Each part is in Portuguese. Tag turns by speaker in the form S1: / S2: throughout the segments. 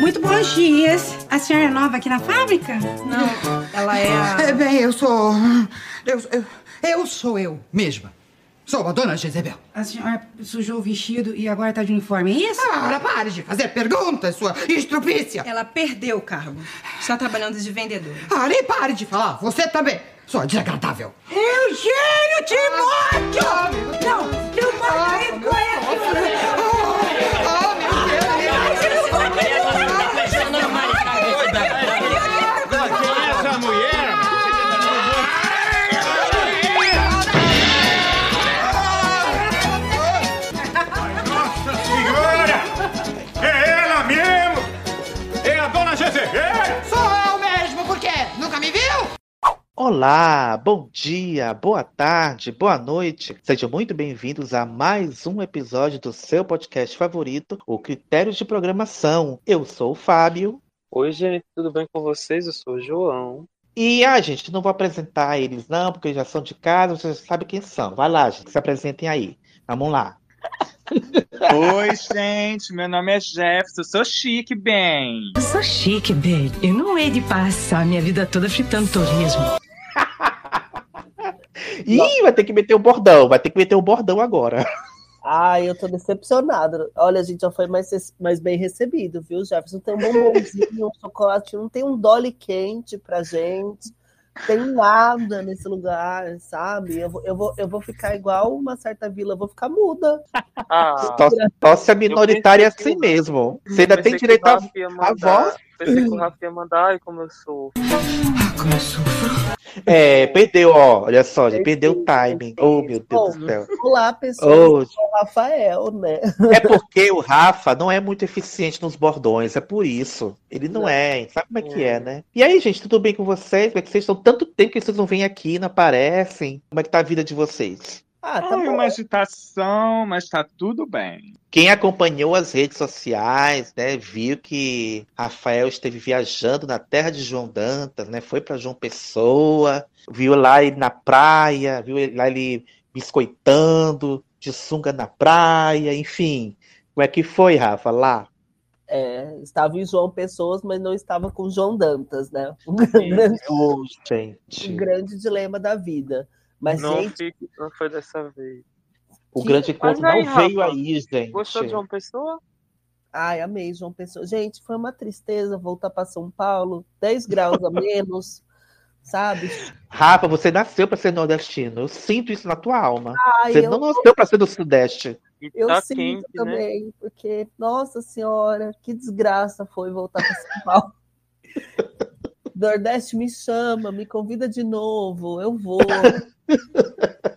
S1: Muito bons dias. A senhora é nova aqui na fábrica?
S2: Não, ela é a...
S3: É, bem, eu sou. Eu, eu, eu sou eu mesma. Sou a dona Jezebel.
S1: A senhora sujou o vestido e agora tá de uniforme, é isso?
S3: Ora, pare de fazer perguntas, sua estrupícia.
S2: Ela perdeu o cargo. Está trabalhando de vendedora.
S3: Ora, e pare de falar. Você também. Sua desagradável.
S1: Eugênio Timóteo! Não,
S4: Olá, bom dia, boa tarde, boa noite. Sejam muito bem-vindos a mais um episódio do seu podcast favorito, o Critérios de Programação. Eu sou o Fábio.
S5: Oi, gente, tudo bem com vocês? Eu sou o João.
S4: E, ah, gente, não vou apresentar eles não, porque eles já são de casa, vocês já sabem quem são. Vai lá, gente, se apresentem aí. Vamos lá.
S6: Oi, gente, meu nome é Jefferson, eu sou chique, bem.
S7: Eu sou chique, baby. Eu não hei de passar minha vida toda fritando turismo.
S4: Ih, vai ter que meter o bordão, vai ter que meter o bordão agora.
S8: Ai, eu tô decepcionada. Olha, a gente já foi mais, mais bem recebido, viu, Jefferson? Tem um bombonzinho, um chocolate, não tem um dolly quente pra gente. Tem nada nesse lugar, sabe? Eu vou, eu, vou, eu vou ficar igual uma certa vila, eu vou ficar muda.
S5: Ah,
S4: Tosse, tosse é minoritária assim mesmo. Você ainda tem direito
S5: mandar-
S4: voz.
S5: Pensei que o Rafa ia mandar, ai, como eu sou.
S4: É, perdeu, ó. Olha só, gente, perdeu o timing. Oh, meu Deus do céu.
S8: Olá, pessoal.
S4: Oh,
S8: Eu Rafael, né?
S4: É porque o Rafa não é muito eficiente nos bordões, é por isso. Ele não,
S8: Não.
S4: é, sabe como é que é, né? E aí, gente, tudo bem com vocês? Como é que vocês estão? Tanto tempo que vocês não vêm aqui, não aparecem. Como é que tá a vida de vocês?
S8: Ah, tá
S6: Ai,
S8: bom.
S6: uma agitação, mas tá tudo bem.
S4: Quem acompanhou as redes sociais, né, viu que Rafael esteve viajando na terra de João Dantas, né? Foi para João Pessoa, viu lá ele na praia, viu lá ele biscoitando, de sunga na praia, enfim. Como é que foi, Rafa, lá?
S8: É, estava em João Pessoas, mas não estava com João Dantas, né? Um grande, um
S4: gente.
S8: grande dilema da vida. Mas,
S5: Não,
S8: gente,
S5: fique- não foi dessa vez.
S4: O
S8: Que-
S4: grande encontro
S5: Mas aí,
S4: não veio
S5: Rafa,
S4: aí, gente.
S5: Gostou de uma pessoa?
S8: ai, amei João Pessoa. Gente, foi uma tristeza voltar para São Paulo, 10 graus a menos, sabe?
S4: Rafa, você nasceu para ser nordestino. Eu sinto isso na tua alma.
S8: Ai,
S4: Você
S8: eu,
S4: não nasceu para ser do Sudeste.
S5: E
S8: eu
S5: tá
S8: sinto
S5: quente, né?
S8: também, porque, nossa senhora, que desgraça foi voltar para São Paulo. Nordeste me chama, me convida de novo, eu vou.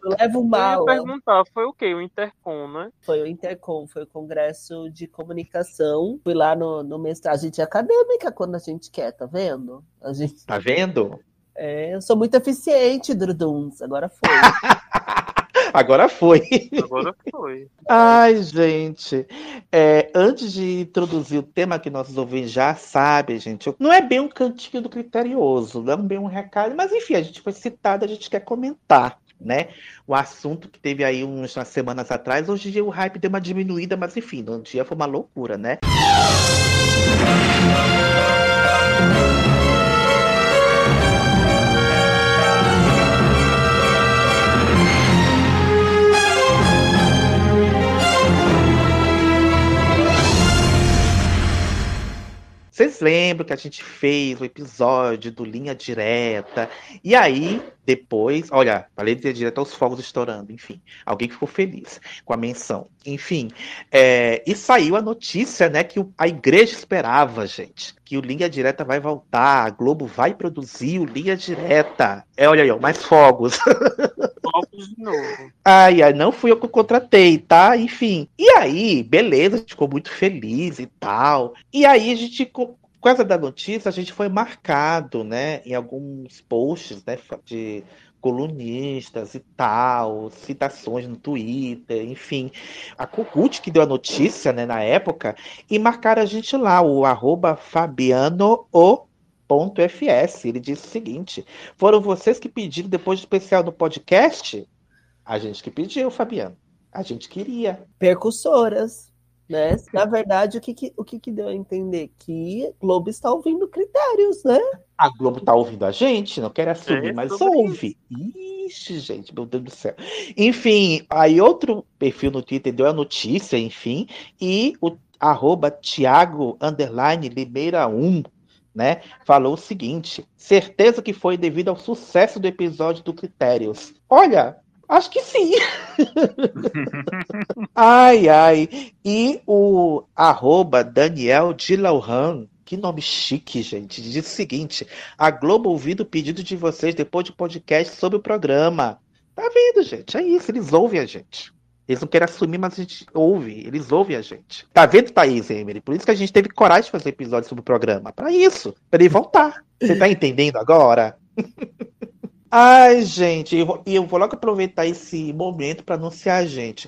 S8: Eu levo
S5: Eu ia
S8: mal.
S5: perguntar, foi o quê? O Intercom, né?
S8: Foi o Intercom, foi o Congresso de Comunicação. Fui lá no, no mestrado. A gente é acadêmica quando a gente quer, tá vendo? A gente,
S4: Tá vendo?
S8: é, eu sou muito eficiente, Druduns. Agora foi.
S4: Agora foi.
S5: Agora foi.
S4: Ai, gente. É, antes de introduzir o tema que nossos ouvintes já sabem, gente, não é bem um cantinho do criterioso, não é bem um recado, mas enfim, a gente foi citado, a gente quer comentar, né? O assunto que teve aí uns, umas semanas atrás, hoje em dia o hype deu uma diminuída, mas enfim, no dia foi uma loucura, né? Lembram que a gente fez o episódio do Linha Direta? E aí, depois, olha, falei de Linha Direta aos fogos estourando, enfim. Alguém ficou feliz com a menção. Enfim, é, e saiu a notícia, né, que a igreja esperava, gente, que o Linha Direta vai voltar, a Globo vai produzir o Linha Direta. É, olha aí, ó, mais fogos.
S5: Fogos de novo.
S4: Ai, ai, não fui eu que contratei, tá? Enfim. E aí, beleza, a gente ficou muito feliz e tal. E aí, a gente, causa da notícia, a gente foi marcado, né, em alguns posts, né, de colunistas e tal, citações no Twitter, enfim. A Cucut que deu a notícia, né, na época, e marcaram a gente lá, o arroba Fabiano o ponto FS. Ele disse o seguinte: foram vocês que pediram depois do especial no podcast? A gente que pediu, Fabiano. A gente queria.
S8: Percussoras. Né? Na verdade, o que, que- o que, que deu a entender? Que Globo está ouvindo critérios, né?
S4: A Globo tá ouvindo a gente, não quer assumir,
S5: É
S4: mas ouve. Ixi, gente, meu Deus do céu. Enfim, aí outro perfil no Twitter deu a notícia, enfim, e o arroba Thiago underline Limeira 1, né, falou o seguinte: certeza que foi devido ao sucesso do episódio do Critérios. Olha, acho que sim. ai, ai. E o arroba Daniel Dilauhan, que nome chique, gente, diz o seguinte: a Globo ouvindo o pedido de vocês depois de um podcast sobre o programa. Tá vendo, gente? É isso, eles ouvem a gente. Eles não querem assumir, mas a gente ouve, eles ouvem a gente. Tá vendo, Thaís Emery? Por isso que a gente teve coragem de fazer episódio sobre o programa. Pra isso, pra ele voltar. Você tá entendendo agora? Ai, gente, eu e eu vou logo aproveitar esse momento para anunciar a gente.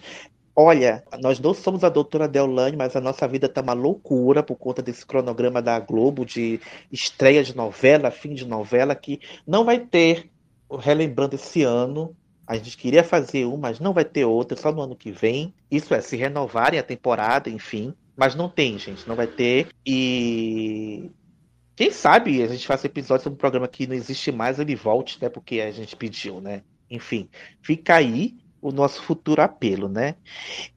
S4: Olha, nós não somos a doutora Deolane, mas a nossa vida tá uma loucura por conta desse cronograma da Globo de estreia de novela, fim de novela, que não vai ter, relembrando esse ano. A gente queria fazer um, mas não vai ter outra, só no ano que vem. Isso é, se renovarem a temporada, enfim. Mas não tem, gente, não vai ter. E quem sabe a gente faça episódio sobre um programa que não existe mais, ele volte, né? Porque a gente pediu, né? Enfim, fica aí o nosso futuro apelo, né?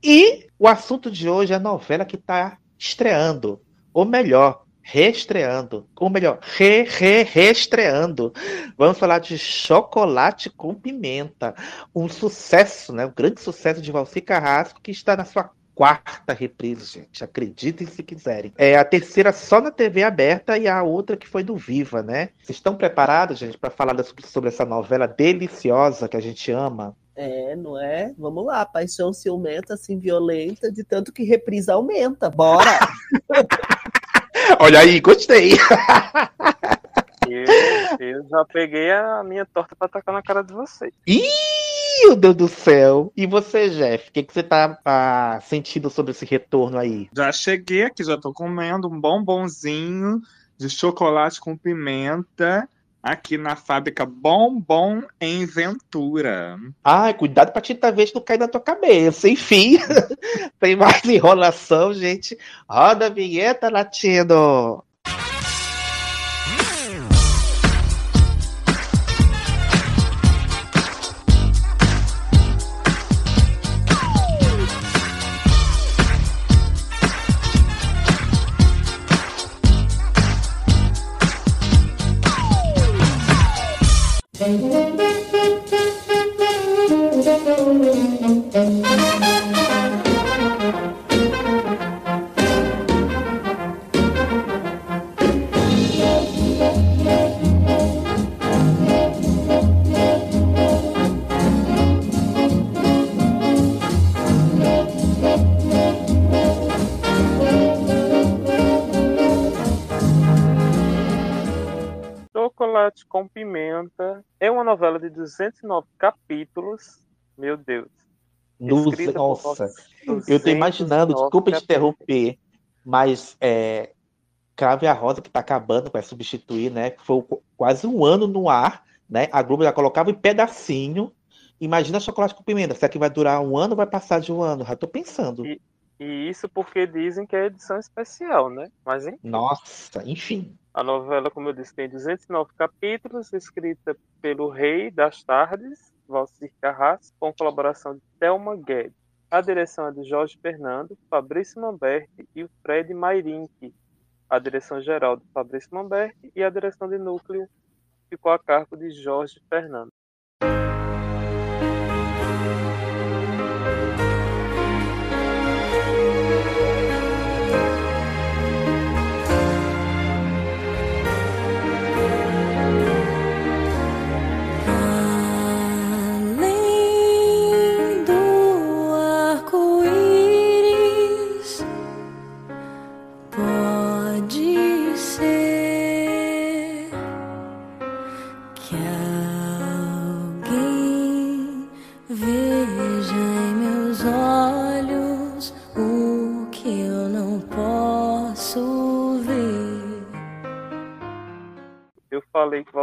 S4: E o assunto de hoje é a novela que está estreando, ou melhor, reestreando, ou melhor, re, re, reestreando. Vamos falar de Chocolate com Pimenta, um sucesso, né? Um grande sucesso de Valci Carrasco que está na sua quarta reprise, gente. Acreditem se quiserem. É a terceira só na TV aberta e a outra que foi do Viva, né? Vocês estão preparados, gente, para falar da- sobre essa novela deliciosa que a gente ama?
S8: É, não é? Vamos lá, paixão ciumenta, assim, violenta, de tanto que reprisa aumenta. Bora!
S4: Olha aí, gostei.
S5: Eu, eu já peguei a minha torta pra tacar na cara de vocês.
S4: Ih, meu Deus do céu. E você, Jeff? O que, que você tá, ah, sentindo sobre esse retorno aí?
S6: Já cheguei aqui, já tô comendo um bombonzinho de chocolate com pimenta aqui na fábrica Bombom em Ventura.
S4: Ai, cuidado pra tinta verde não cair na tua cabeça. Enfim, tem mais enrolação, gente. Roda a vinheta, latino.
S5: Novela de 209 capítulos. Meu Deus. Por
S4: nossa, eu tô imaginando,
S5: 209
S4: desculpa te
S5: capítulos.
S4: interromper, mas é, Crave a Rosa que tá acabando, vai substituir, né? Foi qu- quase um ano no ar, né? A Globo já colocava em pedacinho. Imagina chocolate com pimenta. Será que vai durar um ano vai passar de um ano? Já tô pensando.
S5: E, e isso porque dizem que é edição especial, né? Mas enfim.
S4: Nossa, enfim.
S5: A novela, como eu disse, tem 209 capítulos, escrita pelo Rei das Tardes, Valcir Carrasco, com colaboração de Thelma Guedes. A direção é de Jorge Fernando, Fabrício Mamberti e o Fred Mairink. A direção geral de Fabrício Mamberti e a direção de núcleo ficou a cargo de Jorge Fernando.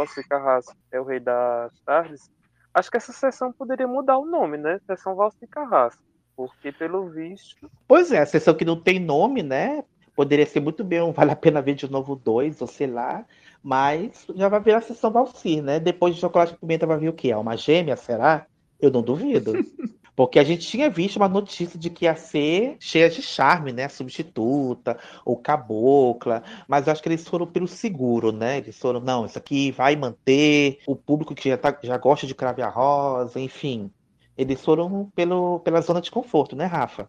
S5: Valcir Carrasco é o Rei das Tardes. Acho que essa sessão poderia mudar o nome, né? Sessão Valcir Carrasco. Porque, pelo visto,
S4: Pois é, a sessão que não tem nome, né? Poderia ser muito bem um Vale a Pena Ver de Novo 2, ou sei lá. Mas já vai virar a sessão Valsir, né? Depois de Chocolate com Pimenta vai vir o quê? Alma gêmea, será? Eu não duvido. Porque a gente tinha visto uma notícia de que ia ser cheia de charme, né? Substituta ou cabocla. Mas acho que eles foram pelo seguro, né? Eles foram, não, isso aqui vai manter o público que já, tá- já gosta de Crave a Rosa, enfim. Eles foram pelo, pela zona de conforto, né, Rafa?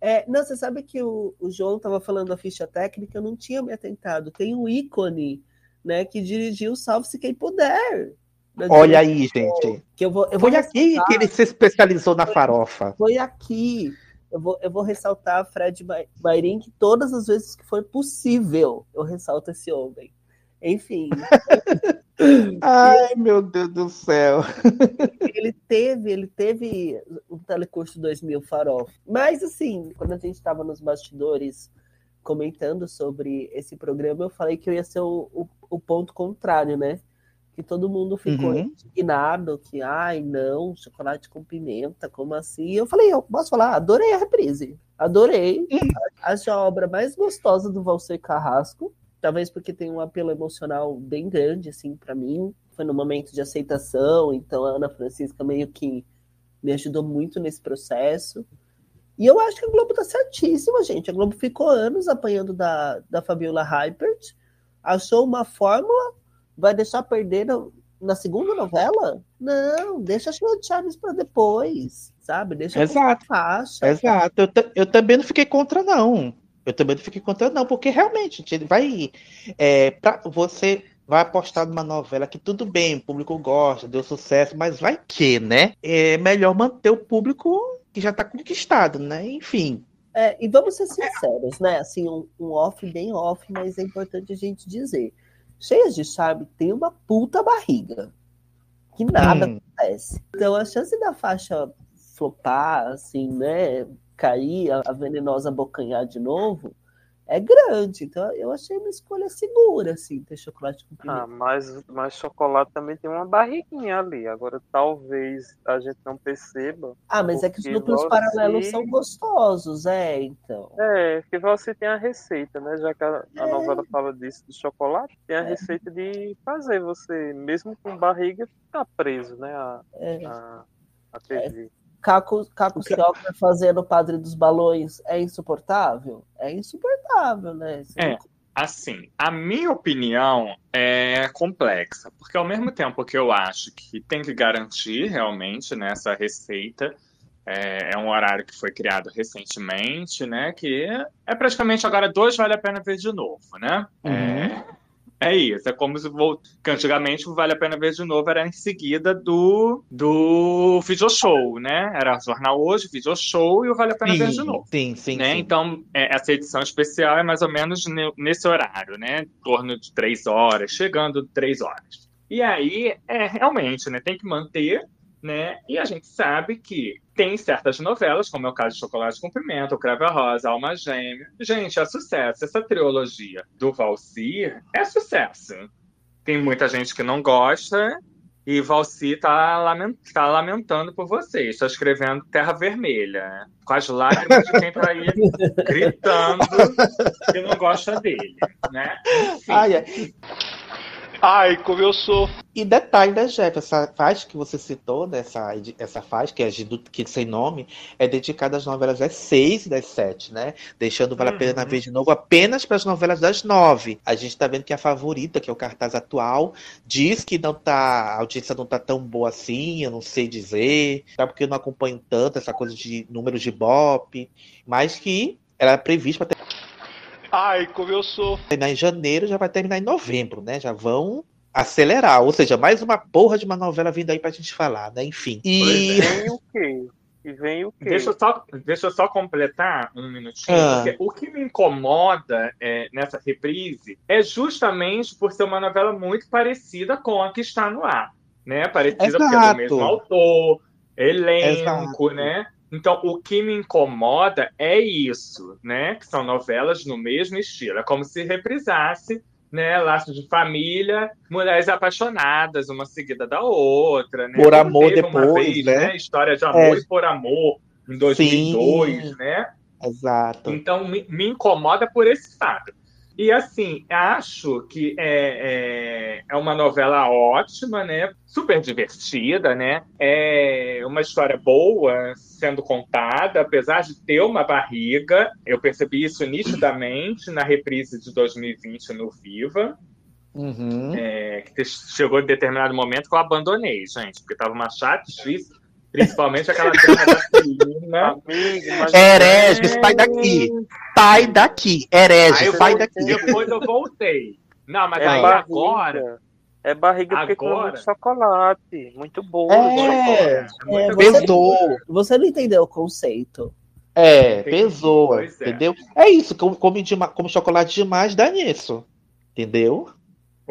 S8: É, não, você sabe que o, o João estava falando da ficha técnica, eu não tinha me atentado. Tem um ícone, né, que dirigiu Salve-se Quem Puder.
S4: Olha aí, gente.
S8: Que eu vou, eu vou
S4: Foi aqui
S8: ressaltar-
S4: que ele se especializou na farofa.
S8: Foi aqui. Eu vou, eu vou ressaltar Fred Ma- Mairin, que todas as vezes que foi possível, eu ressalto esse homem. Enfim,
S4: Ai, meu Deus do céu.
S8: ele teve, ele teve um telecurso 2000 farofa. Mas assim, quando a gente estava nos bastidores comentando sobre esse programa, eu falei que eu ia ser o, o, o ponto contrário, né? Que todo mundo ficou
S4: Uhum.
S8: indignado, que ai não, chocolate com pimenta, como assim? E eu falei, eu posso falar, adorei a reprise. Adorei. Acho a obra mais gostosa do Valser Carrasco. Talvez porque tem um apelo emocional bem grande, assim, para mim. Foi no momento de aceitação, então a Ana Francisca meio que me ajudou muito nesse processo. E eu acho que a Globo tá certíssima, gente. A Globo ficou anos apanhando da, da Fabiola Hypert, achou uma fórmula, vai deixar perder na, na segunda novela? Não, deixa a Sheila Chaves para depois, sabe? Deixa
S4: Exato.
S8: faixa.
S4: Exato. Eu, eu também não fiquei contra, não. Eu também não fiquei contra, não, porque realmente, gente, vai. É, pra, você vai apostar numa novela que tudo bem, o público gosta, deu sucesso, mas vai que, né? É melhor manter o público que já tá conquistado, né? Enfim.
S8: É, e vamos ser sinceros, né? Assim, um, um off bem off, mas é importante a gente dizer. Cheias de charme tem uma puta barriga. Que nada
S4: Hum.
S8: acontece. Então a chance da faixa flopar, assim, né? Cair, a, venenosa abocanhar de novo, é grande. Então eu achei uma escolha segura, assim, ter chocolate com pimenta.
S5: ah, mas, mas chocolate também tem uma barriguinha ali. Agora, talvez a gente não perceba.
S8: Ah, mas é que os núcleos
S5: você-
S8: paralelos são gostosos, é, então.
S5: É, que você tem a receita, né? Já que a, a
S8: É.
S5: novela fala disso do chocolate, tem a receita de fazer você, mesmo com barriga, ficar preso, né? A,
S8: É.
S5: a, a TV.
S8: Caco, Caco Cioca fazendo o Padre dos Balões é insuportável? É insuportável, né? Você
S6: É, assim, a minha opinião é complexa, porque ao mesmo tempo que eu acho que tem que garantir realmente né, essa receita, é, é um horário que foi criado recentemente, né? Que é praticamente agora dois vale a pena ver de novo, né? É, é isso, é como se que antigamente o Vale a Pena Ver de Novo era em seguida do, do Video Show, né? Era Jornal Hoje, Video Show e o Vale a Pena Ver de Novo.
S4: sim, sim,
S6: né?
S4: sim.
S6: Então, é, essa edição especial é mais ou menos ne- nesse horário, né? Em torno de três horas, chegando três horas. E aí, é realmente, né? Tem que manter, né? E a gente sabe que tem certas novelas, como é o caso de Chocolate com Pimenta, o Crave a Rosa, Alma Gêmea. Gente, é sucesso. Essa trilogia do Valsir é sucesso. Tem muita gente que não gosta, e Valci tá, lamen- tá lamentando por vocês. Está escrevendo Terra Vermelha, né? com as lágrimas de quem tá aí gritando que não gosta dele, né? Enfim.
S4: Ai, ai.
S9: Ai, como eu sou.
S4: E detalhe, né, Jeff? Essa faixa que você citou, né, essa, faixa, que é que sem nome, é dedicada às novelas das seis e das sete, né? Deixando Vale a Pena
S6: Uhum.
S4: Ver de novo apenas para as novelas das nove. A gente tá vendo que a favorita, que é o cartaz atual, diz que não tá, a audiência não tá tão boa assim, eu não sei dizer, tá? Porque eu não acompanho tanto essa coisa de números de Bop, mas que ela é prevista para
S9: Ai, como eu sou.
S4: terminar em janeiro, já vai terminar em novembro, né? Já vão acelerar. Ou seja, mais uma porra de uma novela vindo aí pra gente falar, né? Enfim. E.
S5: E vem o quê? E vem o quê?
S6: Deixa eu, só, deixa eu só completar um minutinho,
S4: Ah.
S6: porque o que me incomoda é, nessa reprise é justamente por ser uma novela muito parecida com a que está no ar. Né? Parecida porque é
S4: Exato.
S6: do mesmo autor, elenco,
S4: Exato.
S6: né? Então, o que me incomoda é isso, né? Que são novelas no mesmo estilo. É como se reprisasse, né? Laço de família, mulheres apaixonadas, uma seguida da outra, né?
S4: Por amor depois,
S6: vez,
S4: né?
S6: História de amor
S4: É.
S6: e por amor em 2002, né?
S4: Exato.
S6: Então me, me incomoda por esse fato. E assim, acho que é, é, é uma novela ótima, né? Super divertida, né? É uma história boa sendo contada, apesar de ter uma barriga. Eu percebi isso nitidamente na reprise de 2020 no Viva.
S4: Uhum.
S6: É, que chegou em determinado momento que eu abandonei, gente, porque tava uma chatice, principalmente aquela cena da Celina.
S4: Herege, sai daqui. Sai daqui. Herege,
S6: Aí eu
S4: sai daqui.
S6: Depois eu voltei. Não, mas
S5: É
S6: aí
S5: barriga.
S6: agora.
S5: É barriga porque comeu muito chocolate. Muito bom.
S4: É,
S8: É, você,
S4: pesou.
S8: você não entendeu o conceito.
S4: É, pesou,
S6: Pois é.
S4: entendeu? É isso, come, come, dema- come chocolate demais, dá nisso. Entendeu?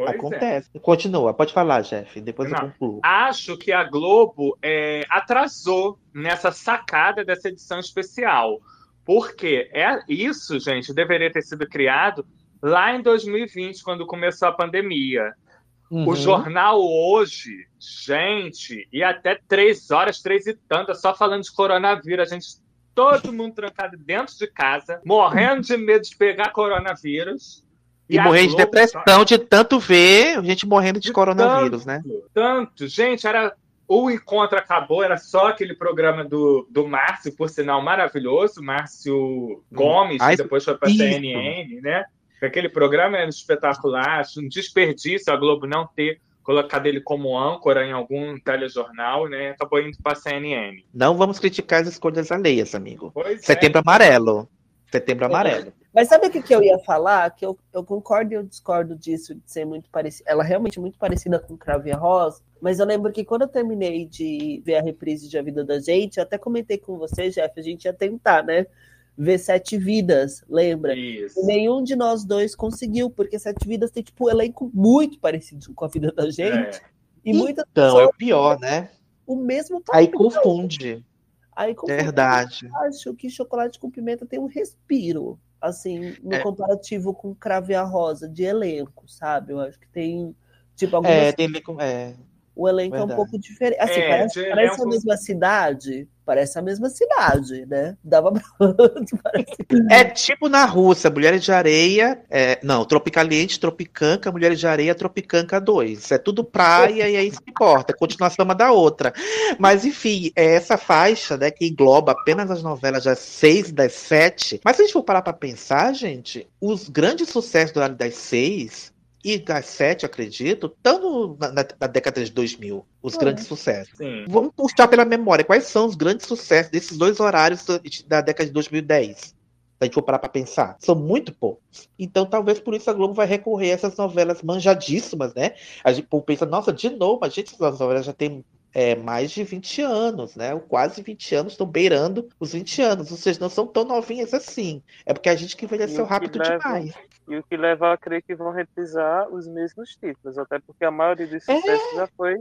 S6: Pois é.
S4: Acontece. Continua, pode falar, Jeff, depois eu
S6: Não.
S4: concluo.
S6: Acho que a Globo é, atrasou nessa sacada dessa edição especial. Porque é isso, gente, deveria ter sido criado lá em 2020, quando começou a pandemia.
S4: Uhum.
S6: O jornal hoje, gente, e até três horas, três e tantas, só falando de coronavírus. A gente, todo mundo trancado dentro de casa, morrendo de medo de pegar coronavírus.
S4: E,
S6: a
S4: morrer de depressão de tanto ver gente morrendo de coronavírus, né?
S6: tanto. Gente, era. O encontro acabou, era só aquele programa do, do Márcio, por sinal maravilhoso, Márcio Gomes,
S4: Ai,
S6: que depois foi para a. CNN, né? Aquele programa era espetacular, acho um desperdício a Globo não ter colocado ele como âncora em algum telejornal, né? Acabou indo para a CNN.
S4: Não vamos criticar as escolhas alheias, amigo.
S6: Pois é.
S4: Setembro amarelo. Setembro amarelo.
S8: Mas sabe o que, que eu ia falar? Que eu, eu concordo e eu discordo disso, de ser muito parecida. Ela é realmente muito parecida com Cravo e a Rosa. Mas eu lembro que quando eu terminei de ver a reprise de A Vida da Gente, eu até comentei com você, Jeff, a gente ia tentar, né? Ver Sete Vidas, lembra?
S6: Isso.
S8: E nenhum de nós dois conseguiu, porque Sete Vidas tem, tipo, um elenco muito parecido com a vida da gente.
S6: É.
S8: E muitas
S4: Então, é o pior, né?
S8: o mesmo
S4: Aí
S8: papel.
S4: confunde.
S8: Aí confunde.
S4: Verdade.
S8: acho que chocolate com pimenta tem um respiro, assim, no
S4: É.
S8: comparativo com cravo e a rosa de elenco, sabe? Eu acho que tem, tipo, algumas...
S4: É, tem é.
S8: O elenco é um
S4: verdade.
S8: pouco diferente. Assim,
S6: É,
S8: parece,
S6: de
S8: parece a
S6: elenco-
S8: mesma cidade, parece a mesma cidade, né? Dava
S4: É tipo na Rússia, Mulheres de Areia, é, não, Tropicaliente, Tropicanca, Mulheres de Areia, Tropicanca 2. É tudo praia e é isso que importa, é continuação uma da outra. Mas enfim, é essa faixa, né, que engloba apenas as novelas das seis e das sete. Mas se a gente for parar pra pensar, gente, os grandes sucessos do horário das seis e das sete, acredito, estão na, na- na década de 2000, os
S8: É.
S4: grandes sucessos.
S6: Sim.
S4: Vamos puxar pela memória. Quais são os grandes sucessos desses dois horários da- da década de 2010? Se a gente for parar pra pensar. São muito poucos. Então, talvez por isso a Globo vai recorrer a essas novelas manjadíssimas, né? A gente pensa, nossa, de novo, a gente, essas novelas já tem é, mais de 20 anos, né? Ou Quase 20 anos, estão beirando os 20 anos. Ou seja, não são tão novinhas assim. É porque a gente que envelheceu
S5: que
S4: rápido
S5: leva-
S4: demais.
S5: E o que leva a crer que vão reprisar os mesmos títulos, até porque a maioria dos sucessos já foi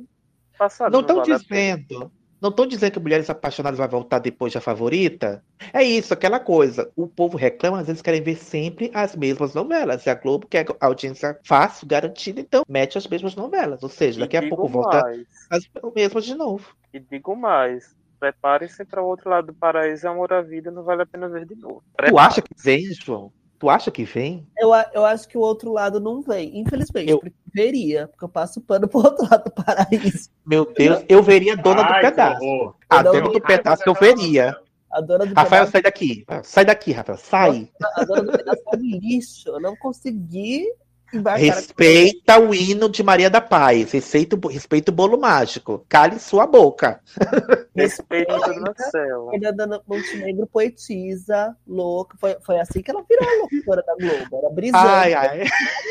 S5: passado.
S4: Não estão dizendo. Não estão dizendo que Mulheres Apaixonadas vai voltar depois da favorita? É isso, aquela coisa. O povo reclama, às vezes querem ver sempre as mesmas novelas. E a Globo quer a audiência fácil, garantida, então mete as mesmas novelas. Ou seja,
S5: E
S4: daqui a pouco volta
S5: mais,
S4: as mesmas de novo.
S5: E digo mais. Preparem-se para o outro lado do paraíso, Amor à Vida, não vale a pena ver de novo.
S4: Tu acha que vem, João? Tu acha que vem?
S8: Eu, eu acho que o outro lado não vem, infelizmente,
S4: Eu-
S8: porque veria, porque eu passo pano pro outro lado do paraíso.
S4: Meu Deus, eu veria a dona do
S6: Ai, que
S4: pedaço.
S6: horror.
S4: A dona do pedaço eu veria.
S8: A dona do
S4: Rafael,
S8: pedaço,
S4: sai daqui. Sai daqui, Rafael. Sai.
S8: a dona do pedaço é um lixo. Eu não consegui.
S4: Respeita o hino de Maria da Paz. Respeita, o- respeita o bolo mágico. Cale sua boca.
S5: Respeitem tudo no céu.
S8: A Dana Montenegro poetisa, louca. Foi, foi assim que ela virou a loucura da Globo. Era brisante.
S4: Ai, ai.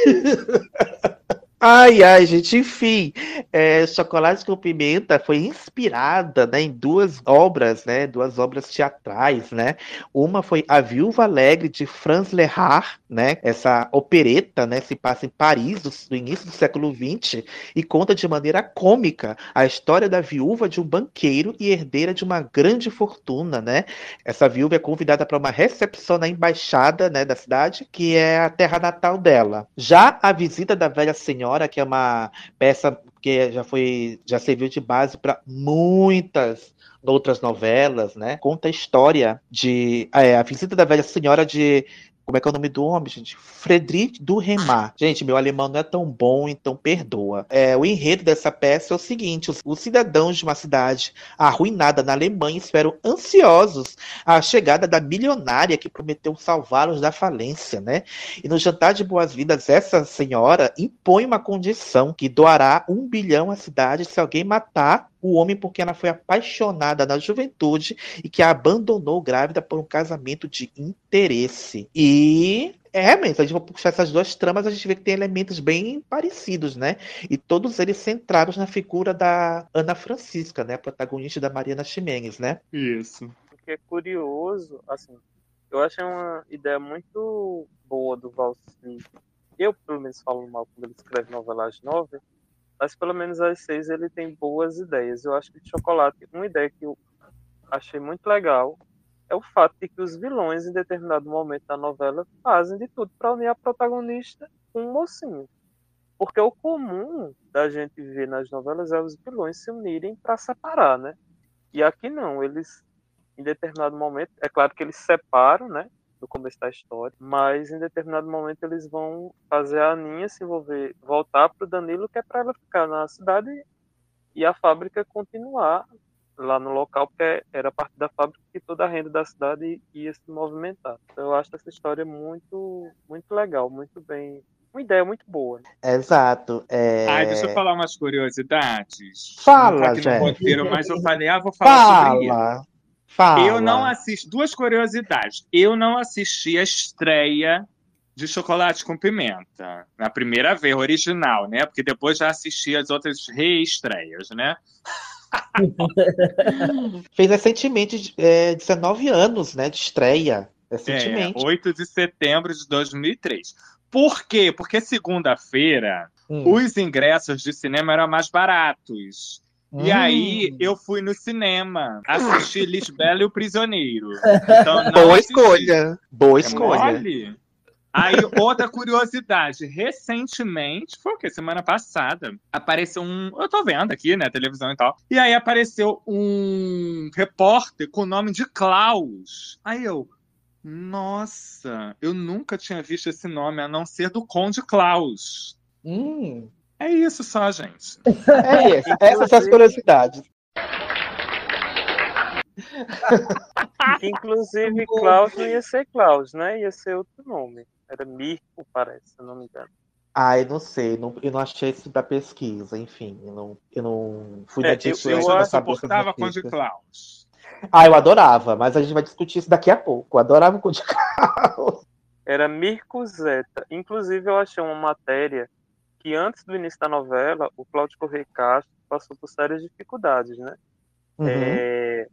S4: Ai, ai, gente, enfim, é, Chocolate com Pimenta foi inspirada, né, em duas obras, né, duas obras teatrais, né, uma foi A Viúva Alegre, de Franz Lehár, né, essa opereta, né, se passa em Paris, do, do início do século XX, e conta de maneira cômica a história da viúva de um banqueiro e herdeira de uma grande fortuna, né, essa viúva é convidada para uma recepção na embaixada, né, da cidade, que é a terra natal dela. Já a visita da velha senhora, que é uma peça que já foi, já serviu de base para muitas noutras novelas, né? Conta a história de é, a visita da velha senhora de como é que é o nome do homem, gente? Friedrich do Remar. Gente, meu alemão não é tão bom, então perdoa. É, o enredo dessa peça é o seguinte: os, os cidadãos de uma cidade arruinada na Alemanha esperam ansiosos a chegada da milionária que prometeu salvá-los da falência, né? E no jantar de boas-vindas, essa senhora impõe uma condição que doará um bilhão à cidade se alguém matar o homem porque ela foi apaixonada na juventude e que a abandonou grávida por um casamento de interesse. E é, realmente, se a gente for puxar essas duas tramas, a gente vê que tem elementos bem parecidos, né? E todos eles centrados na figura da Ana Francisca, né? A protagonista da Mariana Ximenes, né?
S6: Isso.
S5: O que é curioso, assim, eu achei uma ideia muito boa do Val Smith. Eu, pelo menos, falo mal quando ele escreve novelas novas, mas pelo menos às seis ele tem boas ideias. Eu acho que de chocolate, uma ideia que eu achei muito legal é o fato de que os vilões, em determinado momento da novela, fazem de tudo para unir a protagonista com o mocinho. Porque o comum da gente ver nas novelas é os vilões se unirem para separar, né? E aqui não, eles, em determinado momento, é claro que eles separam, né? No começo da história, mas em determinado momento eles vão fazer a Aninha se envolver, voltar para o Danilo, que é para ela ficar na cidade e a fábrica continuar lá no local, porque era parte da fábrica que toda a renda da cidade ia se movimentar. Então, eu acho essa história muito, muito legal, muito bem. Uma ideia muito boa. Né?
S4: Exato. É...
S6: Ai, deixa eu falar umas curiosidades.
S4: Fala,
S6: não tá aqui
S4: Jé.
S6: no roteiro, mas eu falei, ah, vou falar sobre isso.
S4: Fala.
S6: Eu não assisti. Duas curiosidades. Eu não assisti a estreia de Chocolate com Pimenta. Na primeira vez, original, né? Porque depois já assisti as outras reestreias, né?
S4: Fez recentemente é, 19 anos, né? De estreia. Recentemente.
S6: É, 8 de setembro de 2003. Por quê? Porque segunda-feira
S4: Hum.
S6: os ingressos de cinema eram mais baratos. E
S4: Hum.
S6: aí eu fui no cinema assistir Lisbela e o Prisioneiro. Então,
S4: Boa
S6: assisti.
S4: escolha. Boa
S6: É
S4: escolha.
S6: mole? Aí, outra curiosidade. Recentemente, foi o quê? Semana passada, apareceu um. Eu tô vendo aqui, né? Televisão e tal. E aí apareceu um repórter com o nome de Klaus. Aí eu. Nossa, eu nunca tinha visto esse nome a não ser do Conde Klaus.
S4: Hum.
S6: É isso só, gente.
S4: É isso. Essas são as curiosidades.
S5: Inclusive, Klaus não ia ser Klaus, né? Ia ser outro nome. Era Mirko, parece, se eu não me engano.
S4: Ah, eu não sei. Não, eu não achei isso da pesquisa. Enfim, eu não, eu não fui
S5: É,
S4: na
S5: eu- eu
S4: essas
S6: Suportava Conde
S4: notícias.
S6: Klaus.
S4: Ah, eu adorava, mas a gente vai discutir isso daqui a pouco. Eu adorava o Conde Klaus.
S5: Era Mirko Zeta. Inclusive, eu achei uma matéria que antes do início da novela, o Cláudio Correia Castro passou por sérias dificuldades, né?
S4: Uhum.
S5: É,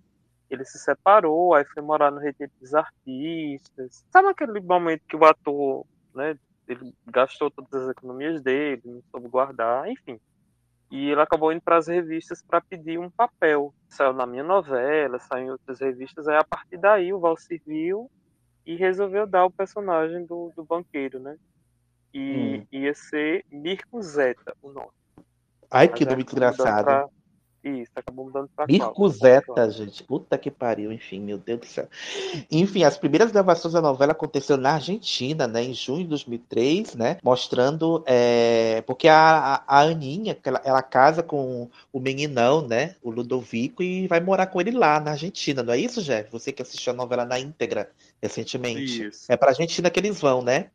S5: ele se separou, aí foi morar no Retiro dos Artistas. Sabe aquele momento que o ator, né, ele gastou todas as economias dele, não soube guardar, enfim. E ele acabou indo para as revistas para pedir um papel. Saiu na minha novela, saiu em outras revistas, aí a partir daí o Valsir viu e resolveu dar o personagem do, do banqueiro, né? E
S4: Hum.
S5: ia ser Mirko Zeta, o nome.
S4: Ai,
S5: Mas
S4: que nome desgraçado.
S5: pra- Isso, acabou mudando pra
S4: Mirko. Zeta, gente. Puta que pariu, enfim, meu Deus do céu. Enfim, as primeiras gravações da novela aconteceram na Argentina, né, em junho de 2003, né, mostrando, é, porque a, a, Aninha, ela, ela casa com o meninão, né, o Ludovico, e vai morar com ele lá na Argentina, não é isso, Jeff? Você que assistiu a novela na íntegra recentemente.
S6: Isso.
S4: É pra Argentina que eles vão, né?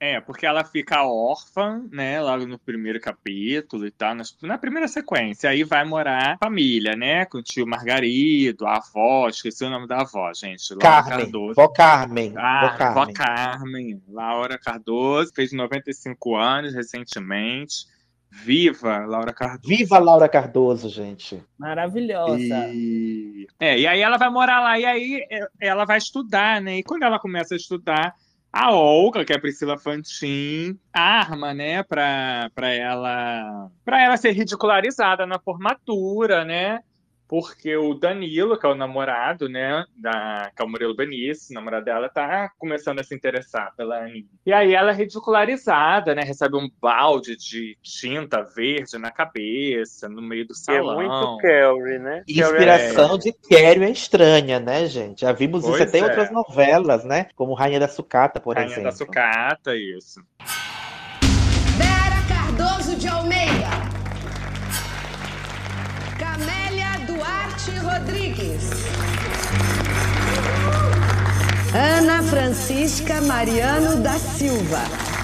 S6: É, porque ela fica órfã, né, logo no primeiro capítulo e tal, na primeira sequência. Aí vai morar família, né, com o tio Margarido, a avó, esqueci o nome da avó, gente. Laura
S4: Carmen,
S6: Cardoso.
S4: vó Carmen,
S6: Ah,
S4: vó Carmen.
S6: vó Carmen. Laura Cardoso, fez 95 anos recentemente. Viva Laura Cardoso.
S4: Viva Laura Cardoso, gente.
S8: Maravilhosa.
S6: E... É, e aí ela vai morar lá, e aí é, ela vai estudar, né? E quando ela começa a estudar, a Olga, que é a Priscila Fantin, arma, né, pra, pra ela pra ela ser ridicularizada na formatura, né? Porque o Danilo, que é o namorado, né, da, que é o Murilo Benício, namorado dela, tá começando a se interessar pela Aninha. E aí ela é ridicularizada, né, recebe um balde de tinta verde na cabeça, no meio do
S5: Que é
S6: salão.
S5: muito Carrie, né?
S4: Inspiração de Carrie é estranha, né, gente? Já vimos
S6: Pois
S4: isso até em
S6: é.
S4: outras novelas, né? Como Rainha da Sucata, por
S6: Rainha
S4: exemplo.
S6: da Sucata, isso.
S10: Vera Cardoso de Almeida. Rodrigues. Ana Francisca Mariano da Silva.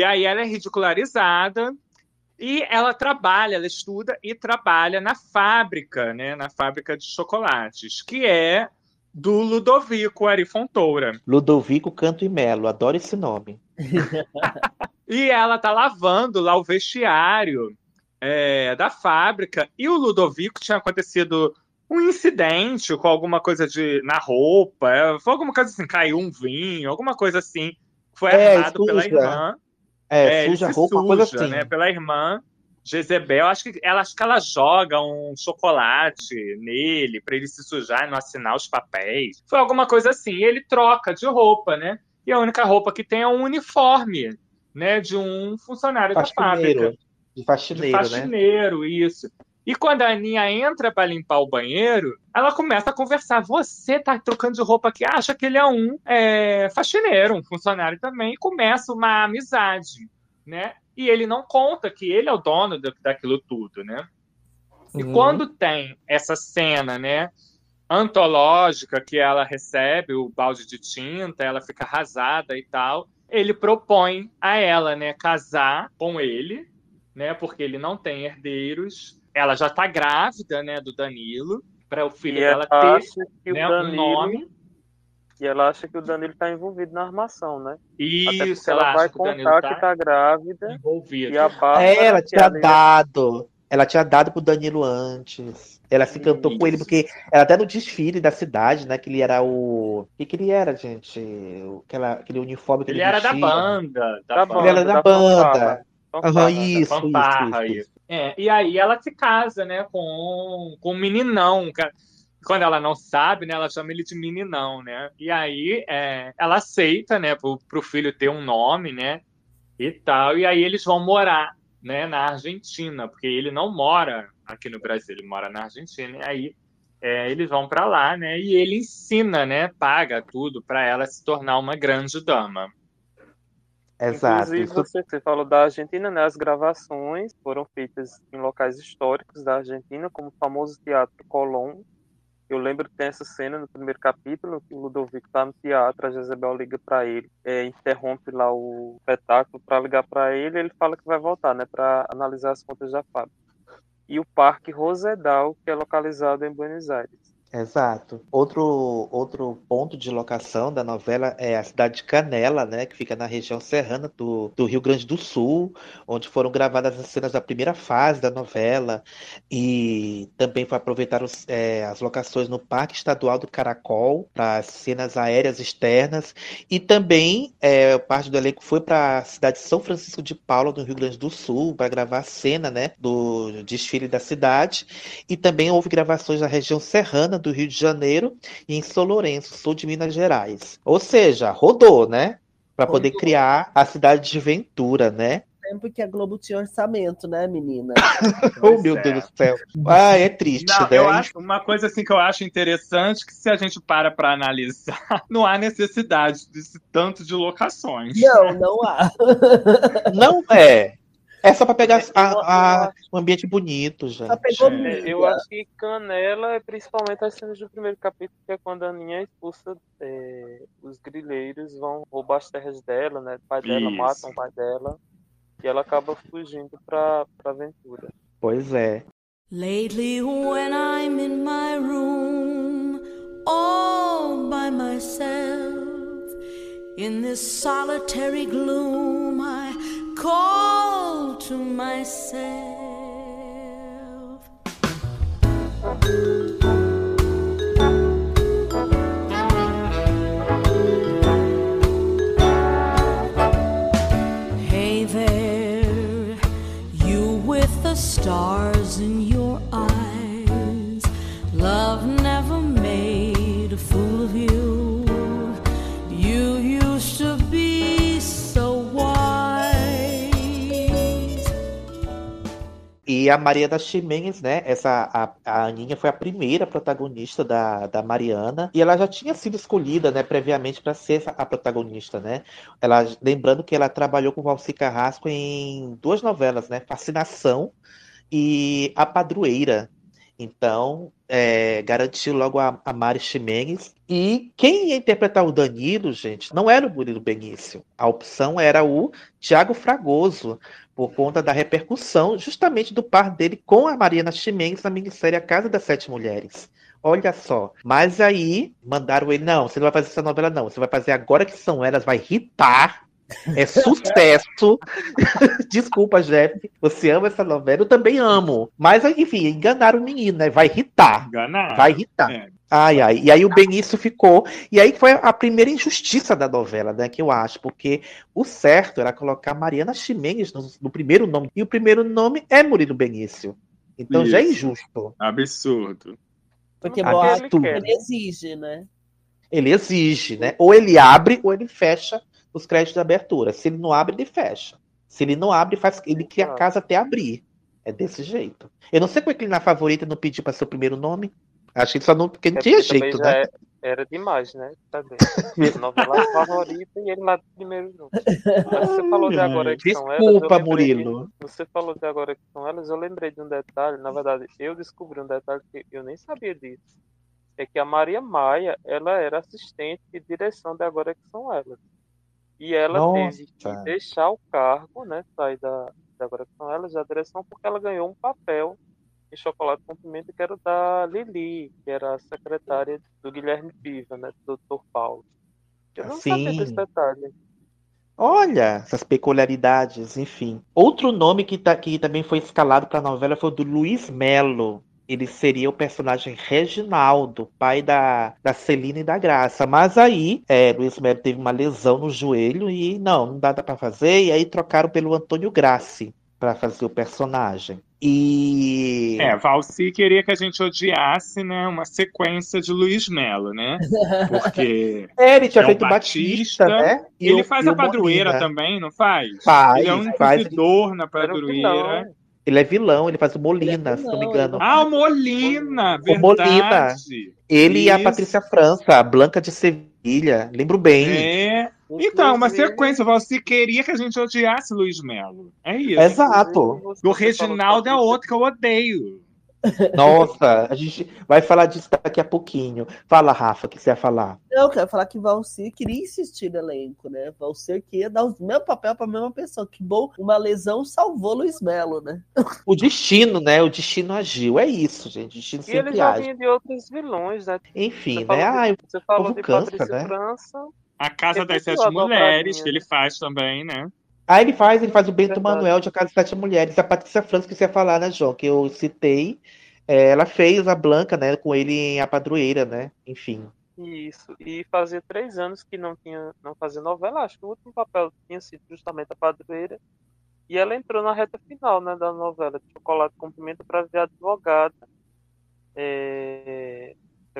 S6: E aí ela é ridicularizada e ela trabalha, ela estuda e trabalha na fábrica, né? Na fábrica de chocolates, que é do Ludovico Ari Fontoura.
S4: Ludovico Canto e Melo, adoro esse nome.
S6: E ela tá lavando lá o vestiário é, da fábrica. E o Ludovico tinha acontecido um incidente com alguma coisa de na roupa. é, Foi alguma coisa assim, caiu um vinho, alguma coisa assim. Foi
S4: É,
S6: armado pela irmã.
S4: É,
S6: ele
S4: suja a roupa, uma coisa
S6: suja,
S4: assim.
S6: né? Pela irmã Jezebel. Acho que ela, acho que ela joga um chocolate nele para ele se sujar e não assinar os papéis. Foi alguma coisa assim. E ele troca de roupa, né? E a única roupa que tem é um uniforme, né? De um funcionário da
S4: Faxineiro.
S6: fábrica.
S4: De faxineiro,
S6: de
S4: né?
S6: faxineiro, isso. E quando a Aninha entra para limpar o banheiro, ela começa a conversar. Você tá trocando de roupa aqui, acha que ele é um é, faxineiro, um funcionário também, e começa uma amizade, né? E ele não conta que ele é o dono da- daquilo tudo, né? E
S4: Uhum.
S6: quando tem essa cena, né, antológica que ela recebe o balde de tinta, ela fica arrasada e tal, ele propõe a ela, né, casar com ele, né, porque ele não tem herdeiros. Ela já tá grávida, né, do Danilo, para o filho
S5: E
S6: dela
S5: ela
S6: ter
S5: acha que o
S6: né, um
S5: Danilo-
S6: nome.
S5: E ela acha que o Danilo tá envolvido na armação, né?
S6: Isso, ela
S5: ela
S6: acha
S5: vai
S6: que o Danilo
S5: contar
S6: tá
S5: que tá grávida.
S6: envolvido.
S5: E a Bárbara,
S4: É, ela tinha
S5: ali-
S4: dado. Ela tinha dado pro Danilo antes. Ela se encantou com ele, porque ela até no desfile da cidade, né? Que ele era o. O que, que ele era, gente? Aquela, aquele uniforme que ele,
S6: Ele era da banda, da,
S5: Da
S6: banda.
S4: Ele era da,
S5: da
S4: banda.
S5: fanfarra.
S4: Aham,
S5: Fanfarra,
S4: isso, isso,
S6: fanfarra,
S4: isso,
S6: isso. É, e aí ela se casa, né, com, com um meninão. que- Quando ela não sabe, né, ela chama ele de meninão, né? E aí é, ela aceita, né, pro, pro filho ter um nome, né, e tal. E aí eles vão morar, né, na Argentina, porque ele não mora aqui no Brasil, ele mora na Argentina. E aí é, eles vão para lá, né? E ele ensina, né, paga tudo para ela se tornar uma grande dama.
S4: Exato.
S5: Inclusive,
S4: Isso-
S5: você, você falou da Argentina, né? As gravações foram feitas em locais históricos da Argentina, como o famoso Teatro Colón, Eu lembro que tem essa cena no primeiro capítulo que o Ludovico tá no teatro, a Jezebel liga para ele, é, interrompe lá o espetáculo para ligar para ele, ele fala que vai voltar, né, para analisar as contas da fábrica. E o Parque Rosedal, que é localizado em Buenos Aires.
S4: Exato. Outro, outro ponto de locação da novela é a cidade de Canela, né, que fica na região serrana do, do Rio Grande do Sul, onde foram gravadas as cenas da primeira fase da novela, e também foi aproveitar os, é, as locações no Parque Estadual do Caracol para as cenas aéreas externas, e também é, parte do elenco foi para a cidade de São Francisco de Paula, no Rio Grande do Sul, para gravar a cena, né, do desfile da cidade, e também houve gravações na região serrana do Rio de Janeiro e em São Lourenço, sul de Minas Gerais. Ou seja, rodou, né? Para poder criar a cidade de Ventura, né?
S8: Tempo que a Globo tinha orçamento, né, menina?
S4: oh, meu Deus do céu. Ah, é triste,
S6: Não,
S4: né?
S6: eu acho uma coisa assim que eu acho interessante que se a gente para para analisar, não há necessidade desse tanto de locações.
S8: Não, não há.
S4: Não é. É só para pegar a- a- o ambiente bonito, gente.
S5: É, eu acho que Canela é principalmente as cenas do primeiro capítulo, que é quando a Aninha é expulsa, é, os grileiros vão roubar as terras dela, né? O pai dela,
S4: Isso.
S5: matam o pai dela, e ela acaba fugindo pra, pra aventura.
S4: Pois é.
S11: Lately, when I'm in my room, all by myself, in this solitary gloom, I call to myself. A
S4: Maria das Chimenez, né? Essa, a, a Aninha foi a primeira protagonista da, da Mariana. E ela já tinha sido escolhida, né, previamente para ser a protagonista, né? Ela, lembrando que ela trabalhou com Valci Carrasco em duas novelas, né? Fascinação e A Padroeira. Então, é, garantiu logo a, a Mari Ximenes. E quem ia interpretar o Danilo, gente, não era o Murilo Benício. A opção era o Tiago Fragoso, por conta da repercussão justamente do par dele com a Mariana Ximenes na minissérie A Casa das Sete Mulheres. Olha só. Mas aí mandaram ele, não, você não vai fazer essa novela, não. Você vai fazer agora que são elas, vai irritar. É sucesso. Desculpa, Jeff. Você ama essa novela? Eu também amo. Mas, enfim, enganaram o menino, né? Vai irritar. Vai irritar.
S6: É.
S4: Ai, ai. E aí o Benício ficou. E aí foi a primeira injustiça da novela, né? Que eu acho. Porque o certo era colocar Mariana Ximenes no, no primeiro nome. E o primeiro nome é Murilo Benício. Então já é
S6: Isso.
S4: injusto.
S6: Absurdo.
S8: Porque boato
S4: tudo.
S8: ele exige, né?
S4: Ele exige, né? Ou ele abre ou ele fecha os créditos de abertura. Se ele não abre, ele fecha. Se ele não abre, faz, ele cria a casa até abrir. É desse jeito. Eu não sei como é que ele na favorita não pediu para ser o primeiro nome. Acho que só não. Porque não
S5: É
S4: tinha jeito, né?
S5: é- era demais, né? Também. Novela favorita e ele lá primeiro junto. Mas você falou de agora que são elas.
S4: Desculpa, Murilo.
S5: Você falou de agora que são elas, eu lembrei de um detalhe. Na verdade, eu descobri um detalhe que eu nem sabia disso. É que a Maria Maia, ela era assistente de direção de agora que são elas. E ela teve que
S4: Nossa.
S5: deixar o cargo, né? Sair da, da agora que são elas, da direção, porque ela ganhou um papel em Chocolate com Pimenta, que era da Lili, que era a secretária do Guilherme Piva, né? Do Dr. Paulo. Eu não sabia
S4: Sim.
S5: desse detalhe.
S4: Olha, essas peculiaridades, enfim. Outro nome que, tá, que também foi escalado para a novela foi o do Luiz Melo. Ele seria o personagem Reginaldo, pai da, da Celina e da Graça. Mas aí, é, Luiz Melo teve uma lesão no joelho e não, não dá para fazer. E aí trocaram pelo Antônio Grassi para fazer o personagem. E.
S6: É, Valci queria que a gente odiasse, né, uma sequência de Luiz Melo, né? Porque
S4: É, ele tinha
S6: é o
S4: feito Batista, né? E
S6: ele
S4: o-
S6: faz a padroeira
S4: Molina.
S6: também, não faz?
S4: Faz,
S6: ele é um
S4: faz.
S6: inquisidor na
S5: um
S6: padroeira.
S4: Ele é vilão, ele faz o Molina, se não me engano.
S6: Ah, o Molina,
S4: O Molina.
S6: verdade.
S4: Ele e a
S6: Isso.
S4: Patrícia França, a Blanca de Sevilha. Lembro bem.
S6: É. Então, uma sequência. Você queria que a gente odiasse Luiz Melo. É isso.
S4: Exato.
S6: O Reginaldo é outro que eu odeio.
S4: Nossa, a gente vai falar disso daqui a pouquinho. Fala, Rafa, o que você ia falar?
S8: Eu quero falar que Valcir queria insistir no elenco, né? Valcir queria dar o mesmo papel para a mesma pessoa. Que bom, uma lesão salvou Luiz Melo, né?
S4: O destino, né? O destino agiu. É isso, gente. O destino
S5: E ele já
S4: age.
S5: vinha de outros vilões, né?
S4: Enfim,
S5: Você
S4: né?
S5: falou,
S4: Ai,
S5: de, você falou de
S4: cansa,
S5: Patrícia
S4: né?
S5: França.
S6: A Casa das Sete Mulheres, que ele faz também, né?
S4: Ah, ele faz, ele faz o Bento
S5: Verdade.
S4: Manuel de A Casa das Sete Mulheres. A Patrícia França que você ia falar, né, João? Que eu citei. É, ela fez a Blanca, né, com ele em A Padroeira, né? Enfim.
S5: Isso. E fazia três anos que não tinha, não fazia novela. Acho que o último papel tinha sido justamente a padroeira. E ela entrou na reta final, né, da novela de Chocolate com Pimenta para ver a advogada. É,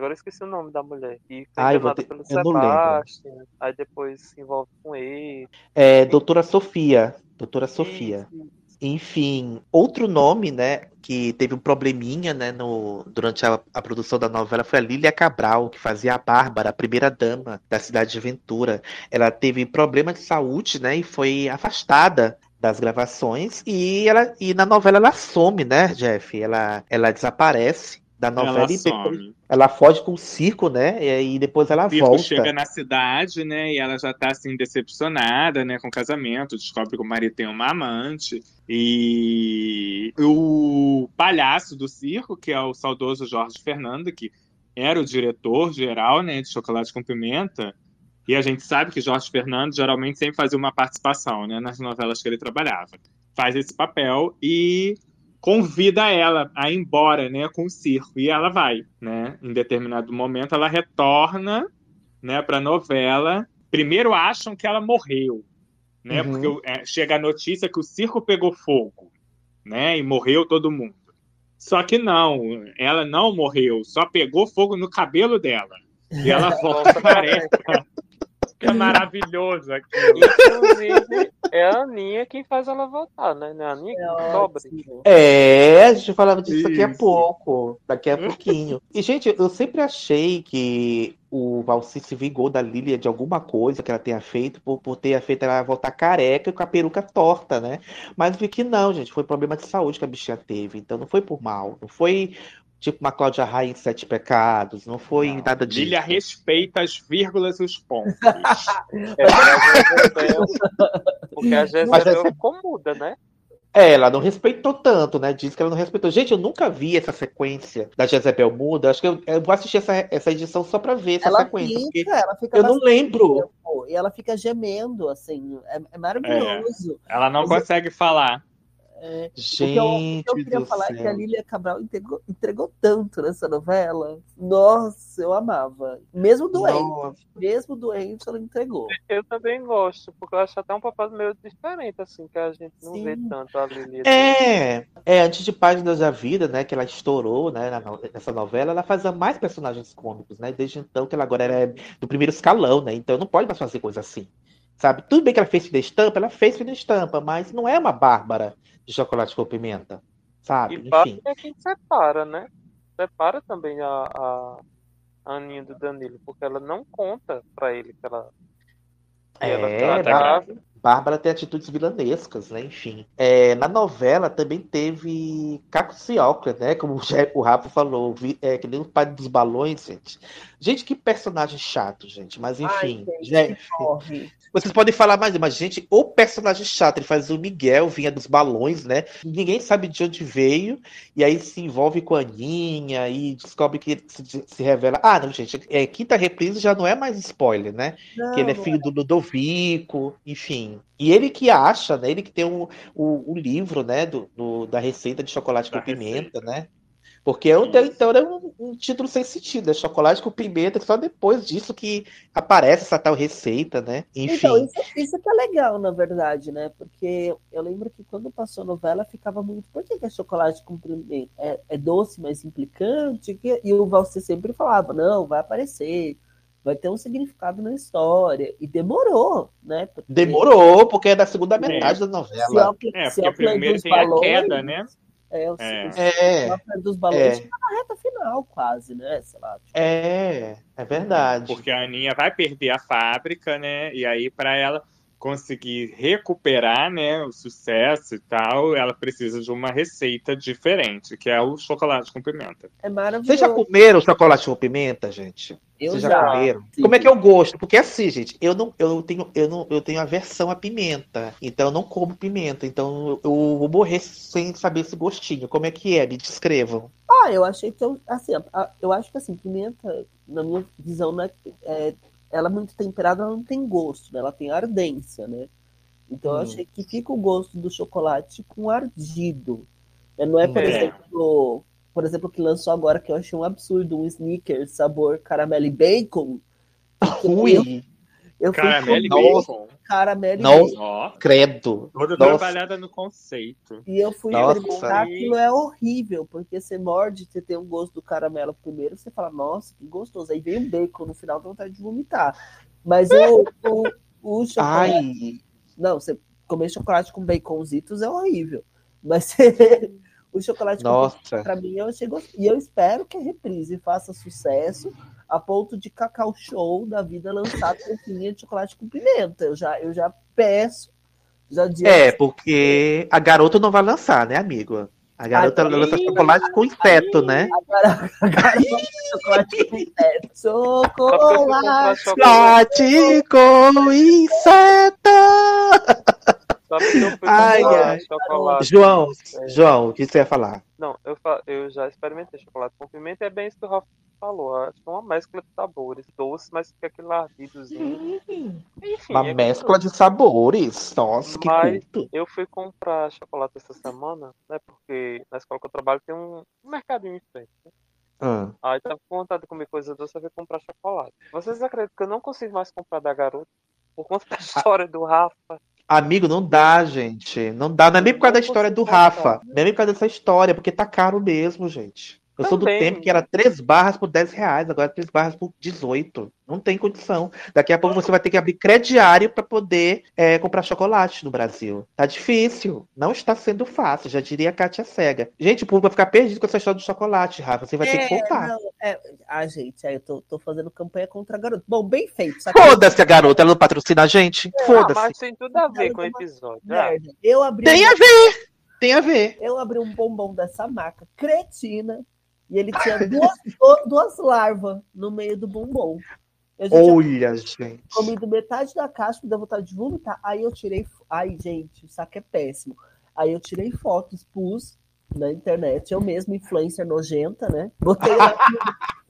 S5: Agora eu esqueci o nome da mulher. E foi
S4: Ah,
S5: enganada
S4: ter-
S5: pelo. Sebastian. Aí depois se envolve com ele.
S4: É, Doutora Sofia. Doutora Sofia.
S5: Isso.
S4: Enfim, outro nome, né, que teve um probleminha, né, no, durante a, a produção da novela foi a Lília Cabral, que fazia a Bárbara, a primeira dama da cidade de Ventura. Ela teve problema de saúde, né, e foi afastada das gravações e ela e na novela ela some, né, Jeff? Ela ela desaparece da novela
S6: Ela
S4: e depois
S6: some.
S4: ela foge com o circo, né? E aí depois ela
S6: O circo
S4: volta.
S6: chega na cidade, né? E ela já tá assim, decepcionada, né? Com o casamento, descobre que o marido tem uma amante. E o palhaço do circo, que é o saudoso Jorge Fernando, que era o diretor geral, né? De Chocolate com Pimenta. E a gente sabe que Jorge Fernando geralmente sempre fazia uma participação, né? Nas novelas que ele trabalhava. Faz esse papel e convida ela a ir embora, né, com o circo. E ela vai, né? Em determinado momento ela retorna, né, para a novela. Primeiro acham que ela morreu, né?
S4: Uhum.
S6: Porque é, chega a notícia que o circo pegou fogo, né? E morreu todo mundo. Só que não, ela não morreu, só pegou fogo no cabelo dela. E ela volta careca. É maravilhoso aquilo.
S5: Inclusive, é a Aninha quem faz ela voltar, né? Não é a Aninha que
S8: É
S5: cobra.
S4: É, a gente falava disso daqui a pouco, daqui a pouquinho. E, gente, eu sempre achei que o Valci se vingou da Lilia de alguma coisa que ela tenha feito, por, por ter feito ela voltar careca e com a peruca torta, né? Mas vi que não, gente, foi problema de saúde que a bichinha teve, então não foi por mal, não foi tipo uma Cláudia Raia em Sete Pecados, não foi nada disso.
S6: Lilia respeita as vírgulas e os pontos.
S5: É, porque a
S4: Mas
S5: Jezebel
S4: essa-
S5: ficou muda, né?
S4: É, ela não respeitou tanto, né? Diz que ela não respeitou. Gente, eu nunca vi essa sequência da Jezebel Muda. Acho que eu, eu vou assistir essa, essa edição só pra ver essa
S8: Ela
S4: sequência.
S8: fica, ela fica
S4: eu não lembro.
S8: tempo, E ela fica gemendo, assim. É, é maravilhoso.
S6: Ela não
S8: Mas-
S6: consegue falar.
S8: É, o que eu, o
S4: Gente
S8: que eu queria falar é que a
S4: céu.
S8: Lília Cabral entregou, entregou tanto nessa novela. Nossa, eu amava. Mesmo doente,
S4: Nossa.
S8: mesmo doente, ela entregou.
S5: Eu também gosto, porque eu acho até um papel meio diferente, assim, que a gente não vê
S8: Sim.
S5: tanto a Lili.
S4: É, é, antes de Páginas da Vida, né, que ela estourou, né, nessa novela, ela fazia mais personagens cômicos, né, desde então que ela agora é do primeiro escalão, né, então não pode mais fazer coisa assim, sabe? Tudo bem que ela fez Fina Estampa, ela fez Fina Estampa, mas não é uma Bárbara de Chocolate com Pimenta, sabe?
S5: E
S4: Enfim.
S5: Bárbara é quem separa, né? Separa também a, a a Aninha do Danilo, porque ela não conta pra ele que ela, que ela
S4: É,
S5: tá
S6: tá
S5: grávida.
S4: Bárbara tem atitudes vilanescas, né? Enfim. É, na novela também teve Caco Ciocla, né? Como o Rafa falou, é, que nem o pai dos balões, gente. Gente, que personagem chato, gente. Mas enfim,
S8: Ai, gente, corre.
S4: Vocês podem falar mais, mas, gente, o personagem chato, ele faz o Miguel, vinha dos balões, né? Ninguém sabe de onde veio, e aí se envolve com a Aninha e descobre que ele se, se revela. Ah, não, gente, é, quinta reprise já não é mais spoiler, né?
S8: Não,
S4: que ele é filho do Ludovico, enfim. E ele que acha, né? Ele que tem o, o, o livro, né? Do, do- da receita de chocolate
S6: Da
S4: com pimenta, né? Porque eu, então era um, um título sem sentido, é chocolate com pimenta, que só depois disso que aparece essa tal receita, né? Enfim.
S8: Então, isso, isso que é legal, na verdade, né? Porque eu lembro que quando passou a novela, ficava muito. Por que, que é chocolate com pimenta? É, é doce, mas implicante? E o Valser sempre falava: não, vai aparecer, vai ter um significado na história. E demorou, né? Porque
S4: Demorou, porque é da segunda metade da
S8: se
S4: novela.
S8: o-
S6: É,
S8: se
S6: porque primeiro tem a
S8: balões,
S6: queda, né?
S8: É, o,
S6: É.
S8: o
S4: É,
S8: Sofrer dos balões
S4: é.
S8: fica na reta final, quase, né? Sei lá. tipo,
S4: é, é verdade.
S6: Porque a Aninha vai perder a fábrica, né? E aí, para ela. conseguir recuperar, né, o sucesso e tal, ela precisa de uma receita diferente, que é o chocolate com pimenta.
S8: É maravilhoso.
S4: Vocês já comeram chocolate com pimenta, gente?
S8: Eu
S4: Vocês
S8: já.
S4: já comeram?
S8: Sim.
S4: Como é que é o gosto? Porque assim, gente, eu não, eu não tenho, eu não, eu tenho aversão à pimenta. Então eu não como pimenta. Então eu vou morrer sem saber esse gostinho. Como é que é? Me descrevam.
S8: Ah, eu achei que eu, assim, eu acho que assim, pimenta, na minha visão, né, é, ela é muito temperada, ela não tem gosto, né? Ela tem ardência, né? Então eu
S4: Hum.
S8: achei que fica o gosto do chocolate com ardido. É, Não é, por
S6: É.
S8: exemplo, por exemplo, o que lançou agora, que eu achei um absurdo, um Snickers sabor caramelo e bacon.
S4: Ui,
S8: Eu fui
S6: Caramelo e bacon.
S8: caramelo e
S4: Nossa.
S8: bacon.
S4: Credo.
S6: toda trabalhada no conceito.
S8: E eu fui
S4: Nossa.
S8: experimentar, aquilo é horrível, porque você morde, você tem um gosto do caramelo primeiro, você fala, nossa, que gostoso. Aí vem o bacon no final, dá vontade de vomitar. Mas o, o, o chocolate.
S4: Ai,
S8: Não, você comer chocolate com baconzitos é horrível. Mas você- o chocolate com
S4: Nossa.
S8: pra mim, eu achei gostoso. E eu espero que a reprise faça sucesso a ponto de Cacau Show da vida lançar tampinha de chocolate com pimenta. Eu já, eu já peço, já digo.
S4: É, porque a garota não vai lançar, né, amigo? A garota
S8: Ai,
S4: lança chocolate com inseto, né?
S8: Agora, agora chocolate com inseto. Chocolate.
S4: Chocolate com inseto!
S5: Eu fui
S4: Ai,
S5: chocolate.
S4: João,
S5: É.
S4: João, o que você ia falar?
S5: Não, eu, eu já experimentei chocolate com pimenta e é bem isso que o Rafa falou. Acho que é uma mescla de sabores. Doce, mas fica aquele ardidozinho. Enfim,
S4: Uma
S5: é
S4: mescla de sabores. Nossa, que
S5: Mas
S4: culto.
S5: eu fui comprar chocolate essa semana, né? Porque na escola que eu trabalho tem um mercadinho em frente. né?
S4: Ah.
S5: Aí tava com vontade de comer coisa doce, eu fui comprar chocolate. Vocês acreditam que eu não consigo mais comprar da garota? Por conta da história do Rafa.
S4: Amigo, não dá, gente. Não dá. Não é nem por causa da história do Rafa. Não é nem por causa dessa história, porque tá caro mesmo, gente. Eu sou do
S5: Também.
S4: tempo que era 3 barras por 10 reais, agora 3 barras por 18. Não tem condição. Daqui a pouco você vai ter que abrir crediário para poder é, comprar chocolate no Brasil. Tá difícil. Não está sendo fácil, já diria a Kátia Cega. Gente, o público vai ficar perdido com essa história do chocolate, Rafa. Você vai ter que
S8: É,
S4: contar.
S8: não, é, ah, gente, aí eu tô, tô fazendo campanha contra a garota. Bom, bem feito.
S4: Foda-se a garota, ela não patrocina a gente.
S5: Ah,
S4: Foda-se.
S5: mas tem tudo a ver com o episódio. ah.
S8: Eu abri
S4: Tem
S8: um-
S4: a ver. Tem a ver.
S8: Eu abri um bombom dessa marca cretina e ele tinha duas, du- duas larvas no meio do bombom.
S4: Olha, gente.
S8: comido metade da caixa, me deu vontade de vomitar. Aí eu tirei. Ai, gente, o saco é péssimo. Aí eu tirei fotos, pus na internet, eu mesma, influencer nojenta, né? Botei lá,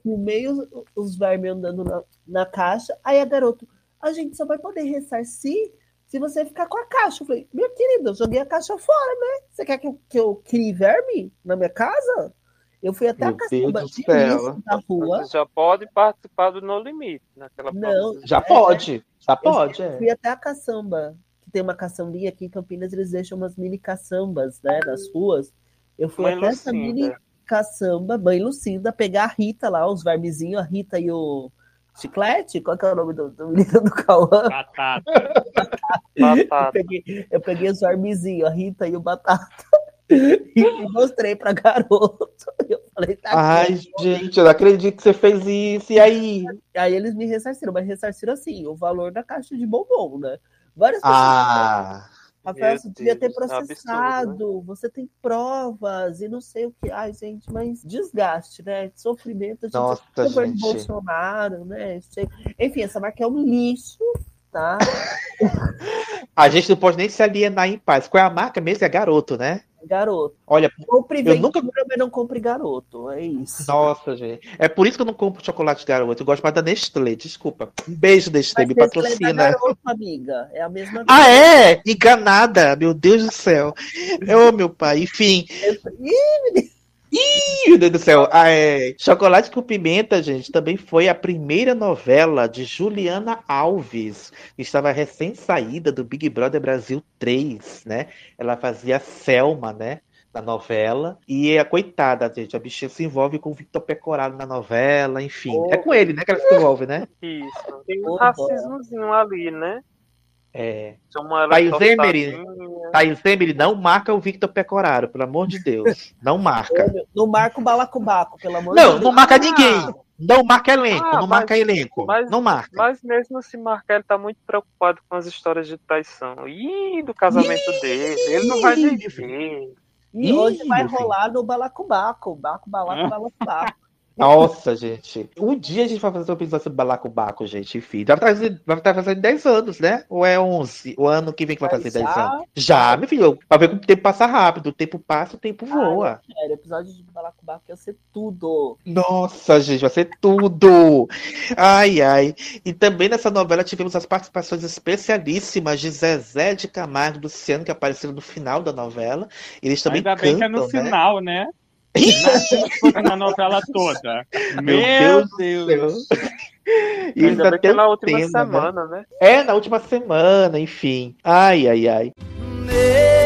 S8: filmei os, os vermes andando na, na caixa. Aí a garota, a gente só vai poder ressarcir se você ficar com a caixa. Eu falei, minha querida, eu joguei a caixa fora, né? Você quer que eu, que eu crie verme na minha casa? Eu fui até
S4: Meu
S8: a caçamba de
S4: céu.
S8: lixo da rua.
S5: Você já pode participar do No Limite. Naquela
S8: Não.
S4: Já pode. Já pode,
S8: Eu
S4: é.
S8: fui até a caçamba, que tem uma caçambinha aqui em Campinas, eles deixam umas mini caçambas, né, nas ruas. Eu fui
S5: Mãe
S8: até essa
S5: Lucinda.
S8: mini caçamba, mãe Lucinda, pegar a Rita lá, os vermezinhos, a Rita e o Chiclete, qual que é o nome do, do menino do Cauã?
S6: Batata.
S8: Eu
S5: Batata.
S8: peguei, eu peguei os vermezinhos, a Rita e o Batata, e mostrei pra garoto. Eu falei, tá
S4: Ai,
S8: aqui.
S4: gente, eu não acredito que você fez isso. E aí?
S8: Aí eles me ressarciram, mas ressarciram assim, o valor da caixa de bombom, né? Várias pessoas
S4: Ah,
S8: Rafael, você devia ter
S5: é um absurdo,
S8: processado, você tem provas e não sei o que. Ai, gente, mas desgaste, né? Sofrimento, a gente
S4: Nossa,
S8: governo
S4: gente.
S8: Bolsonaro, né? Sei- Enfim, essa marca é um lixo, tá?
S4: a gente não pode nem se alienar em paz. Qual é a marca mesmo? É garoto, né?
S8: Garoto.
S4: Olha,
S8: Compre
S4: Eu nunca-
S8: mas não compre garoto. É isso.
S4: nossa, gente. É por isso que eu não compro chocolate garoto. Eu gosto mais da Nestlé, desculpa. Um beijo, Nestlé,
S8: Mas
S4: me
S8: Nestlé é
S4: patrocina.
S8: garoto, amiga. É a mesma
S4: Ah, é? Enganada, meu Deus do céu. Ô, meu pai, enfim.
S8: Ih,
S4: Ih, meu Deus do céu. Ah, é. Chocolate com Pimenta, gente, também foi a primeira novela de Juliana Alves, que estava recém-saída do Big Brother Brasil 3, né? Ela fazia Selma, né? Na novela. E a coitada, gente, a bichinha se envolve com o Victor Pecoraro na novela, enfim. É com ele, né, que ela se envolve, né?
S5: Isso. Tem um
S8: Ô,
S5: racismozinho ali, né?
S4: É. Thaís Emery. Thaís Emery, não marca o Victor Pecoraro, pelo amor de Deus. Não marca.
S8: Não marca o balacobaco, pelo amor
S4: Não,
S8: de Deus.
S4: não marca ninguém. Não marca elenco,
S5: Ah,
S4: não
S5: mas-
S4: marca elenco.
S5: Mas,
S4: não marca.
S5: mas mesmo se marcar, ele tá muito preocupado com as histórias de traição. Ih, do casamento dele. Ele não vai dizer.
S8: E hoje vai rolar no Balacobaco. Baco, balaco, balacobaco.
S4: Nossa, gente. Um dia a gente vai fazer um episódio sobre balacobaco, gente. Enfim, vai fazer, vai estar fazendo 10 anos, né? Ou é 11? O ano que vem que vai
S8: Mas
S4: fazer 10
S8: já?
S4: anos? Já, meu filho. Pra ver como o tempo passa rápido. O tempo passa, o tempo voa.
S8: Sério, episódio de Balacobaco ia ser tudo.
S4: Nossa, gente, vai ser tudo! Ai, ai. E também nessa novela tivemos as participações especialíssimas de Zezé de Camargo e Luciano, que apareceram no final da novela. Eles também
S6: Ainda bem que é
S4: cantam,
S6: no
S4: né?
S6: final, né? Na novela toda.
S4: Meu
S6: Meu
S4: Deus
S6: Deus.
S4: E
S5: Ainda
S4: ainda
S5: bem é na última
S4: tema,
S5: semana, né?
S4: É, na última semana, enfim. Ai, ai, ai.
S11: Nesses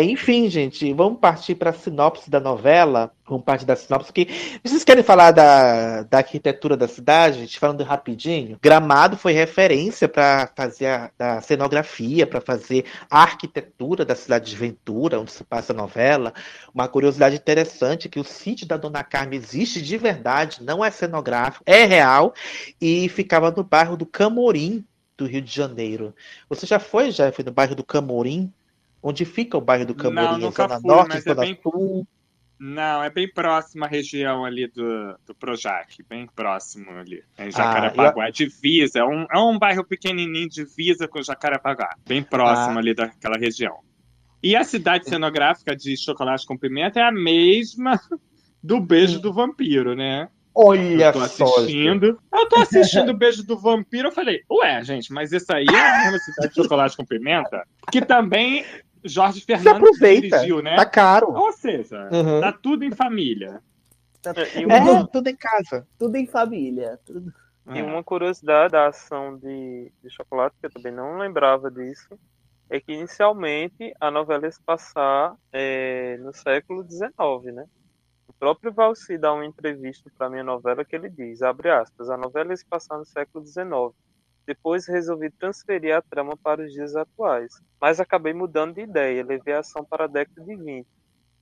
S11: É,
S4: enfim, gente, vamos partir para a sinopse da novela. Vamos partir da sinopse que vocês querem falar da, da arquitetura da cidade, gente, falando rapidinho. Gramado foi referência para fazer a, cenografia, para fazer a arquitetura da cidade de Ventura, onde se passa a novela. Uma curiosidade interessante é que o sítio da Dona Carmen existe de verdade, não é cenográfico, é real e ficava no bairro do Camorim, do Rio de Janeiro. Você já foi, já foi no bairro do Camorim? Onde fica o bairro do Camorim?
S6: Não,
S4: É
S6: nunca
S4: zona
S6: fui,
S4: norte,
S6: mas é
S4: zona
S6: bem...
S4: sul?
S6: Não, é bem próximo à região ali do, do Projac, bem próximo ali. É em
S4: Ah,
S6: Jacarepaguá, divisa. É um, é um bairro pequenininho, divisa com Jacarepaguá, bem próximo
S4: Ah.
S6: ali daquela região. E a cidade cenográfica de Chocolate com Pimenta é a mesma do Beijo do Vampiro, né?
S4: Olha
S6: eu tô
S4: só,
S6: assistindo. Eu tô assistindo o Beijo do Vampiro, eu falei, ué, gente, mas isso aí é a mesma cidade de Chocolate com Pimenta? Que também Jorge Fernandes
S4: aproveita,
S6: dirigiu, né?
S4: tá caro.
S6: Ou seja,
S4: Uhum.
S6: tá tudo em família.
S5: E
S4: É,
S5: uma,
S4: tudo em casa.
S8: Tudo em família. Tudo...
S5: e uma curiosidade da ação de, de chocolate, que eu também não lembrava disso, é que inicialmente a novela ia se passar é, no século XIX, né? O próprio Valci dá uma entrevista para a minha novela que ele diz, abre aspas, a novela ia se passar no século XIX. Depois resolvi transferir a trama para os dias atuais, mas acabei mudando de ideia, levei a ação para a década de 20.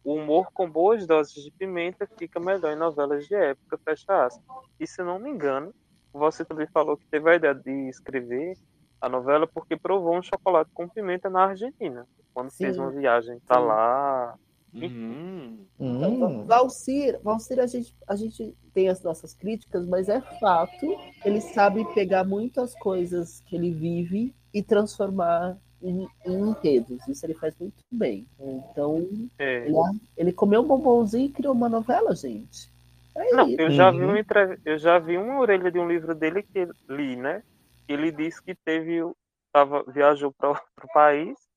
S5: O humor com boas doses de pimenta fica melhor em novelas de época, fecha aspas. E se não me engano, você também falou que teve a ideia de escrever a novela porque provou um chocolate com pimenta na Argentina, quando
S8: Sim.
S5: fez uma viagem
S8: Sim.
S5: lá.
S6: Hum.
S4: Hum.
S8: Valcir, Valcir a, gente, a gente tem as nossas críticas, mas é fato. Ele sabe pegar muitas coisas que ele vive e transformar em, em enredos. Isso ele faz muito bem. Então,
S5: É.
S8: ele, ele comeu um bombonzinho e criou uma novela, gente. É
S5: Não, eu já vi
S4: Uhum.
S5: uma eu já vi uma orelha de um livro dele que li, né? Ele disse que teve, tava, viajou para o país,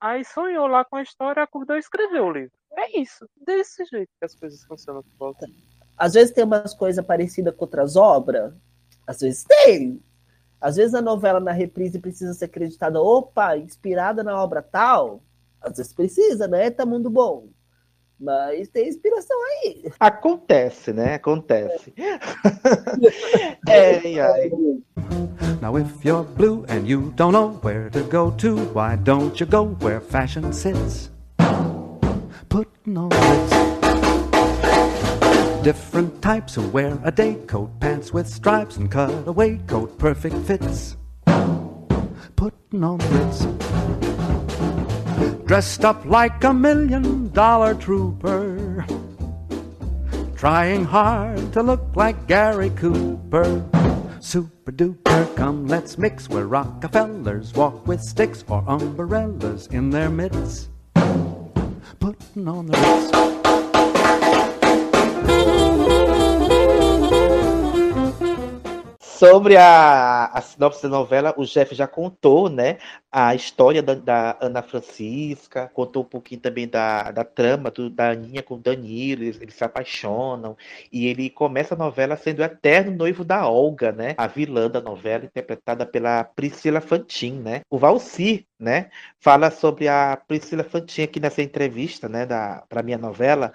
S5: aí sonhou lá com a história, acordou e escreveu o livro. É isso, desse jeito que as coisas funcionam por volta.
S8: Às vezes tem umas coisas parecidas com outras obras. Às vezes tem. Às vezes a novela na reprise precisa ser acreditada, opa, inspirada na obra tal. Às vezes precisa, né? Tá mundo bom. Mas tem inspiração aí.
S4: Acontece, né? Acontece. é, ai.
S12: Now, if you're blue and you don't know where to go to, why don't you go where fashion sits? Putting on Ritz. Different types who wear a day coat, pants with stripes, and cutaway coat, perfect fits. Putting on Ritz. Dressed up like a million dollar trooper. Trying hard to look like Gary Cooper. Super duper, come let's mix where Rockefellers walk with sticks or umbrellas in their midst. Putting on the.
S4: Sobre a, a sinopse da novela, o Jeff já contou, né? A história da, da Ana Francisca, contou um pouquinho também da, da trama do, da Aninha com o Danilo, eles, eles se apaixonam, e ele começa a novela sendo o eterno noivo da Olga, né? A vilã da novela, interpretada pela Priscila Fantin, né? O Valci, né? Fala sobre a Priscila Fantin aqui nessa entrevista, né? Da, pra minha novela,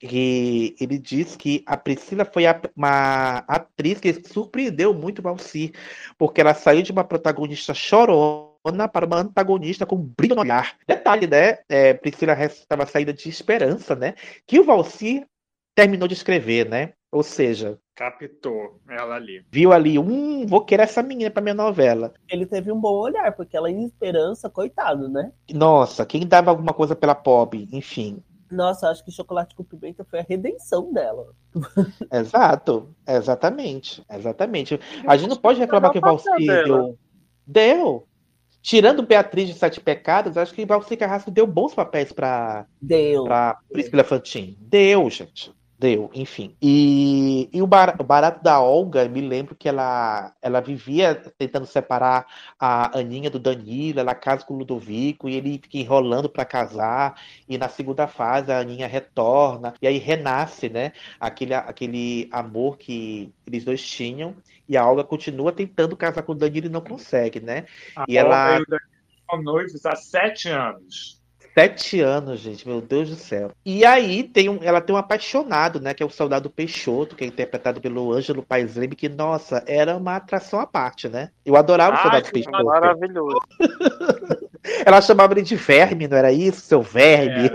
S4: que ele diz que a Priscila foi a- uma atriz que surpreendeu muito o Valci, porque ela saiu de uma protagonista chorona para uma antagonista com brilho no olhar. Detalhe, né? É, Priscila estava saída de esperança, né? Que o Valci terminou de escrever, né? Ou seja,
S6: Captou ela ali.
S4: viu ali, hum, vou querer essa menina para minha novela.
S8: Ele teve um bom olhar, porque ela em esperança, coitado, né?
S4: Nossa, quem dava alguma coisa pela pobre, enfim.
S8: Nossa, acho que chocolate com pimenta foi a redenção dela.
S4: Exato, exatamente, exatamente. A gente não pode reclamar que o
S8: Deu.
S4: Tirando Beatriz de Sete Pecados, acho que Valci Carrasco deu bons papéis para
S8: Deu.
S4: para Priscila Fantin. Deu, gente. Deu, enfim. E, e o, bar- o barato da Olga, me lembro que ela, ela vivia tentando separar a Aninha do Danilo, ela casa com o Ludovico e ele fica enrolando para casar. E na segunda fase a Aninha retorna e aí renasce, né? Aquele, aquele amor que eles dois tinham. E a Olga continua tentando casar com o Danilo e não consegue, né?
S6: A
S4: E ela.
S6: Olga e o Danilo noivos há sete anos.
S4: Sete anos, gente, meu Deus do céu. E aí tem um, ela tem um apaixonado, né? Que é o soldado Peixoto, que é interpretado pelo Ângelo Paes Leme, que, nossa, era uma atração à parte, né? Eu adorava o
S5: Ah,
S4: soldado Peixoto.
S5: maravilhoso.
S4: Ela chamava ele de verme, não era isso? Seu verme.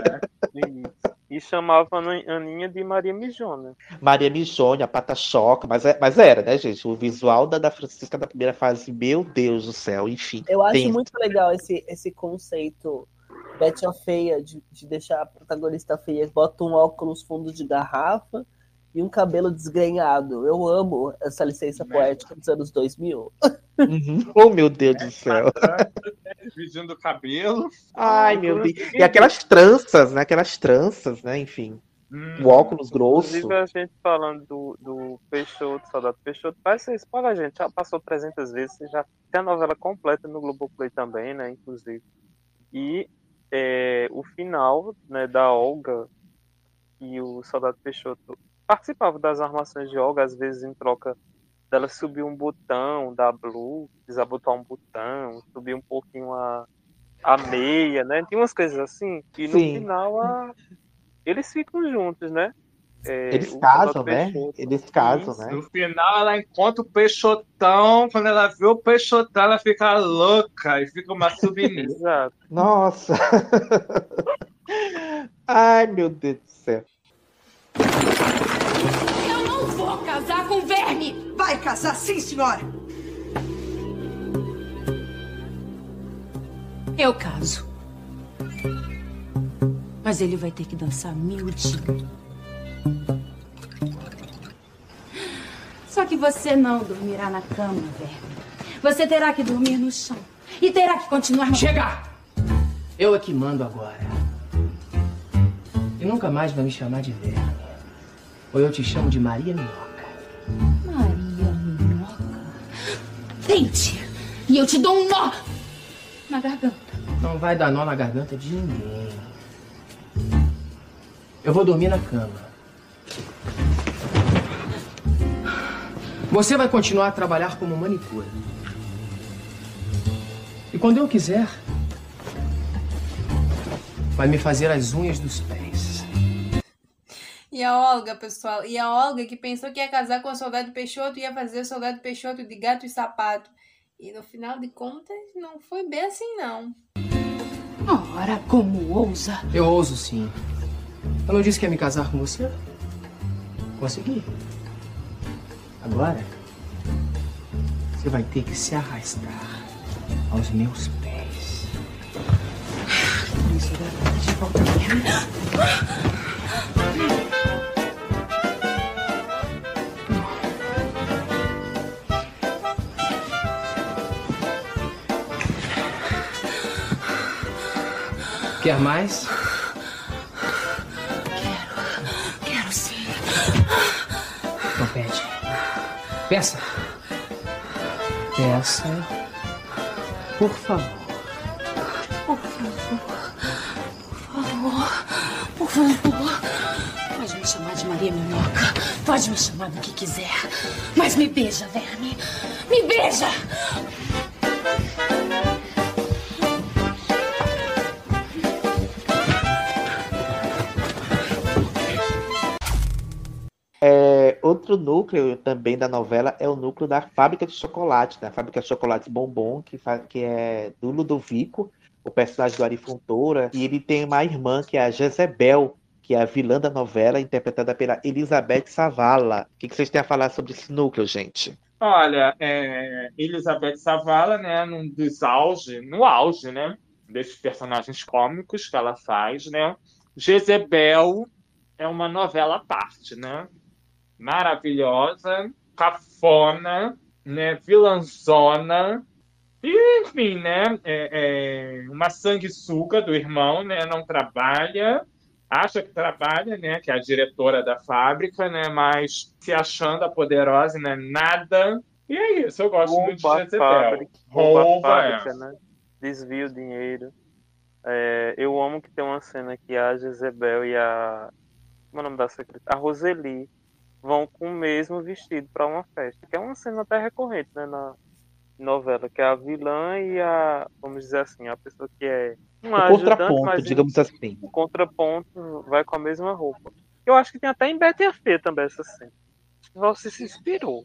S5: E chamava a Ani- Aninha de Maria Mijona.
S4: Maria Mijone, a Pata-Choca, mas, é- mas era, né, gente? O visual da, da Francisca da primeira fase, meu Deus do céu, enfim.
S8: Eu acho
S4: Tem-
S8: muito legal esse, esse conceito Betty a feia, de, de deixar a protagonista feia, bota um óculos fundo de garrafa e um cabelo desgrenhado. Eu amo essa licença poética dos anos 2000.
S4: Uhum. Oh, meu Deus do céu.
S6: Dividindo o cabelo.
S4: Ai, meu Deus. E aquelas tranças, né? Aquelas tranças, né? Enfim. O óculos grosso.
S5: Inclusive, a gente falando do, do Peixoto, Soldado Peixoto, vai ser spoiler, gente. Já passou 300 vezes, já tem a novela completa no Globoplay também, né? Inclusive. E é, o final né, da Olga e o Soldado Peixoto participavam das armações de Olga, às vezes em troca dela subir um botão da Blue, desabotar um botão, subir um pouquinho a, a meia, né? Tem umas coisas assim. E no
S4: Sim.
S5: final a, eles ficam juntos, né? É,
S4: Eles casam, né?
S5: Peixoto.
S4: Eles casam,
S5: Isso.
S4: né?
S6: No final, ela encontra o Peixotão. Quando ela vê o Peixotão, ela fica louca e fica uma submissa.
S5: Exato.
S4: Nossa. Ai, meu Deus do céu.
S13: Eu não vou casar com verme!
S14: Vai casar sim, senhora!
S13: Eu caso. Mas ele vai ter que dançar miudinho. Só que você não dormirá na cama, verme. Você terá que dormir no chão. E terá que continuar no...
S15: Chega! Eu é que mando agora. E nunca mais vai me chamar de verme. Ou eu te chamo de Maria Minhoca.
S13: Maria Minhoca. Tente! E eu te dou um nó na garganta.
S15: Não vai dar nó na garganta de ninguém. Eu vou dormir na cama. Você vai continuar a trabalhar como manicure. E quando eu quiser, vai me fazer as unhas dos pés.
S16: E a Olga, pessoal, e a Olga que pensou que ia casar com o soldado Peixoto ia fazer o soldado Peixoto de gato e sapato. E no final de contas, não foi bem assim, não.
S13: Ora, como ousa?
S15: Eu ouso sim. Eu não disse que ia me casar com você? Consegui. Agora, você vai ter que se arrastar aos meus pés.
S13: Isso, garota, de volta.
S15: Quer mais? Peça. peça, por favor,
S13: Por favor. Por favor. Por favor. Pode me chamar de Maria Minhoca. Pode me chamar do que quiser. Mas me beija, verme. Me beija!
S4: Outro núcleo também da novela é o núcleo da fábrica de chocolate, da fábrica de chocolate Bombom, que, que é do Ludovico, o personagem do Ari Fontoura, e ele tem uma irmã que é a Jezebel, que é a vilã da novela, interpretada pela Elizabeth Savala. O que, que vocês têm a falar sobre esse núcleo, gente?
S6: Olha, é, Elizabeth Savala, né, num dos auge, no auge, né, desses personagens cômicos que ela faz, né, Jezebel é uma novela à parte, né, maravilhosa, cafona, né, vilãzona, e, enfim, né, é, é uma sanguessuga do irmão, né, não trabalha, acha que trabalha, né, que é a diretora da fábrica, né, mas se achando a poderosa, né, nada. E é isso, eu gosto muito de Jezebel.
S5: fábrica, rouba fábrica,
S6: é.
S5: né? Desvia o dinheiro. É, eu amo que tem uma cena que a Jezebel e a. Como é o nome da secretária? A Roseli vão com o mesmo vestido para uma festa. Que é uma cena até recorrente, né? Na novela, que é a vilã e a. Vamos dizer assim, a pessoa que é. Uma
S4: o contraponto, digamos assim.
S5: o contraponto vai com a mesma roupa. Eu acho que tem até em Betty a Fê também essa cena. Você se inspirou.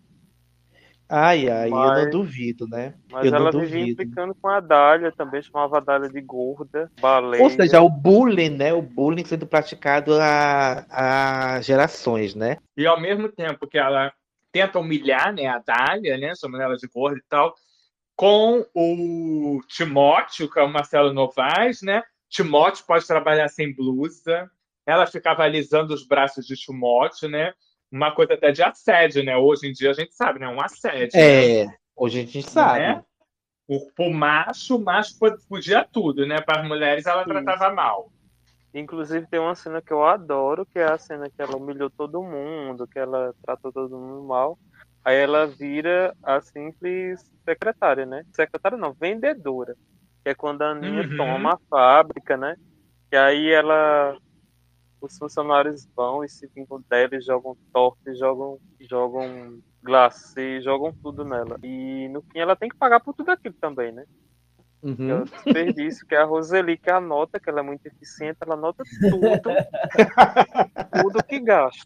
S4: Ai, ai, eu
S5: Mas-
S4: não duvido, né?
S5: Mas
S4: eu não
S5: ela vivia
S4: duvido.
S5: implicando com a Dália também, chamava a Dália de gorda, baleia.
S4: Ou seja, o bullying, né? O bullying sendo praticado há, há gerações, né?
S6: E ao mesmo tempo que ela tenta humilhar né, a Dália, né, chamando ela de gorda e tal, com o Timóteo, que é o Marcelo Novaes, né? Timóteo pode trabalhar sem blusa. Ela ficava alisando os braços de Timóteo, né? Uma coisa até de assédio, né? Hoje em dia a gente sabe, né? Um assédio. né?
S4: É, hoje a gente sabe.
S6: Né? O, o macho, o macho pod- podia tudo, né? Para as mulheres ela tratava mal.
S5: Inclusive tem uma cena que eu adoro, que é a cena que ela humilhou todo mundo, que ela tratou todo mundo mal. Aí ela vira a simples secretária, né? Secretária não, vendedora. Que é quando a Aninha
S6: Uhum.
S5: toma a fábrica, né? Que aí ela. Os funcionários vão e se vingam dela e jogam torta, jogam, jogam glacê, jogam tudo nela. E no fim ela tem que pagar por tudo aquilo também, né? Que é o desperdício, que é a Roseli que anota, que ela é muito eficiente, ela anota tudo, tudo que gasta.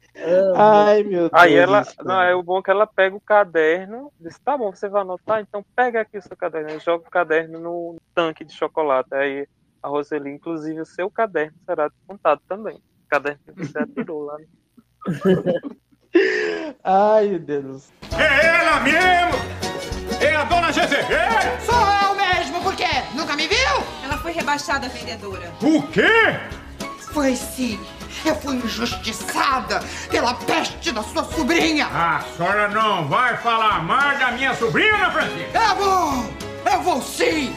S4: Ai, meu
S5: Aí
S4: Deus
S5: ela,
S4: do céu.
S5: não, é o bom que ela pega o caderno, diz, tá bom, você vai anotar, então pega aqui o seu caderno, e joga o caderno no tanque de chocolate. Aí a Roseli, inclusive, o seu caderno será descontado também. Que você atirou lá.
S4: Ai, meu Deus.
S17: É ela mesmo! É a dona Jezebel!
S3: Sou eu mesmo, por quê? Nunca me viu?
S2: Ela foi rebaixada vendedora.
S17: O quê?
S3: Foi sim. Eu fui injustiçada pela peste da sua sobrinha.
S17: A senhora não vai falar mais da minha sobrinha, Francisca?
S3: Eu vou! Eu vou sim!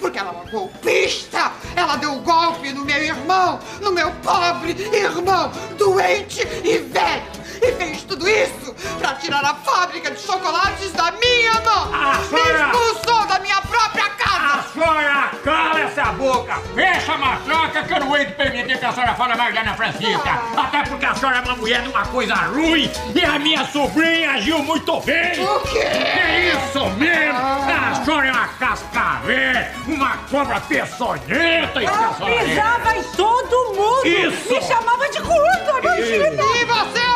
S3: Porque ela é uma golpista! Ela deu um golpe no meu irmão, no meu pobre irmão, doente e velho! E fez tudo isso pra tirar a fábrica de chocolates da minha mão!
S17: Ah,
S3: Me expulsou da minha própria casa!
S17: A senhora cala essa boca! Fecha a matraca que eu não hei de permitir que a senhora fale mais da Ana Francisca! Até porque a senhora é uma mulher de uma coisa ruim e a minha sobrinha agiu muito bem!
S3: O quê?
S17: É isso mesmo! A senhora é uma cascavel, uma cobra peçonhenta! Isso que a senhora é.
S1: Pisava em todo mundo!
S17: Isso.
S1: Me chamava de gorda, imagina!
S3: E você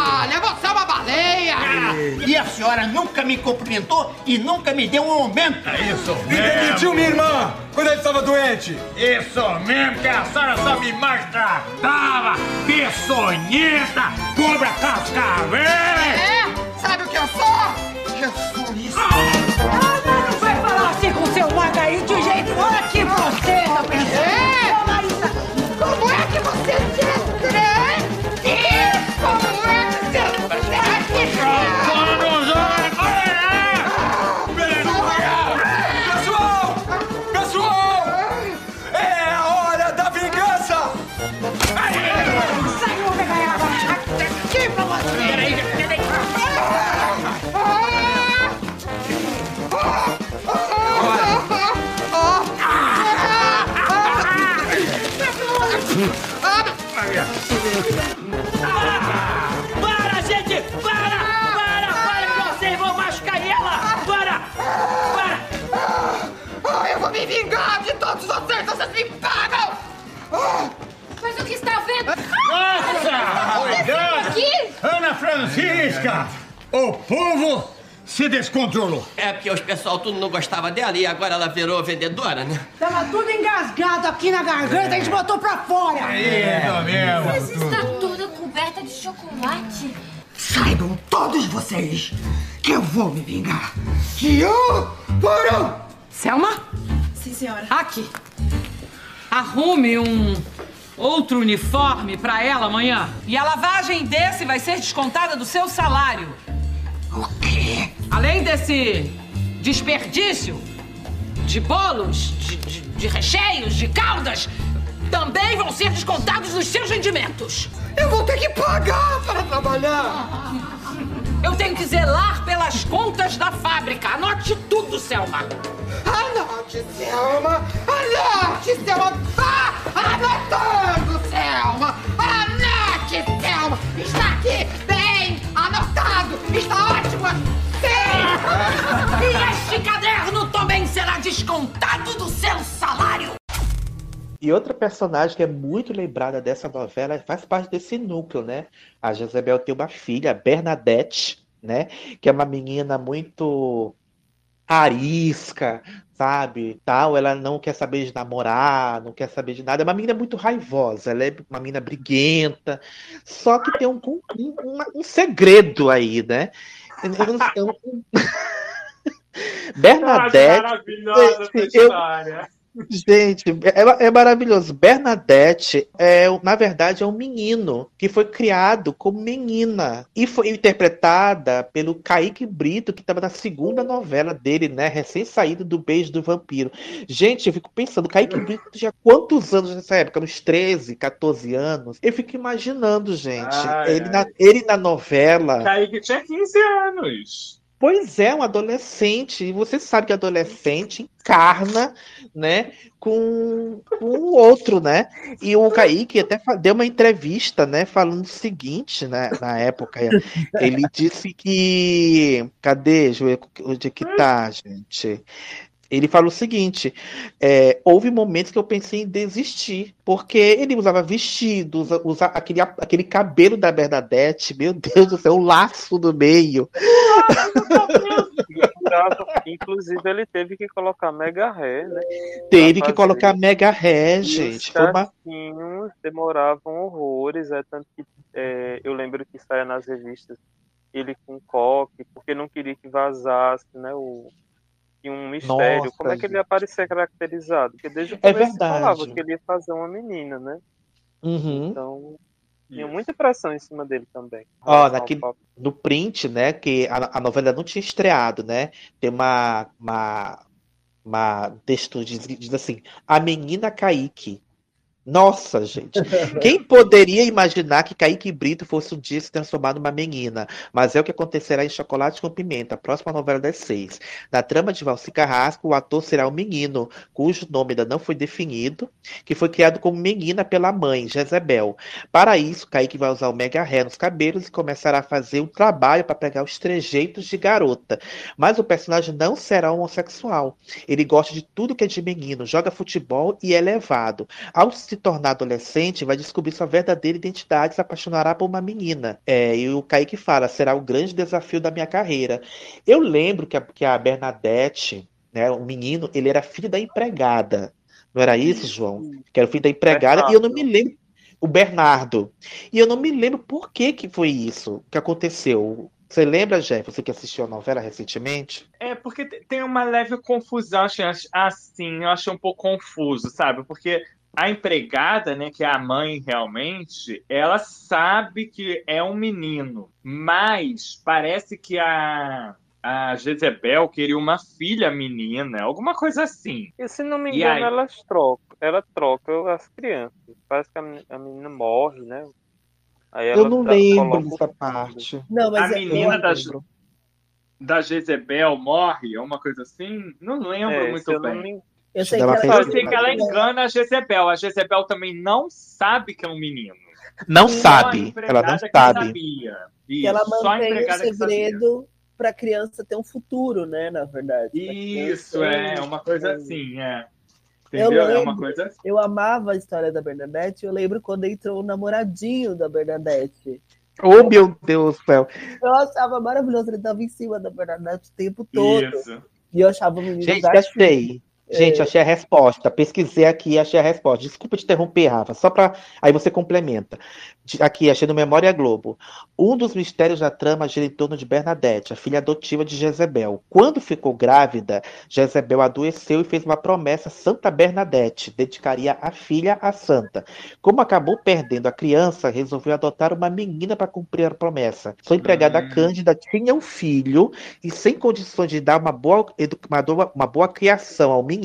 S3: é o quê, Dália? Você é uma baleia!
S14: E a senhora nunca me cumprimentou e nunca me deu um aumento.
S17: É isso
S18: Me demitiu minha irmã quando ele estava doente.
S17: Isso mesmo, que a senhora só me maltratava! Peçonhenta! Cobra cascavel!
S3: É? Sabe o que eu sou? Jesus!
S1: Ah, mas não vai falar assim com seu mago aí de jeito Olha
S17: Francisca! O povo se descontrolou.
S14: É porque os pessoal tudo não gostava dela e agora ela virou vendedora, né?
S1: Tava tudo engasgado aqui na garganta, a gente botou pra fora!
S13: Mas está toda coberta de chocolate.
S3: Saibam todos vocês que eu vou me vingar de um por um!
S1: Selma?
S2: Sim, senhora.
S1: Aqui. Arrume um outro uniforme pra ela amanhã. E a lavagem desse vai ser descontada do seu salário.
S3: O quê?
S1: Além desse desperdício de bolos, de, de- de recheios, de caldas, também vão ser descontados dos seus rendimentos.
S3: Eu vou ter que pagar para trabalhar!
S1: Eu tenho que zelar pelas contas da fábrica. Anote tudo, Selma.
S3: Anote, Selma! Anote, Selma! Ah, anotando, Selma! Anote, Selma! Está aqui, bem anotado! Está ótimo! Sim!
S1: E este caderno também será descontado do seu salário.
S4: E outra personagem que é muito lembrada dessa novela faz parte desse núcleo, né? A Jezebel tem uma filha, Bernadette, né? Que é uma menina muito arisca, sabe? Tal, ela não quer saber de namorar, não quer saber de nada. É uma menina muito raivosa, ela é uma menina briguenta. Só que tem um, um, um- segredo aí, né? Eu eu não- Bernadette.
S6: Maravilhosa essa
S4: eu-
S6: história.
S4: Gente, é, é maravilhoso. Bernadette é, na verdade, é um menino que foi criado como menina e foi interpretada pelo Kaique Brito, que estava na segunda novela dele, né? Recém-saído do Beijo do Vampiro. Gente, eu fico pensando, Kaique Brito tinha quantos anos nessa época? Uns 13, 14 anos? Eu fico imaginando, gente,
S6: Ai,
S4: ele,
S6: ai.
S4: Na, ele na novela.
S6: Kaique tinha 15 anos.
S4: Pois é, um adolescente. E você sabe que adolescente encarna, né, com, com o outro, né? E o Kaique até deu uma entrevista, né, falando o seguinte, né, na época. Ele disse que. Cadê? Ver onde é que tá, gente. Ele fala o seguinte: é, houve momentos que eu pensei em desistir, porque ele usava vestido, usa, usa aquele, aquele cabelo da Bernadette, meu Deus do céu, o laço do meio.
S5: Inclusive, ele teve que colocar mega ré, né?
S4: Teve que colocar mega ré, gente.
S5: Os
S4: uma...
S5: demoravam horrores, é tanto que é, eu lembro que saia nas revistas ele com coque, porque não queria que vazasse, né? O, tinha um mistério.
S4: Nossa,
S5: Como é que ele ia aparecer caracterizado? Porque desde o
S4: É
S5: começo se falava que ele ia fazer uma menina, né?
S4: Uhum.
S5: Então, tinha muita pressão em cima dele também.
S4: Ó, naquele, no print, né, que a, a novela não tinha estreado, né? Tem uma, uma, uma texto diz, diz assim: A menina Kaique. Nossa, gente. Quem poderia imaginar que Kaique Brito fosse um dia se transformar numa menina? Mas é o que acontecerá em Chocolate com Pimenta, próxima novela das seis. Na trama de Valci Carrasco, o ator será um menino, cujo nome ainda não foi definido, que foi criado como menina pela mãe, Jezebel. Para isso, Kaique vai usar o mega ré nos cabelos e começará a fazer um trabalho para pegar os trejeitos de garota. Mas o personagem não será homossexual. Ele gosta de tudo que é de menino, joga futebol e é levado. Ao se tornar adolescente, vai descobrir sua verdadeira identidade e se apaixonará por uma menina. É, e o Kaique fala, será o grande desafio da minha carreira. Eu lembro que a, que a Bernadette, né, o menino, ele era filho da empregada. Não era isso, João? Que era filho da empregada, e eu não me lembro. O Bernardo. E eu não me lembro por que, que foi isso que aconteceu. Você lembra, Jeff? Você que assistiu a novela recentemente?
S6: É, porque te- tem uma leve confusão, assim, eu achei um pouco confuso, sabe? Porque a empregada, né, que é a mãe realmente, ela sabe que é um menino, mas parece que a, a Jezebel queria uma filha menina, alguma coisa assim.
S5: E se não me engano,
S6: aí?
S5: elas trocam. Ela troca as crianças. Parece que a men- a menina morre, né? Aí
S4: Eu não
S5: dá-
S4: lembro dessa parte.
S8: Não,
S6: a
S8: mas é-
S6: menina da, da Jezebel morre, é uma coisa assim? Não lembro
S5: É, se
S6: muito
S5: eu não
S6: bem.
S8: Eu
S4: sei que ela
S6: Eu
S4: fez
S6: sei que ela engana a Jezebel. A Jezebel também não sabe que é um menino.
S4: Não
S6: Só
S4: sabe, ela não sabe.
S6: sabia.
S8: que ela mantém o segredo para a criança ter um futuro, né? Na verdade.
S6: Isso, é uma coisa assim, é.
S8: Eu
S6: Entendeu? É
S8: lembro,
S6: uma coisa assim.
S8: eu amava a história da Bernadette. Eu lembro quando entrou o namoradinho da Bernadette.
S4: Oh, meu Deus do céu.
S8: Eu achava maravilhoso, ele tava em cima da Bernadette o tempo todo.
S4: Isso.
S8: E eu achava o menino
S4: Gente,
S8: gatinho.
S4: achei. Gente,
S8: É.
S4: achei a resposta. Pesquisei aqui e achei a resposta. Desculpa te interromper, Rafa, só para. Aí você complementa. Aqui, achei no Memória Globo. Um dos mistérios da trama gira em torno de Bernadette, a filha adotiva de Jezebel. Quando ficou grávida, Jezebel adoeceu e fez uma promessa a Santa Bernadette, dedicaria a filha à santa. Como acabou perdendo a criança, resolveu adotar uma menina para cumprir a promessa. Sua empregada Cândida tinha um filho e, sem condições de dar uma boa, edu- uma boa, uma boa criação ao menino,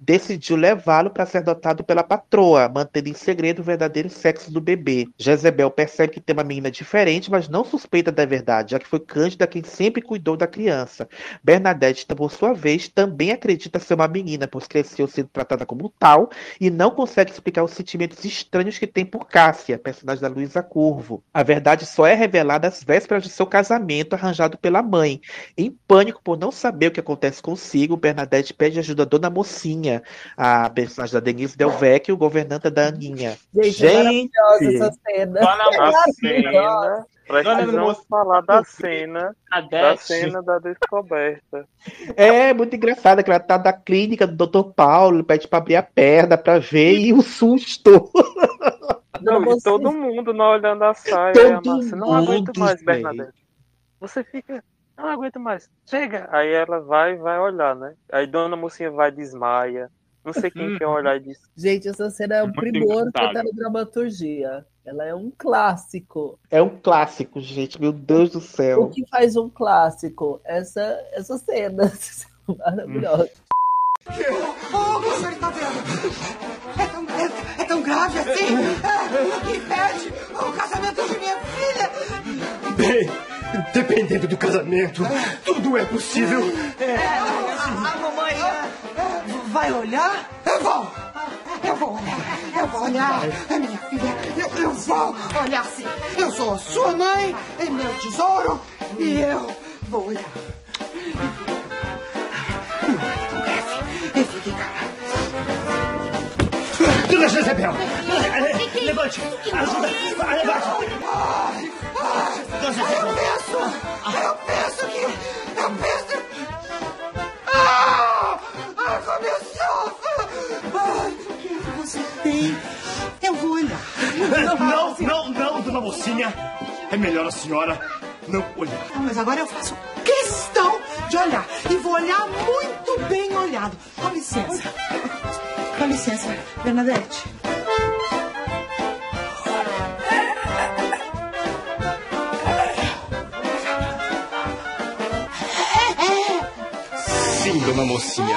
S4: decidiu levá-lo para ser adotado pela patroa, mantendo em segredo o verdadeiro sexo do bebê. Jezebel percebe que tem uma menina diferente, mas não suspeita da verdade, já que foi Cândida quem sempre cuidou da criança. Bernadette, por sua vez, também acredita ser uma menina, pois cresceu sendo tratada como tal e não consegue explicar os sentimentos estranhos que tem por Cássia, personagem da Luísa Curvo. A verdade só é revelada às vésperas de seu casamento arranjado pela mãe. Em pânico por não saber o que acontece consigo, Bernadette pede ajuda da Dona Mocinha, a personagem da Denise Del Vecchio, governanta da Aninha.
S8: Gente, é maravilhosa essa cena.
S5: A
S8: Maravilhosa.
S5: cena, precisamos
S4: Dona
S5: falar da cena, da cena da descoberta.
S4: É muito engraçado que ela tá da clínica do Dr. Paulo, pede pra abrir a perna pra ver e o susto.
S5: Não, e todo mundo não olhando a saia.
S4: Todo
S5: a não aguento mais,
S4: gente.
S5: Bernadette. Você fica, não aguento mais. Chega. Aí ela vai vai olhar, né? Aí Dona Mocinha vai e desmaia. Não sei quem quer olhar e diz.
S8: Gente, essa cena é um
S5: Muito
S8: primor tá na dramaturgia. Ela é um clássico.
S4: É um clássico, gente. Meu Deus do céu.
S8: O que faz um clássico? Essa, essa cena. Maravilhosa.
S3: Oh, o senhor está vendo? É tão, é, é tão grave assim? É, impede o casamento de minha filha!
S19: Dependendo do casamento, tudo é possível.
S3: É, a, a mamãe é, vai olhar? Eu vou! Eu vou olhar! Eu vou olhar! É minha filha! Eu, eu vou olhar sim! Eu sou sua mãe, é meu tesouro, e eu vou olhar! E fique calado!
S19: Dona Jezebel! Levante! Ajuda! Levante! Jezebel!
S3: Eu penso! Eu penso que. Eu penso. Ah! Ah, como eu sofro! Ai, o que você tem? Eu vou olhar.
S19: Não, não, não, dona mocinha. É melhor a senhora não olhar.
S3: Ah, Mas agora eu faço questão de olhar. E vou olhar muito bem olhado. Com licença. Com licença, Bernadette.
S19: Sim, dona mocinha.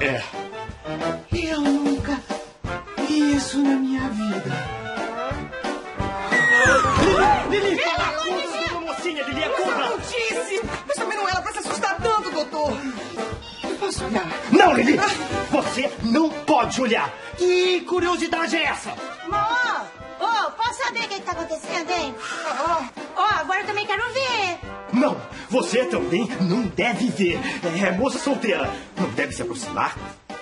S19: É.
S3: Eu nunca vi isso na minha vida.
S19: Lili!
S3: Deus!
S19: Dona mocinha, Lili, é
S3: Eu disse! Mas também não era pra se assustar tanto, doutor! Eu posso olhar?
S19: Não, Lili! Você não pode olhar! Que curiosidade é essa?
S20: Mó! Ô, posso saber o que, que tá acontecendo, hein? Ó, agora eu também quero ver.
S19: Não, você também não deve ver. É moça solteira. Não deve se aproximar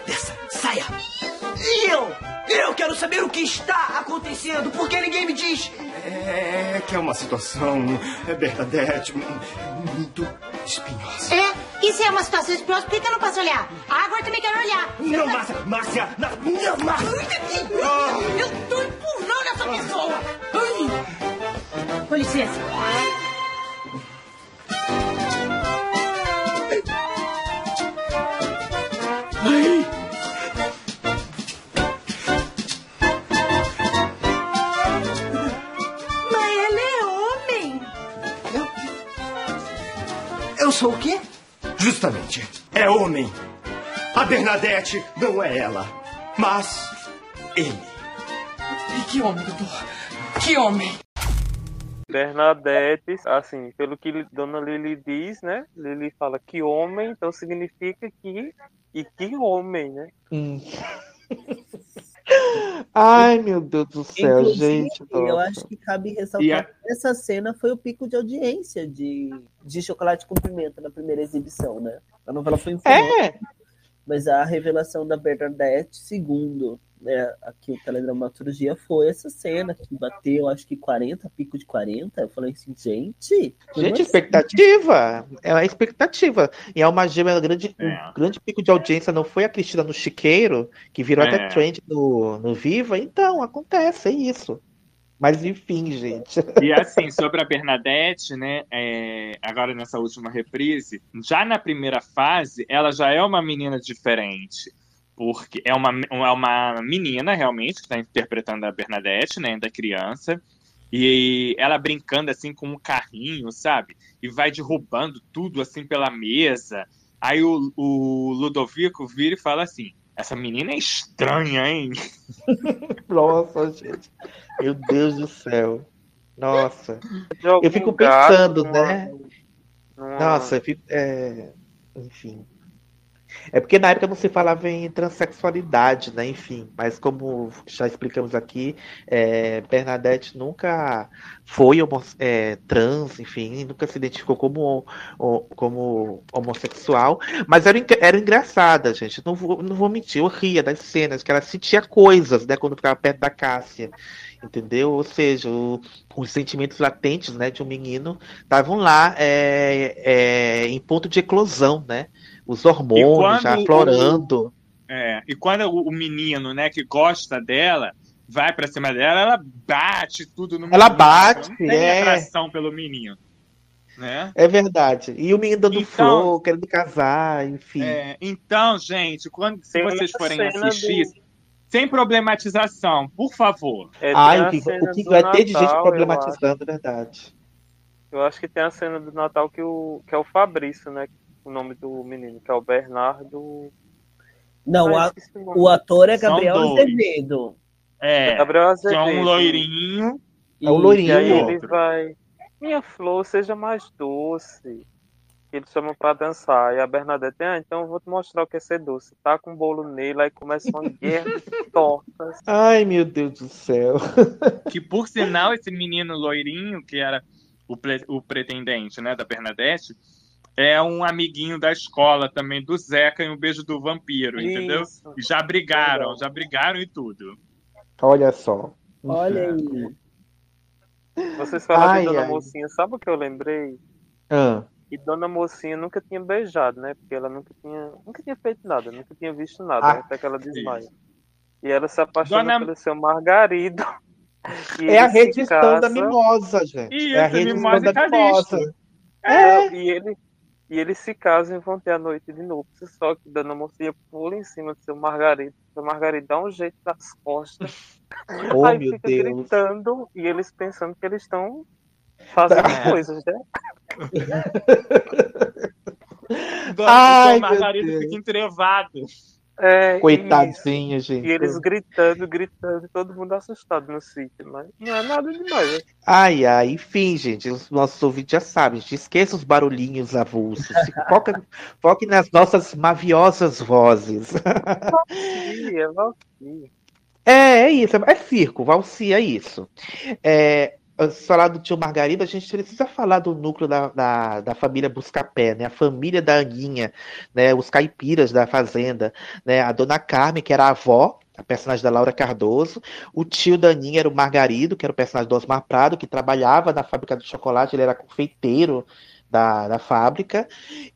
S19: dessa saia.
S14: E eu? Eu quero saber o que está acontecendo, porque ninguém me diz.
S19: É que é uma situação, é Bernadette, muito espinhosa.
S20: É? E se é uma situação espinhosa, por que que eu não posso olhar? Ah, agora eu também quero olhar.
S19: Não, Márcia, Márcia, não, não, Márcia.
S3: Eu tô empurrando essa pessoa! Ai.
S20: Com licença.
S14: Sou o quê?
S19: Justamente, é homem. A Bernadette não é ela, mas ele.
S3: E que homem, doutor? Que homem!
S5: Bernadette, assim, pelo que Dona Lili diz, né? Lili fala que homem, então significa que. E que homem, né?
S4: Hum. Ai, meu Deus do céu,
S8: Inclusive,
S4: gente.
S8: eu
S4: nossa.
S8: acho que cabe ressaltar
S4: a-
S8: que essa cena foi o pico de audiência de, de Chocolate com Pimenta na primeira exibição, né? A novela foi em
S4: É.
S8: Mas a revelação da Bernadette, segundo né, aqui o Teledramaturgia, foi essa cena que bateu, acho que 40, pico de 40. Eu falei assim, gente.
S4: Gente,
S8: assim?
S4: expectativa. É uma expectativa. E a Alma Gêmea, um grande,
S6: É.
S4: um grande pico de audiência não foi a Cristina no Chiqueiro, que virou
S6: É.
S4: até trend no, no Viva. Então, acontece, é isso. Mas enfim, gente.
S6: E assim, sobre a Bernadette, né? é, agora nessa última reprise, já na primeira fase, ela já é uma menina diferente. Porque é uma, é uma menina, realmente, que está interpretando a Bernadette, né? Da criança. E ela brincando assim com um carrinho, sabe? E vai derrubando tudo assim pela mesa. Aí o, o Ludovico vira e fala assim: essa menina é estranha, hein?
S4: Nossa, gente. Meu Deus do céu. Nossa. Eu fico
S5: gato
S4: pensando, né? Nossa, eu fico. é, Enfim. É porque na época não se falava em transexualidade, né? Enfim, mas como já explicamos aqui, é, Bernadette nunca foi é, trans, enfim, nunca se identificou como, como homossexual, mas era, era engraçada, gente. Não vou, não vou mentir, eu ria das cenas, que ela sentia coisas, né, quando ficava perto da Cássia. Entendeu? Ou seja, o- os sentimentos latentes né, de um menino estavam lá é, é, em ponto de eclosão, né? Os hormônios já
S6: quando o-
S4: aflorando.
S6: É, e quando o, o menino, né, que gosta dela, vai pra cima dela, ela bate tudo no
S4: Ela
S6: menino.
S4: bate,
S6: Não tem
S4: é.
S6: atração pelo menino. Né?
S4: É verdade. E o menino dando
S6: Então-
S4: flor, querendo casar, enfim.
S6: É, então, gente, quando, se
S5: Tem
S6: vocês forem assistir,
S5: do-
S6: sem problematização, por favor.
S5: É,
S4: Ai,
S5: tem
S4: o
S5: a
S4: que, que vai ter de gente
S5: Natal,
S4: problematizando, é verdade.
S5: Eu acho que tem a cena do Natal que, o, que é o Fabrício, né? O nome do menino, que é o Bernardo.
S8: Não,
S5: Ah, o
S8: ator é Gabriel. Azevedo.
S6: É,
S5: Gabriel
S6: que é um
S5: Azevedo.
S6: loirinho.
S4: É o
S5: E
S4: loirinho.
S5: aí ele vai. Minha flor, seja mais doce. Que eles chamam pra dançar. E a Bernadette, ah, então eu vou te mostrar o que é ser doce. Tá com um bolo nele, aí começa uma guerra de tortas.
S4: Ai, meu Deus do céu.
S6: Que, por sinal, esse menino loirinho, que era o, pre- o pretendente né, da Bernadette, é um amiguinho da escola também, do Zeca e um beijo do vampiro, entendeu?
S5: Isso.
S6: E já brigaram, já brigaram e tudo.
S4: Olha só.
S8: Olha aí.
S5: Vocês falaram
S4: Ai,
S5: de Dona
S4: ai.
S5: Mocinha, sabe o que eu lembrei?
S4: Ah,
S5: E Dona Mocinha nunca tinha beijado, né? Porque ela nunca tinha, nunca tinha feito nada, nunca tinha visto nada,
S4: Ah,
S5: né? até que ela desmaia. E ela se apaixona
S6: Dona-
S5: pelo seu Margarido. E
S4: é a redição da mimosa, gente.
S6: Isso,
S4: é a redição
S6: Mimosa
S4: da
S6: Calixto.
S4: mimosa.
S5: É, E ele e eles se casam e vão ter a noite de núpcias, só que Dona Mocinha pula em cima do seu Margarido. Seu Margarido dá um jeito nas costas.
S4: Oh,
S5: aí
S4: meu
S5: fica
S4: Deus.
S5: gritando e eles pensando que eles estão fazendo
S6: É.
S5: coisas, né?
S4: Ai,
S6: o
S4: meu
S6: Margarida
S4: Deus.
S6: fica entrevado.
S5: É.
S4: Coitadinha, gente.
S5: E eles gritando, gritando, todo mundo assustado no sítio, mas não é nada demais. né?
S4: Ai, ai, enfim, gente, os nossos ouvintes já sabem, gente, esqueça os barulhinhos avulsos, foca, foque nas nossas maviosas vozes.
S5: É Valkyrie.
S4: É, é isso, é circo, Valsi, é isso. É, falar do tio Margarida, a gente precisa falar do núcleo da, da, da família Buscapé, né? A família da Aninha, né? Os caipiras da fazenda, né? A dona Carmen, que era a avó, a personagem da Laura Cardoso. O tio da Aninha era o Margarido, que era o personagem do Osmar Prado, que trabalhava na fábrica de chocolate, ele era confeiteiro da, da fábrica.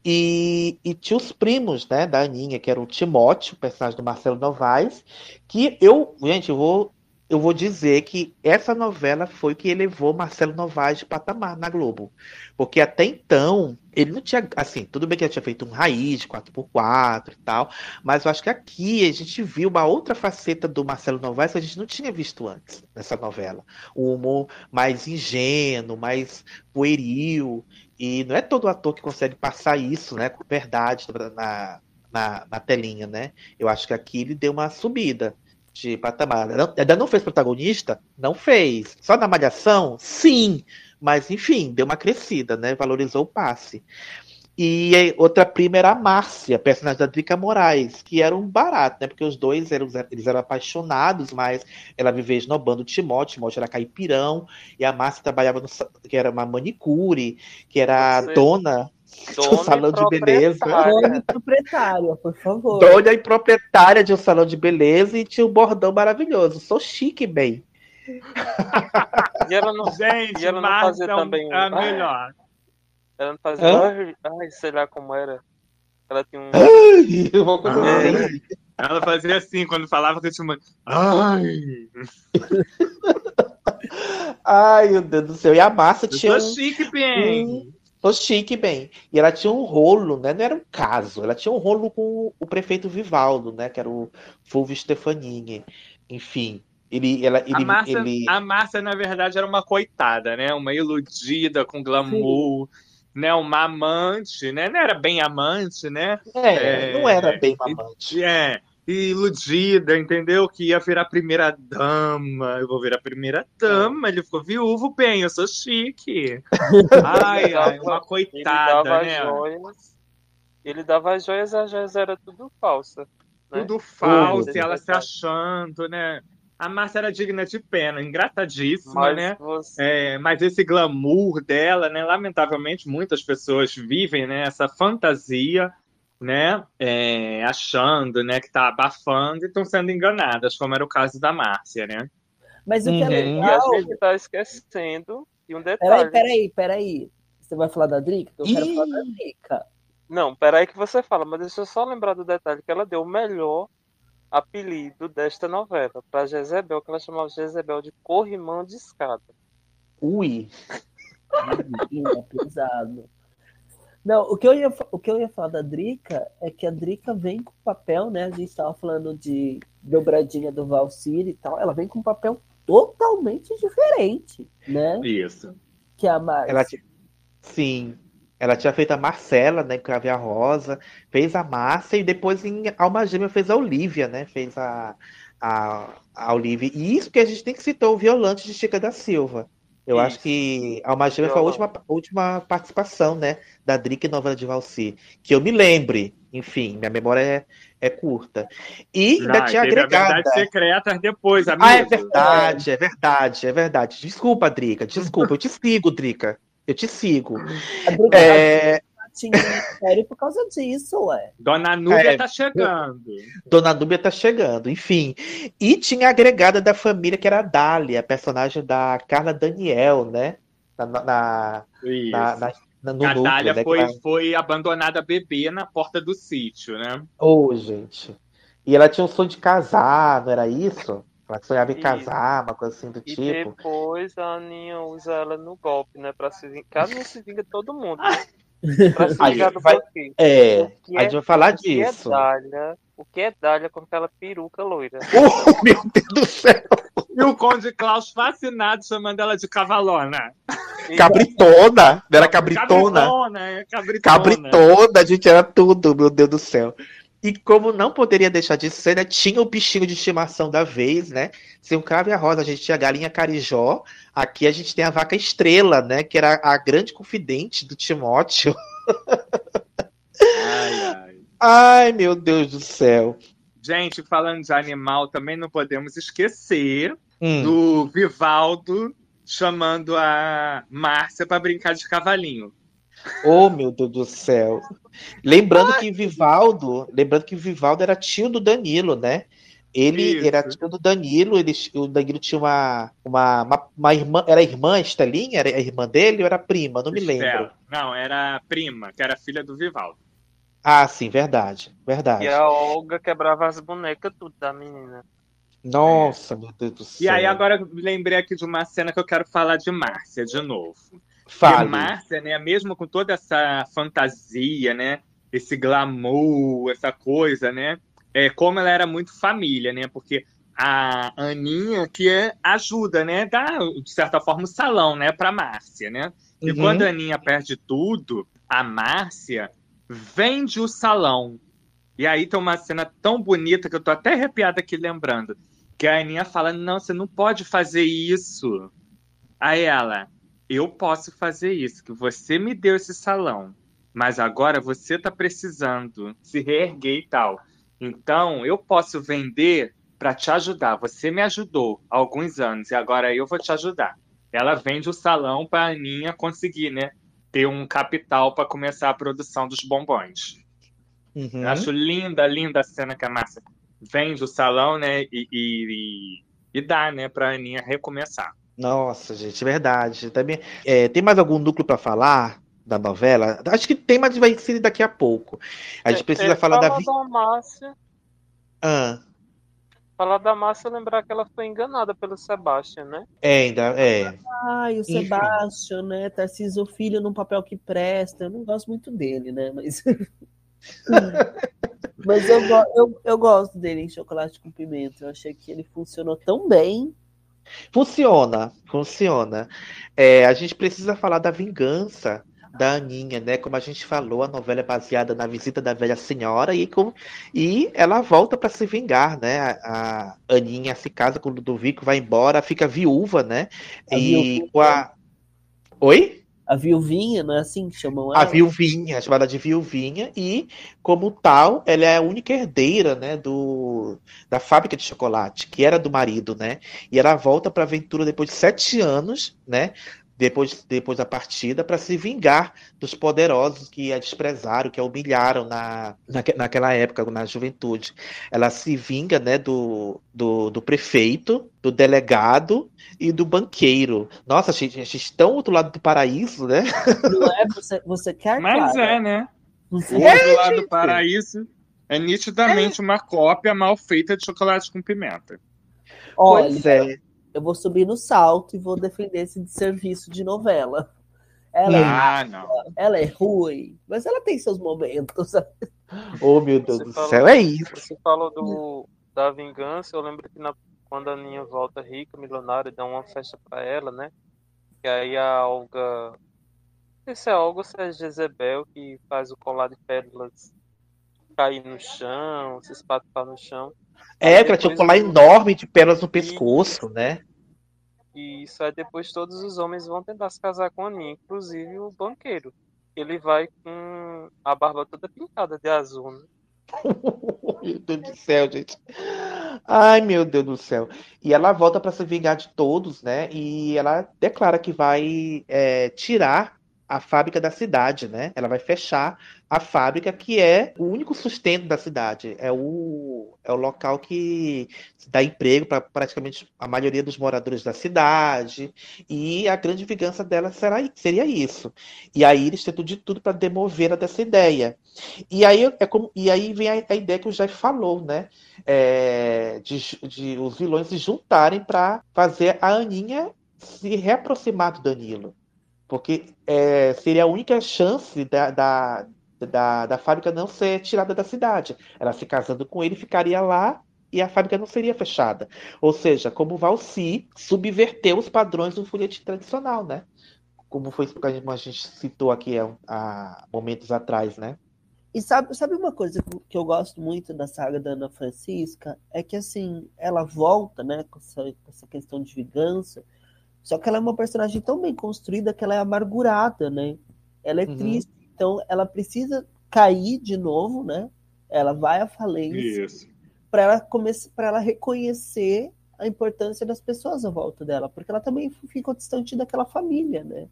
S4: E, e tinha os primos, né, da Aninha, que era o Timóteo, personagem do Marcelo Novaes, que eu, gente, eu vou, eu vou dizer que essa novela foi que elevou Marcelo Novaes de patamar na Globo. Porque até então, ele não tinha, assim, tudo bem que ele tinha feito um raiz de 4x4 e tal, mas eu acho que aqui a gente viu uma outra faceta do Marcelo Novaes que a gente não tinha visto antes nessa novela. Um humor mais ingênuo, mais pueril, e não é todo ator que consegue passar isso, né, com verdade na, na, na telinha, né? Eu acho que aqui ele deu uma subida de patamar. Ainda não fez protagonista? Não fez. Só na Malhação? Sim. Mas, enfim, deu uma crescida, né? Valorizou o passe. E a outra prima era a Márcia, personagem da Drica Moraes, que era um barato, né? Porque os dois eram, eles eram apaixonados, mas ela vivia esnobando o Timóteo, Timóteo era caipirão, e a Márcia trabalhava no, que era uma manicure, que era dona do
S5: Dona e
S4: salão de beleza.
S8: Dona e proprietária, por favor.
S4: Dona e proprietária de um salão de beleza e tinha um bordão maravilhoso. Sou chique, bem.
S5: E ela não,
S6: Gente,
S5: e ela não fazia
S6: é um-
S5: também
S6: é a
S5: Ai,
S6: melhor.
S5: Ela não fazia.
S4: Hã?
S5: Ai, sei lá como era. Ela tinha um.
S4: Ai, uma coisa assim.
S6: Ela fazia assim, quando falava que eu tinha uma. Ai!
S4: Ai, meu Deus do céu. E a Márcia
S6: Eu
S4: tinha.
S6: sou
S4: um-
S6: chique, bem.
S4: um- Sou chique, bem. E ela tinha um rolo, né? Não era um caso. Ela tinha um rolo com o prefeito Vivaldo, né? Que era o Fulvio Stefanini. Enfim. Ele, ela, ele,
S6: a, Márcia,
S4: ele...
S6: a Márcia, na verdade, era uma coitada, né? Uma iludida com glamour, né? Uma amante, né? Não era bem amante, né?
S4: É, não era bem
S6: e-
S4: amante.
S6: É, iludida, entendeu? Que ia virar primeira dama. Eu vou virar primeira dama. Ele ficou viúvo, bem, eu sou chique. Ai, ai, uma
S5: Ele
S6: coitada,
S5: dava
S6: né?
S5: as joias. Ele dava as joias, as joias era tudo falsa. né?
S6: Tudo falso, e ela se achando, né? A Márcia era digna de pena, engraçadíssima,
S5: Mas
S6: né?
S5: você-
S6: É, mas esse glamour dela, né? Lamentavelmente, muitas pessoas vivem né, essa fantasia, né? é, achando né, que tá abafando e estão sendo enganadas, como era o caso da Márcia, né?
S8: Mas o que é
S4: Uhum.
S5: E a
S8: legal.
S5: gente tá esquecendo de um
S8: Peraí,
S5: detalhe.
S8: peraí, peraí. Você vai falar da Drica? Eu quero falar da Drica.
S5: Não, peraí que você fala, mas deixa eu só lembrar do detalhe que ela deu o melhor apelido desta novela para Jezebel, que ela chamava Jezebel de corrimão de escada.
S4: Ui.
S8: Menina, pesado. Não, o que, eu ia, o que eu ia falar da Drica é que a Drica vem com papel, né? A gente estava falando de dobradinha do Valkyrie e tal. Ela vem com um papel totalmente diferente, né?
S6: Isso.
S8: Que a Márcia.
S4: Ela ti- Sim. Ela tinha feito a Marcela, né? Com a Rosa, fez a Márcia e depois em Alma Gêmea fez a Olivia, né? Fez a, a, a Olivia. E isso que a gente tem que citar o Violante de Chica da Silva. Eu acho que Alma Gêmea foi a última, última participação, né? Da Drica em novela de Valci. Que eu me lembre. Enfim, minha memória é, é curta. E ainda
S6: Ah,
S4: tinha
S6: a
S4: agregada.
S6: Verdades Secretas depois, amigo.
S4: Ah, é verdade, é verdade, é verdade. Desculpa, Drica, desculpa, eu te sigo, Drica. Eu te sigo.
S8: A
S4: É,
S8: tinha ministério por causa disso, ué.
S6: Dona Núbia
S4: É.
S6: tá chegando.
S4: Dona Núbia tá chegando, enfim. E tinha a agregada da família, que era a Dália, a personagem da Carla Daniel, né? Na, na,
S6: Isso.
S4: na, na- na- no
S6: a
S4: núcleo,
S6: Dália
S4: né?
S6: foi,
S4: ela-
S6: foi abandonada bebê na porta do sítio, né?
S4: Ô, gente. E ela tinha um sonho de casar, não era isso? Ela sonhava em casar, uma coisa assim do
S5: E
S4: tipo.
S5: depois a Aninha usa ela no golpe, né? Pra se vingar. Caso não se vinga todo mundo. Né? Pra do
S4: vai- é,
S5: O que
S4: a gente vai falar
S5: o que é
S4: disso.
S5: Dália, o que é Dália com aquela peruca loira?
S4: Oh, meu Deus do céu!
S6: E o Conde Klaus fascinado chamando ela de cavalona.
S4: Cabritona! Não era cabritona?
S6: Cabritona, é cabritona.
S4: Cabritona, a gente era tudo, meu Deus do céu. E como não poderia deixar de ser, né, tinha o bichinho de estimação da vez, né? Sem o cravo e a rosa, a gente tinha a galinha carijó. Aqui a gente tem a vaca estrela, né? Que era a grande confidente do Timóteo.
S6: Ai, ai.
S4: Ai, meu Deus do céu.
S6: Gente, falando de animal, também não podemos esquecer
S4: Hum.
S6: do Vivaldo chamando a Márcia para brincar de cavalinho.
S4: Oh, meu Deus do céu. Lembrando que Vivaldo, lembrando que Vivaldo era tio do Danilo, né? Ele
S6: Isso.
S4: era tio do Danilo, ele, o Danilo tinha uma, uma, uma, uma irmã, era irmã Estelinha? Era a irmã dele ou era prima? Não me lembro.
S6: Não, era a prima, que era filha do Vivaldo.
S4: Ah, sim, verdade, verdade.
S5: E a Olga quebrava as bonecas tudo da menina.
S4: Nossa, meu Deus do
S6: E
S4: céu.
S6: aí, agora lembrei aqui de uma cena que eu quero falar de Márcia de novo.
S4: Fale.
S6: Márcia, né, mesmo com toda essa fantasia, né, esse glamour, essa coisa, né, é como ela era muito família, né, porque a Aninha que é, ajuda, né, dá de certa forma o salão, né, para Márcia, né. E
S4: Uhum.
S6: quando a Aninha perde tudo, a Márcia vende o salão. E aí tem uma cena tão bonita que eu tô até arrepiada aqui lembrando. Que a Aninha fala: Não, você não pode fazer isso. Aí ela: eu posso fazer isso, que você me deu esse salão, mas agora você tá precisando se reerguer e tal. Então, eu posso vender para te ajudar. Você me ajudou há alguns anos e agora eu vou te ajudar. Ela vende o salão para a Aninha conseguir, né? Ter um capital para começar a produção dos bombons.
S4: Uhum.
S6: Eu acho linda, linda a cena que a Márcia vende o salão, né? E, e, e dá, né, pra Aninha recomeçar.
S4: Nossa, gente, verdade. Também, é, tem mais algum núcleo para falar da novela? Acho que tem, mas vai ser daqui a pouco. A gente precisa
S5: É,
S4: falar da.
S5: falar da Márcia.
S4: Ah,
S5: Falar da Márcia, lembrar que ela foi enganada pelo Sebastian, né?
S4: é, ainda é.
S8: Ai, o. Sebastião, né? Tarcísio Filho num papel que presta. Eu não gosto muito dele, né? Mas. Mas eu, eu, eu gosto dele em Chocolate com Pimenta. Eu achei que ele funcionou tão bem.
S4: Funciona, funciona. É, a gente precisa falar da vingança da Aninha, né? Como a gente falou, a novela é baseada na visita da velha senhora e, com, e ela volta para se vingar, né? A, a Aninha se casa com o Ludovico, vai embora, fica viúva, né? E
S8: viúva.
S4: com a. Oi?
S8: A viuvinha, não é assim que chamam
S4: A
S8: ela?
S4: viuvinha, chamada de viuvinha, e como tal, ela é a única herdeira, né, do, da fábrica de chocolate, que era do marido, né? E ela volta para a aventura depois de sete anos, né? Depois, depois da partida, para se vingar dos poderosos que a desprezaram, que a humilharam na, naque- naquela época, na juventude. Ela se vinga, né, do, do, do prefeito, do delegado e do banqueiro. Nossa, gente, a gente está do outro lado do paraíso, né?
S8: Não é? Você, você quer,
S6: Mas
S8: Clara?
S6: é, né? O
S8: Você-
S6: outro lado do paraíso é nitidamente uma cópia mal feita de chocolate com pimenta.
S8: Olha,
S4: Pois é.
S8: Eu vou subir no salto e vou defender esse serviço de novela. Ela, é,
S6: Ah, não.
S8: ela é ruim, mas ela tem seus momentos.
S4: Oh, meu Deus
S5: Você
S4: do
S5: falou-
S4: céu, é isso.
S5: Você falou do, da vingança, eu lembro que na, quando a Aninha volta rica, milionária, dá uma festa pra ela, né? E aí a Olga. Não sei se é Olga ou se é a Jezebel que faz o colar de pérolas cair no chão, se espatifar no chão.
S4: É, porque ela tinha um colar enorme de pérolas no pescoço, né?
S5: E isso aí depois todos os homens vão tentar se casar com a Aninha, inclusive o banqueiro. Ele vai com a barba toda pintada de azul, né?
S4: Meu Deus do céu, gente. Ai, meu Deus do céu. E ela volta para se vingar de todos, né? E ela declara que vai é, tirar a fábrica da cidade, né? Ela vai fechar a fábrica que é o único sustento da cidade. É o, é o local que dá emprego para praticamente a maioria dos moradores da cidade. E a grande vingança dela será, seria isso. E aí eles tentam de tudo para demovê-la dessa ideia. E aí, é como, e aí vem a, a ideia que o Jeff falou, né? É, de, de os vilões se juntarem para fazer a Aninha se reaproximar do Danilo. Porque é, seria a única chance da, da, da, da fábrica não ser tirada da cidade. Ela se casando com ele ficaria lá e a fábrica não seria fechada. Ou seja, como Valci subverteu os padrões do folhetim tradicional, né? Como foi como a gente citou aqui há, há momentos atrás, né?
S8: E sabe, sabe uma coisa que eu gosto muito da saga da Ana Francisca? É que, assim, ela volta, né, com essa, com essa questão de vingança, só que ela é uma personagem tão bem construída que ela é amargurada, né? Ela é
S4: Uhum.
S8: triste, então ela precisa cair de novo, né? Ela vai à falência
S6: Isso.
S8: para ela começar, para ela reconhecer a importância das pessoas à volta dela, porque ela também ficou distante daquela família, né?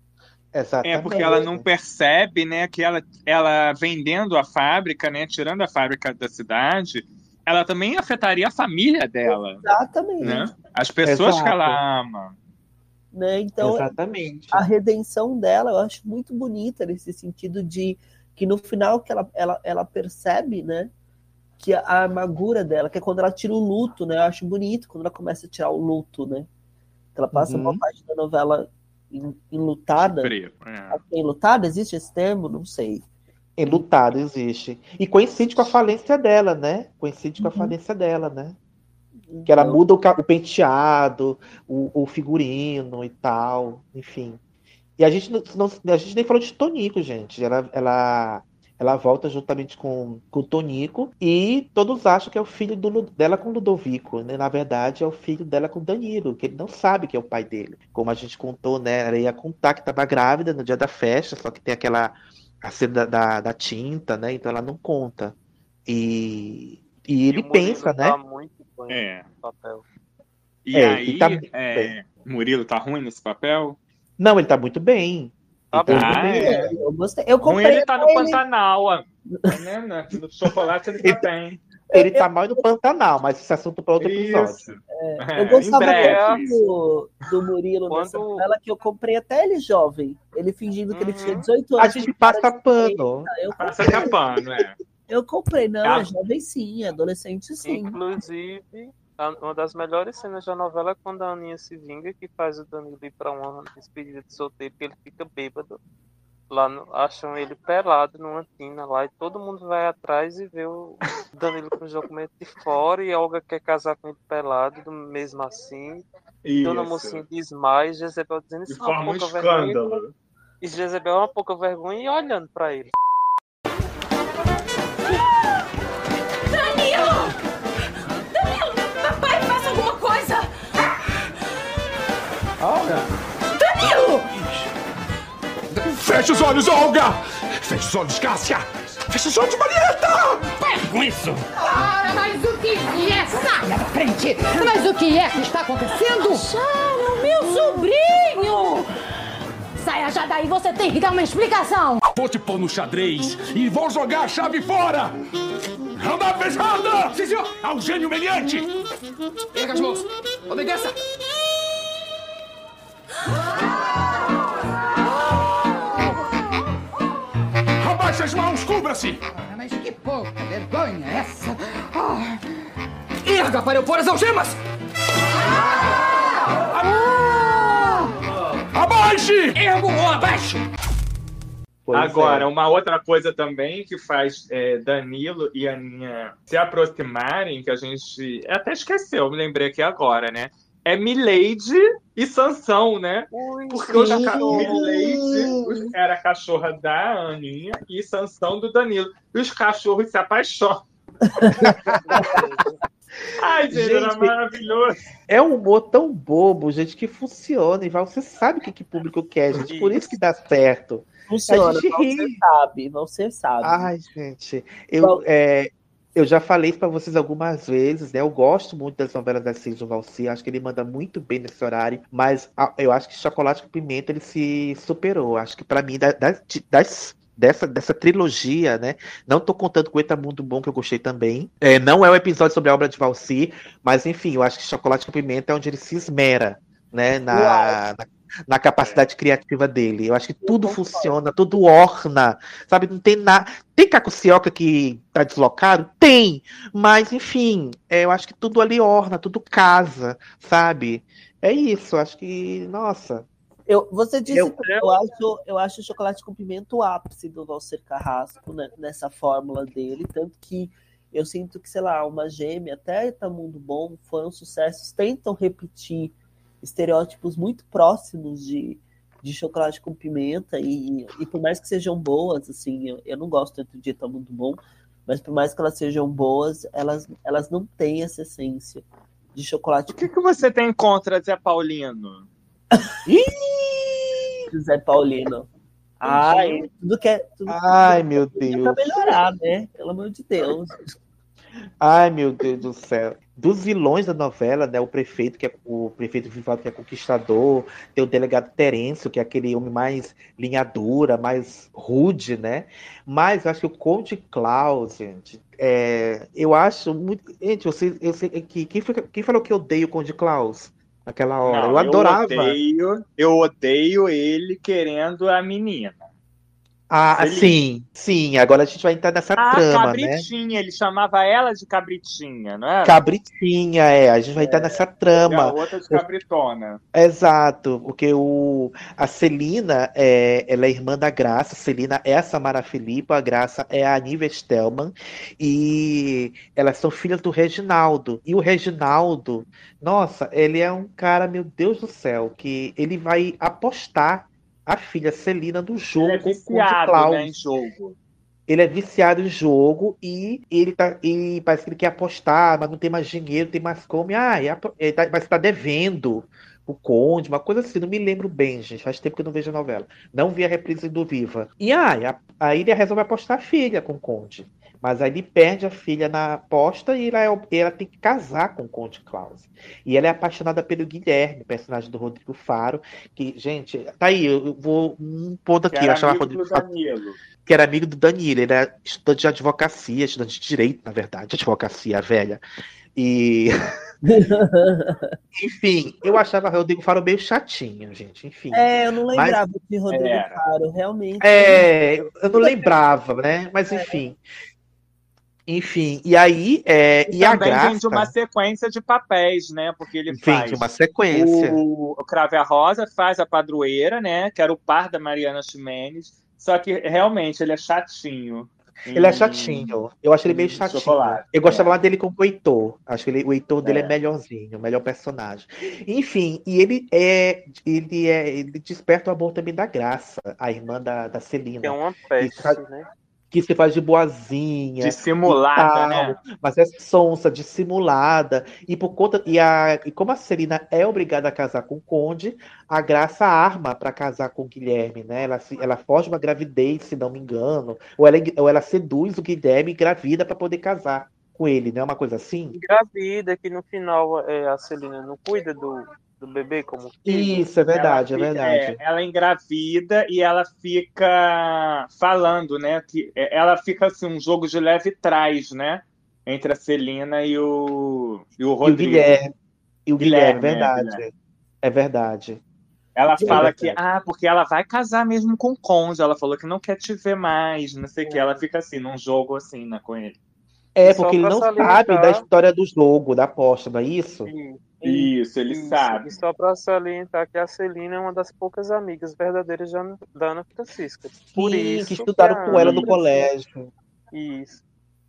S4: Exatamente.
S6: É porque ela não percebe, né, que ela, ela vendendo a fábrica, né, tirando a fábrica da cidade, ela também afetaria a família dela,
S8: Exatamente.
S6: né? As pessoas
S4: Exato.
S6: que ela ama.
S8: Né? Então,
S4: Exatamente.
S8: a redenção dela eu acho muito bonita nesse sentido de que no final que ela, ela, ela percebe, né? Que a amargura dela, que é quando ela tira o luto, né? Eu acho bonito quando ela começa a tirar o luto, né? Que ela passa
S4: Uhum.
S8: uma parte da novela en- enlutada.
S6: Preto, é.
S8: Enlutada? Existe esse termo? Não sei.
S4: Enlutada existe. E coincide com a falência dela, né? Coincide com a falência dela, né? Que ela
S8: Então,
S4: muda o, o penteado, o, o figurino e tal, enfim. E a gente, não, a gente nem falou de Tonico, gente. Ela, ela, Ela volta juntamente com, com o Tonico e todos acham que é o filho do dela com o Ludovico. Né? Na verdade, é o filho dela com o Danilo, que ele não sabe que é o pai dele. Como a gente contou, né? Ela ia contar que estava grávida no dia da festa, só que tem aquela a cena da, da, da tinta, né? Então ela não conta. E, e ele
S5: Murilo
S4: pensa, né?
S5: Tá muito bem
S6: É.
S5: no papel.
S6: E
S4: É,
S6: aí,
S4: tá
S6: é. Murilo tá ruim nesse papel?
S4: Não, ele tá muito bem.
S5: Tá
S4: Então,
S5: bem.
S6: Ah, é.
S8: Eu gostei. Eu
S6: Ruim
S8: comprei
S6: ele tá no
S8: ele-
S6: Pantanal, ó. né? né? No chocolate ele tá bem.
S4: Ele tá mal no Pantanal, mas esse assunto para outro episódio.
S8: Eu
S6: É,
S8: gostava
S6: em breve.
S8: muito do, do Murilo nessa
S5: Quando-
S8: novela que eu comprei até ele jovem. Ele fingindo que ele tinha 18
S4: A
S8: anos.
S4: gente
S8: com cara
S4: passa pano.
S8: 30. Eu
S6: Passa pano, é.
S8: Eu comprei. não,
S6: Ah.
S8: é jovem sim, adolescente sim.
S5: Inclusive, uma das melhores cenas da novela é quando a Aninha se vinga, que faz o Danilo ir pra uma despedida de solteiro, que ele fica bêbado. Lá no- acham ele pelado numa tina lá e todo mundo vai atrás e vê o Danilo com os documentos de fora e a Olga quer casar com ele pelado, do- mesmo assim. Dona
S6: Isso.
S5: Mocinha desmaia e Jezebel dizendo isso é uma
S6: forma um
S5: pouca vergonha.
S6: escândalo.
S5: E Jezebel é uma pouca vergonha e olhando pra ele.
S18: Fecha os olhos, Olga! Fecha os olhos, Cássia! Fecha os olhos, Marieta!
S17: Para com isso!
S1: Ora, mas o que é? Saia da frente! Mas o que é que está acontecendo?
S13: Acharam meu sobrinho! Saia já daí, você tem que dar uma explicação!
S18: Vou te pôr no xadrez e vou jogar a chave fora! Anda fechada! Sim, senhor! Ao gênio meliante!
S15: Erga as mãos! Obedeça!
S18: Abaixa as mãos, cubra-se!
S1: Ora, mas que pouca vergonha é essa? Ah,
S15: Erga para eu pôr as algemas!
S18: Abaixe!
S15: Ergo ou abaixo!
S4: Pois
S6: Agora,
S4: é.
S6: uma outra coisa também que faz é, Danilo e Aninha se aproximarem, que a gente até esqueceu, me lembrei aqui agora, né? É Milady e Sansão, né? Porque os ca... Milady era a cachorra da Aninha e Sansão do Danilo. E os cachorros se apaixonam. Ai, gente, era
S4: Gente,
S6: maravilhoso.
S4: É um humor tão bobo, gente, que funciona. E você sabe o que, que o público quer, gente. Por isso que dá certo.
S8: Funciona,
S4: A gente
S8: você
S4: ri.
S8: sabe, você sabe.
S4: Ai, gente. Eu, é, eu já falei pra vocês algumas vezes, né? Eu gosto muito das novelas da Cid Valci. Acho que ele manda muito bem nesse horário. Mas ah, eu acho que Chocolate com Pimenta ele se superou. Acho que pra mim, da- das, das- dessa, dessa trilogia, né? Não tô contando com o Eta Mundo Bom, que eu gostei também. É, não é um episódio sobre a obra de Valci, mas enfim, eu acho que Chocolate com Pimenta é onde ele se esmera, né? Na, na, na capacidade criativa dele. Eu acho que tudo funciona, tudo orna, sabe? Não tem nada. Tem Caco Cioca que tá deslocado? Tem, mas enfim, é, eu acho que tudo ali orna, tudo casa, sabe? É isso, acho que, nossa.
S8: Eu, você disse
S4: Eu-
S8: que eu, acho, eu acho o chocolate com pimenta o ápice do Valser Carrasco né, nessa fórmula dele, tanto que eu sinto que, sei lá, uma gêmea, até Tá Mundo Bom, foram sucessos, tentam repetir estereótipos muito próximos de, de chocolate com pimenta, e, e por mais que sejam boas, assim, eu, eu não gosto tanto de Tá Mundo Bom, mas por mais que elas sejam boas, elas, elas não têm essa essência de chocolate
S6: O que, que você tem contra Zé Paulino?
S8: José Paulino. Ai, tudo que é. Tudo
S4: Ai, meu
S8: é
S4: Deus.
S8: pra melhorar, né? Pelo amor de Deus.
S4: Ai, meu Deus do céu. Dos vilões da novela, né? O prefeito, que é o prefeito Vivaldo, que é conquistador, tem o delegado Terêncio, que é aquele homem mais linha dura, mais rude, né? Mas eu acho que o Conde Klaus, gente, é, eu acho muito. Gente, você, eu sei que quem, foi- quem falou que odeia o Conde Klaus naquela hora?
S6: Não,
S4: eu adorava.
S6: odeio, eu odeio ele querendo a menina.
S4: Ah,
S6: Ele-
S4: sim, sim. Agora a gente vai entrar nessa
S6: Ah,
S4: trama, né?
S6: cabritinha, ele chamava ela de cabritinha, não era?
S4: Cabritinha, é. A gente vai entrar nessa
S6: E a
S4: trama.
S6: outra de cabritona.
S4: Exato, porque o, a Celina é, ela é irmã da Graça, Celina é a Samara Filippo, a Graça é a Aniva Stelman, e elas são filhas do Reginaldo. E o Reginaldo, nossa, ele é um cara, meu Deus do céu, que ele vai apostar a filha Celina no jogo
S6: Ele é
S4: com o Conde
S6: viciado, né, em jogo.
S4: ele é viciado em jogo e ele tá. E parece que ele quer apostar, mas não tem mais dinheiro, não tem mais como. Ah, e apo- ele tá, mas tá devendo o Conde, uma coisa assim, não me lembro bem, gente. Faz tempo que eu não vejo a novela. Não vi a reprise do Viva. E ah, e a- aí ele resolve apostar a filha com o Conde. Mas aí ele perde a filha na aposta e ela, é- ela tem que casar com o Conde Klaus. E ela é apaixonada pelo Guilherme, personagem do Rodrigo Faro. Que, gente, tá aí, eu vou um ponto aqui.
S6: Que era
S4: eu achava
S6: amigo
S4: Rodrigo
S6: do
S4: Faro
S6: Danilo.
S4: que era amigo do Danilo, ele era estudante de advocacia, estudante de direito, na verdade, advocacia velha. E. Enfim, eu achava o Rodrigo Faro meio chatinho, gente. Enfim.
S8: É, eu não
S4: Mas-
S8: lembrava de Rodrigo
S4: Era.
S8: Faro, realmente.
S4: É, eu não lembrava, né? Mas enfim. Enfim, e aí, é, e, a
S6: também vem de
S4: Graça
S6: uma sequência de papéis, né? Porque ele
S4: vem
S6: faz
S4: de uma sequência.
S6: o, o Crave a Rosa, faz a padroeira, né? Que era o par da Mariana Ximenes. Só que realmente ele é chatinho.
S4: Ele é
S6: em-
S4: chatinho. Eu acho ele meio chatinho.
S6: Chocolate,
S4: Eu gostava
S6: é.
S4: mais dele como o Heitor. Acho que ele- o Heitor dele é.
S6: É.
S4: melhorzinho, o melhor personagem. Enfim, e ele é. Ele é. Ele desperta o amor também da Graça, a irmã da, da Celina.
S5: Que é uma peste,
S4: faz-
S5: né?
S4: Que se faz de boazinha.
S6: Dissimulada, né?
S4: Mas é sonsa, dissimulada. E por conta. E, a, e como a Celina é obrigada a casar com o Conde, a Graça arma para casar com o Guilherme, né? Ela, se, ela foge uma gravidez, se não me engano. Ou ela, ou ela seduz o Guilherme e engravida para poder casar com ele, não é uma coisa assim?
S5: Engravida, que no final é, a Celina não cuida do, do bebê como filho.
S4: Isso, é verdade, é
S6: Ela fica-
S4: verdade.
S6: é, ela engravida e ela fica falando, né? Que é, ela fica assim, um jogo de leve trás, né? Entre a Celina e o, e o
S4: E o
S6: Rodrigo.
S4: Guilherme. E o Guilherme,
S6: Guilherme, é,
S4: verdade.
S6: Guilherme.
S4: É verdade.
S6: Ela
S4: É
S6: fala
S4: verdade.
S6: que, ah, porque ela vai casar mesmo com o Conde. Ela falou que não quer te ver mais, não sei o que. Ela fica assim, num jogo assim, né, com ele.
S4: É, porque ele não
S5: salientar-
S4: sabe da história do jogo, da aposta, não é isso?
S6: Isso, ele sabe.
S5: E só pra salientar que a Celina é uma das poucas amigas verdadeiras da Ana, da Ana Francisca. Por
S4: Sim,
S5: isso
S4: que estudaram
S5: a
S4: com ela no colégio.
S5: Isso.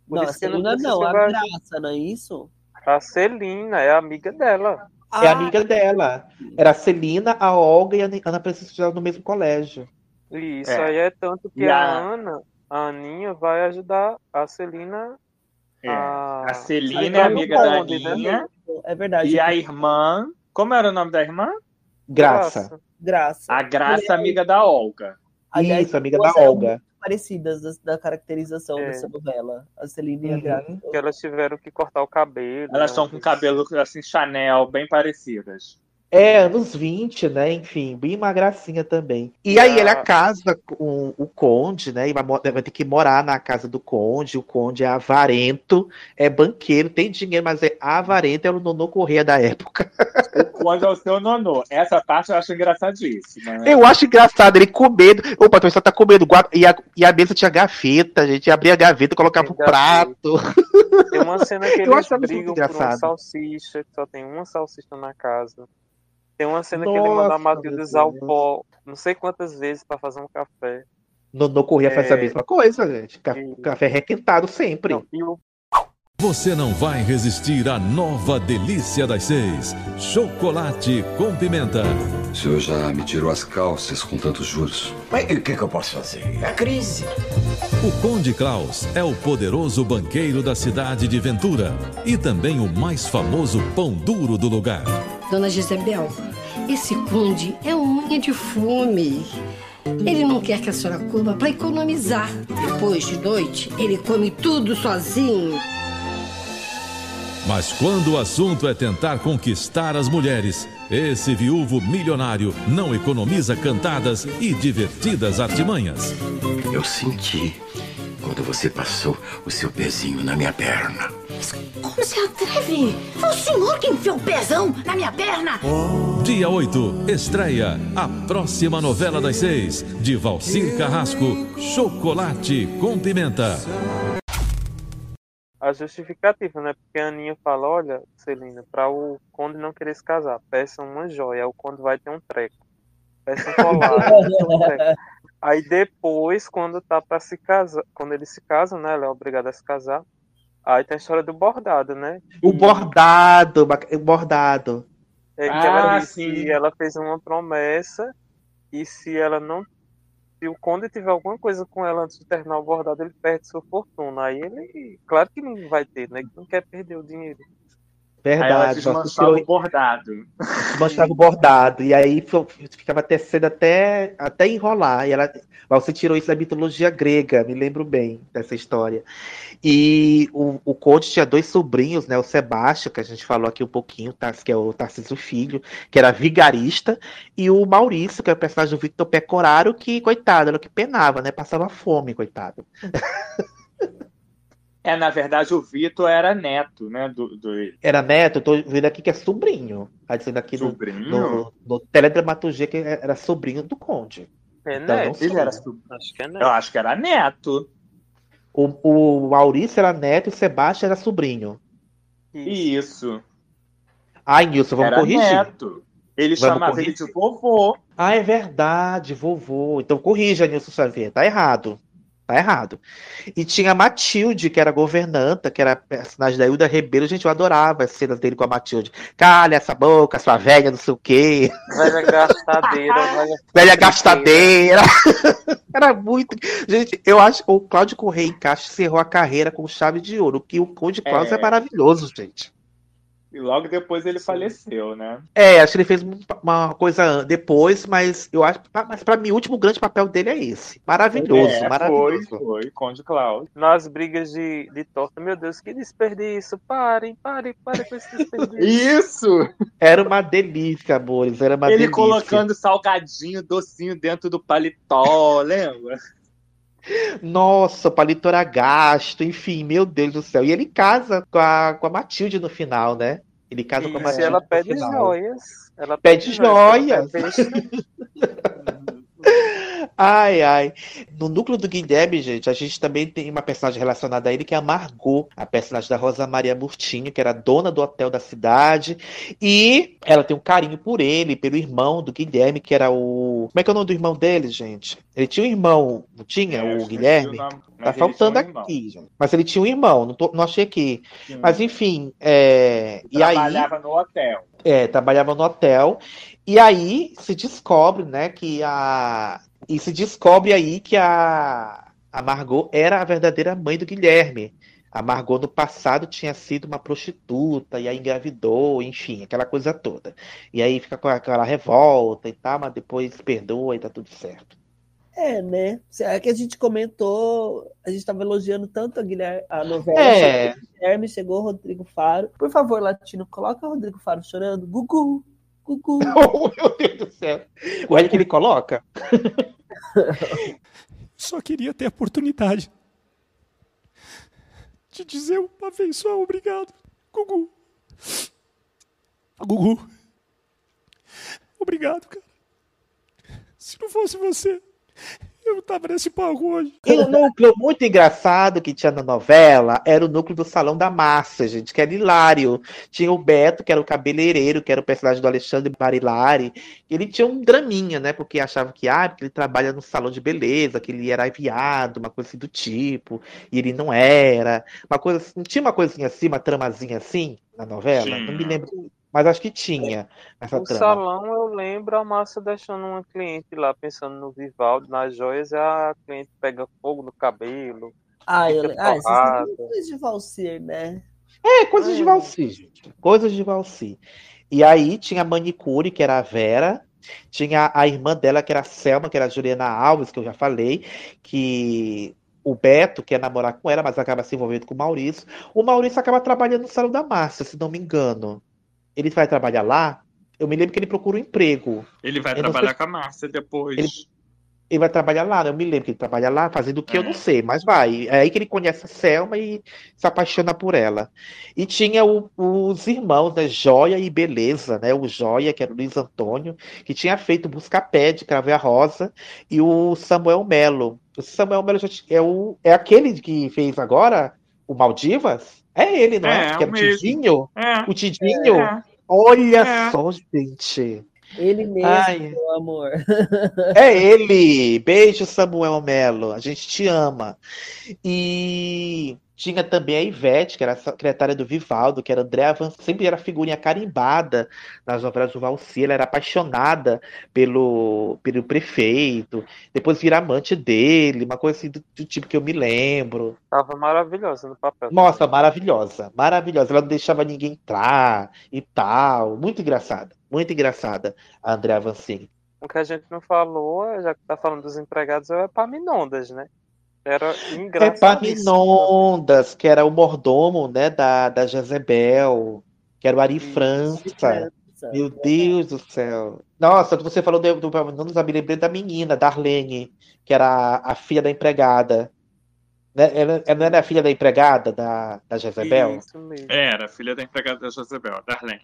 S5: Por
S8: Não, a
S5: isso que a
S8: Celina não, a
S5: vai-
S8: Graça, não é isso?
S5: A Celina é amiga dela.
S4: É amiga dela. Era a Celina, a Olga e a Ana Francisca estudaram no mesmo colégio.
S5: Isso
S4: É.
S5: aí é tanto que a...
S4: a-
S5: Ana, a Aninha, vai ajudar a Celina
S6: É.
S5: a.
S6: A Celina é amiga da
S5: bonde, né?
S8: É verdade.
S6: E a irmã. Como era o nome da irmã?
S4: Graça.
S8: Graça.
S6: A Graça, amiga da Olga.
S8: Aliás,
S4: Isso, amiga da Olga.
S8: muito parecidas da, da caracterização
S5: É.
S8: dessa novela. A Celina e a
S4: Uhum.
S8: Graça.
S5: Que elas tiveram que cortar o cabelo.
S6: Elas
S5: né?
S6: estão com cabelo assim, Chanel, bem parecidas.
S4: É, anos 20, né? Enfim, bem uma gracinha também. E aí ela casa com o conde, né? E vai, vai ter que morar na casa do conde. O conde é avarento, é banqueiro, tem dinheiro, mas é avarento, é o Nonô Correia da época.
S6: Quando é o seu nonô. Essa parte eu acho engraçadíssima. né?
S4: Eu acho engraçado ele com medo. O patrão só tá com medo. guarda- E a, e a mesa tinha gaveta, a gente abria a gaveta, colocava o prato.
S5: Tem uma cena que eles
S4: muito
S5: brigam por uma salsicha, que só tem uma salsicha na casa. Tem uma cena que ele manda
S4: Nossa,
S5: a Matilde usar o pó não sei quantas vezes pra fazer um café.
S4: Nonô Correia faz a
S5: É.
S4: mesma coisa, gente. Ca- Café requentado sempre.
S21: Você não vai resistir à nova delícia das seis. Chocolate com pimenta.
S22: O senhor já me tirou as calças com tantos juros.
S14: Mas o que, que eu posso fazer? É a crise.
S21: O Conde Klaus é o poderoso banqueiro da cidade de Ventura e também o mais famoso pão duro do lugar.
S13: Dona Gisabel, esse conde é um unha de fome. Ele não quer que a senhora coma para economizar. Depois de noite, ele come tudo sozinho.
S21: Mas quando o assunto é tentar conquistar as mulheres, esse viúvo milionário não economiza cantadas e divertidas artimanhas.
S14: Eu senti quando você passou o seu pezinho na minha perna.
S13: Como se atreve? Foi o senhor que enfiou o pezão na minha perna?
S21: Dia 8, estreia a próxima novela das seis, de Valcir Carrasco, Chocolate com Pimenta.
S5: A justificativa, né? Porque a Aninha fala, olha, Celina, pra o Conde não querer se casar, peça uma joia, o Conde vai ter um treco. Peça um colar, vai ter um treco. Aí depois, quando tá pra se casar, quando ele se casa, né? Ela é obrigada a se casar. Aí tem a história do bordado, né?
S4: O bordado, o bordado.
S5: É que ela
S6: Ah,
S5: disse
S6: sim.
S5: que ela fez uma promessa e se ela não se o Conde tiver alguma coisa com ela antes de terminar o bordado, ele perde sua fortuna. Aí ele, claro que não vai ter, né? Que não quer perder o dinheiro.
S6: Aí ela
S4: Verdade.
S6: desmanchava
S4: tirou-
S6: o bordado.
S4: desmanchava o bordado. E aí ficava tecendo até, até enrolar. E ela, mas você tirou isso da mitologia grega, me lembro bem dessa história. E o, o Conde tinha dois sobrinhos, né? O Sebastião, que a gente falou aqui um pouquinho, tá, que é o Tarcísio Filho, que era vigarista, e o Maurício, que é o personagem do Victor Pecoraro, que, coitado, era o que penava, né? Passava fome, coitado.
S6: É, na verdade, o Vitor era neto, né? Do, do...
S4: Era neto, eu tô vendo aqui que é sobrinho. Tá dizendo aqui no,
S6: Sobrinho?
S4: no, no teledramaturgia que era sobrinho do Conde.
S5: É
S4: Então,
S5: neto.
S6: Ele era
S5: Acho que é
S6: Eu
S5: neto.
S6: acho que era neto.
S4: O, o Maurício era neto e o Sebastião era sobrinho.
S6: Isso.
S4: Ai, Nilson, vamos
S6: era
S4: corrigir.
S6: neto. Ele
S4: Vamos
S6: chamava
S4: corrigir?
S6: ele de vovô.
S4: Ah, é verdade, vovô. Então corrija, Nilson Xavier. Tá errado. Tá errado. E tinha a Matilde, que era governanta, que era personagem da Hilda Ribeiro. Gente, eu adorava as cenas dele com a Matilde. Calha essa boca, sua velha, não sei o quê.
S5: Velha gastadeira, velha.
S4: Velha gastadeira. Era muito. Gente, eu acho que o Cláudio Correia em encerrou a carreira com chave de ouro. Que o Conde Cláudio é.
S6: É.
S4: maravilhoso, gente.
S6: E logo depois ele faleceu, né?
S4: É, acho que ele fez uma coisa depois, mas eu acho. Mas pra mim, o último grande papel dele é esse. Maravilhoso,
S6: É,
S4: maravilhoso.
S6: Foi, foi, Conde Cláudio.
S5: Nas brigas de, de torta, meu Deus, que desperdício. Parem, parem, parem com esse desperdício.
S6: Isso!
S4: Era uma delícia, amores. Era uma
S6: ele
S4: delícia.
S6: colocando salgadinho, docinho dentro do paletó, lembra?
S4: Nossa, o palito era gasto, enfim, meu Deus do céu. E ele casa com a, com a Matilde no final, né? Ele casa com a Matilde.
S5: ela
S4: no
S5: pede
S4: final.
S5: joias. Ela
S4: Pede joias.
S5: ela pede-
S4: Ai, ai. No núcleo do Guilherme, gente, a gente também tem uma personagem relacionada a ele, que é a Margot, a personagem da Rosa Maria Murtinho, que era dona do hotel da cidade. E ela tem um carinho por ele, pelo irmão do Guilherme, que era o. Como é que é o nome do irmão dele, gente? Ele tinha um irmão, não tinha?
S6: É,
S4: o Guilherme? Tá faltando
S6: um
S4: aqui, gente. Mas ele tinha um irmão, não, tô- não achei aqui.
S6: Sim.
S4: Mas enfim, é... e aí.
S6: Trabalhava no hotel.
S4: É, trabalhava no hotel. E aí se descobre, né, que a. E se descobre aí que a, a Margot era a verdadeira mãe do Guilherme. A Margot no passado tinha sido uma prostituta e aí engravidou, enfim, aquela coisa toda. E aí fica com aquela revolta e tal, mas depois perdoa e tá tudo certo.
S8: É, né? É que a gente comentou, a gente estava elogiando tanto a, Guilherme, a novela.
S4: É.
S8: Guilherme, chegou o Rodrigo Faro. Por favor, Latino, coloca o Rodrigo Faro chorando. Gugu, Gugu.
S4: Oh, meu Deus do céu. O L que ele coloca?
S18: Só queria ter a oportunidade de dizer uma vez só obrigado, Gugu. Gugu. Obrigado, cara. Se não fosse você, eu não tava nesse palco hoje.
S4: E o núcleo muito engraçado que tinha na novela era o núcleo do Salão da Márcia, gente, que era hilário. Tinha o Beto, que era o cabeleireiro, que era o personagem do Alexandre Barilari. Ele tinha um draminha, né? Porque achava que, ah, porque ele trabalha no salão de beleza, que ele era viado, uma coisa assim do tipo, e ele não era. Uma coisa assim, não tinha uma coisinha assim, uma tramazinha assim na novela? Não me lembro. Mas acho que tinha essa
S5: No
S4: trama.
S5: salão eu lembro a Márcia deixando uma cliente lá pensando no Vivaldo, nas joias, e a cliente pega fogo no cabelo.
S8: Ai, eu,
S5: fica
S8: ai, vocês
S5: torrada.
S8: têm coisa de Valcir, né?
S4: É, coisas de Valci, gente. Coisas de Valci. E aí tinha a manicure, que era a Vera. Tinha a irmã dela, que era a Selma, que era a Juliana Alves, que eu já falei. Que o Beto quer namorar com ela, mas acaba se envolvendo com o Maurício. O Maurício acaba trabalhando no salão da Márcia, se não me engano. Ele vai trabalhar lá. Eu me lembro que ele procura um emprego.
S6: Ele vai
S4: Eu
S6: trabalhar
S4: sei-
S6: com a Márcia depois.
S4: Ele- Ele vai trabalhar lá, né? Eu me lembro que ele trabalha lá fazendo o que eu não sei, mas vai. É aí que ele conhece a Selma e se apaixona por ela. E tinha o- os irmãos, né? Joia e Beleza, né? O Joia, que era o Luiz Antônio, que tinha feito Buscapé de Cravo e a Rosa, e o Samuel Melo. O Samuel Melo é, o, é aquele que fez agora o Maldivas? É ele, não é?
S6: É,
S4: que era
S6: o
S4: o
S6: mesmo.
S4: Tidinho?
S6: É.
S4: O Tidinho?
S6: É.
S4: Olha
S6: É.
S4: só, gente.
S8: Ele mesmo,
S4: Ai.
S8: meu amor.
S4: É ele! Beijo, Samuel Melo. A gente te ama. E Tinha também a Ivete, que era a secretária do Vivaldo, que era Andréa Van, sempre era figurinha carimbada nas novelas do Valci, ela era apaixonada pelo, pelo prefeito, depois vira amante dele, uma coisa assim do, do tipo que eu me lembro.
S5: Tava maravilhosa no papel.
S4: Nossa, maravilhosa, maravilhosa. Ela não deixava ninguém entrar e tal. Muito engraçada, muito engraçada a Andréa Vancini.
S5: O que a gente não falou, já que tá falando dos empregados, é o Epaminondas, né? Era engraçadíssimo.
S4: Epaminondas, que era o mordomo, né, da, da Jezebel, que era o Ari França. Meu Deus do céu. Nossa, você falou do, do Epaminondas, eu me lembrei da menina, Darlene, que era a, a filha da empregada. Né, Ela, ela não era a filha da empregada da, da Jezebel?
S5: Isso mesmo.
S6: Era, filha da empregada da Jezebel, Darlene.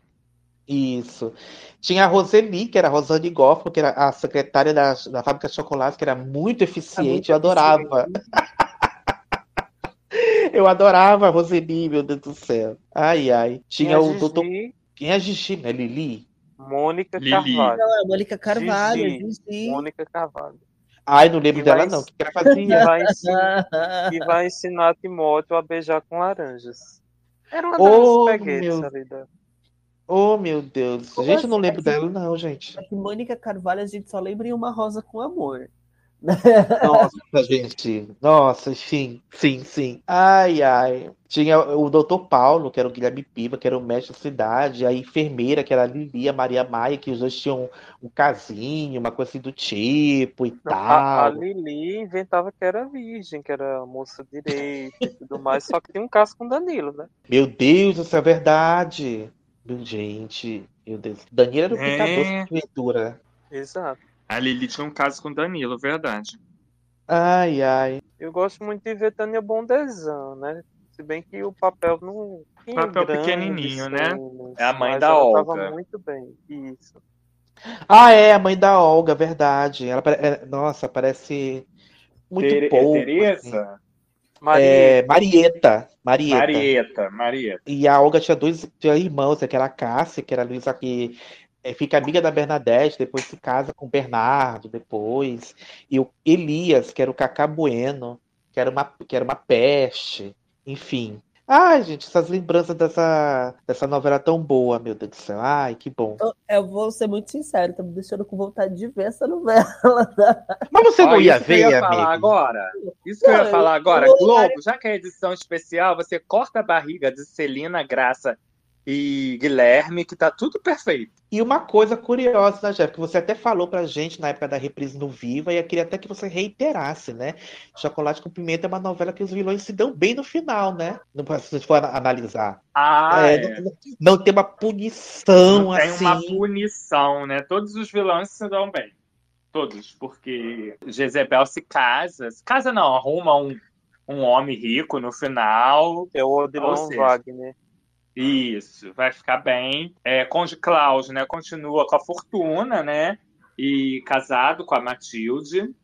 S4: Isso. Tinha a Roseli, que era a Rosane Goffman, que era a secretária da, da fábrica de chocolate, que era muito eficiente, eu adorava. eu adorava a Roseli, meu Deus do céu. Ai, ai. Tinha o
S5: Gigi.
S4: doutor. Quem é a Gigi, né? Lili?
S5: Mônica
S6: Lili.
S5: Carvalho.
S8: Não, é Mônica Carvalho,
S5: Gigi.
S8: Gigi.
S5: Mônica Carvalho.
S4: Ai, não lembro
S5: Que
S4: dela,
S5: vai
S4: não. O que que ela
S5: Que
S4: fazia?
S5: vai, ensinar, que vai ensinar Timóteo a beijar com laranjas. Era uma
S4: Oh,
S5: das peguetes
S4: meu-
S5: ali da.
S4: Oh, meu Deus.
S8: Como
S4: Gente, eu não
S8: assim?
S4: lembro dela, não, gente.
S8: É que Mônica Carvalho a gente só lembra em Uma Rosa com Amor.
S4: Nossa, gente. Nossa, sim, sim, sim. Ai, ai. Tinha o doutor Paulo, que era o Guilherme Piva, que era o mestre da cidade, a enfermeira, que era a Lili, a Maria Maia, que os dois tinham um casinho, uma coisa assim do tipo e
S5: Não, a, a
S4: tal.
S5: Lili inventava que era virgem, que era moça direita e tudo mais, só que tinha um caso com o Danilo, né?
S4: Meu Deus, isso é verdade. Gente, meu Deus. Daniela era o
S6: É.
S4: picador de aventura.
S5: Exato.
S6: A Lili tinha um caso com Danilo, verdade.
S4: Ai, ai.
S5: Eu gosto muito de ver Tânia Bondezan, né? Se bem que o papel não tinha
S6: Papel
S5: grandes
S6: pequenininho, né? É a mãe
S5: mas
S6: da
S5: ela
S6: Olga.
S5: tava muito bem. Isso.
S4: Ah, é, a mãe da Olga, verdade. Ela, é, nossa, parece muito
S6: Tere- é
S4: pouco. assim.
S6: Tereza?
S4: É, Marieta. Marieta.
S6: Marieta, Marieta.
S4: E a Olga tinha dois tinha irmãos, que era a Cássia, que era a Luísa, que eh, fica amiga da Bernadette, depois se casa com o Bernardo, depois. E o Elias, que era o Cacá Bueno, que era uma, que era uma peste. Enfim. Ai, gente, essas lembranças dessa, dessa novela tão boa, meu Deus do céu. Ai, que bom.
S8: Eu, eu vou ser muito sincero, tá me deixando com vontade de ver essa novela.
S4: Mas você não
S6: Ó,
S4: ia
S6: isso que eu
S4: ver,
S6: ia falar
S4: amigo?
S6: agora. Isso que eu ia falar agora. Globo, já que é edição especial, você corta a barriga de Celina, Graça e Guilherme, que tá tudo perfeito.
S4: E uma coisa curiosa, né, Jeff, que você até falou pra gente na época da reprise no Viva, e eu queria até que você reiterasse, né? Chocolate com Pimenta é uma novela que os vilões se dão bem no final, né? Não se a gente for analisar.
S6: Ah,
S4: É,
S6: é.
S4: Não, não tem uma punição
S6: Não tem
S4: assim.
S6: uma punição, né? Todos os vilões se dão bem. Todos, porque Jezebel se casa. Se casa não, arruma um, um homem rico no final.
S5: É o Odilon Wagner.
S6: Isso, vai ficar bem. É, Conde Klaus, né? Continua com a fortuna, né? E casado com a Matilde.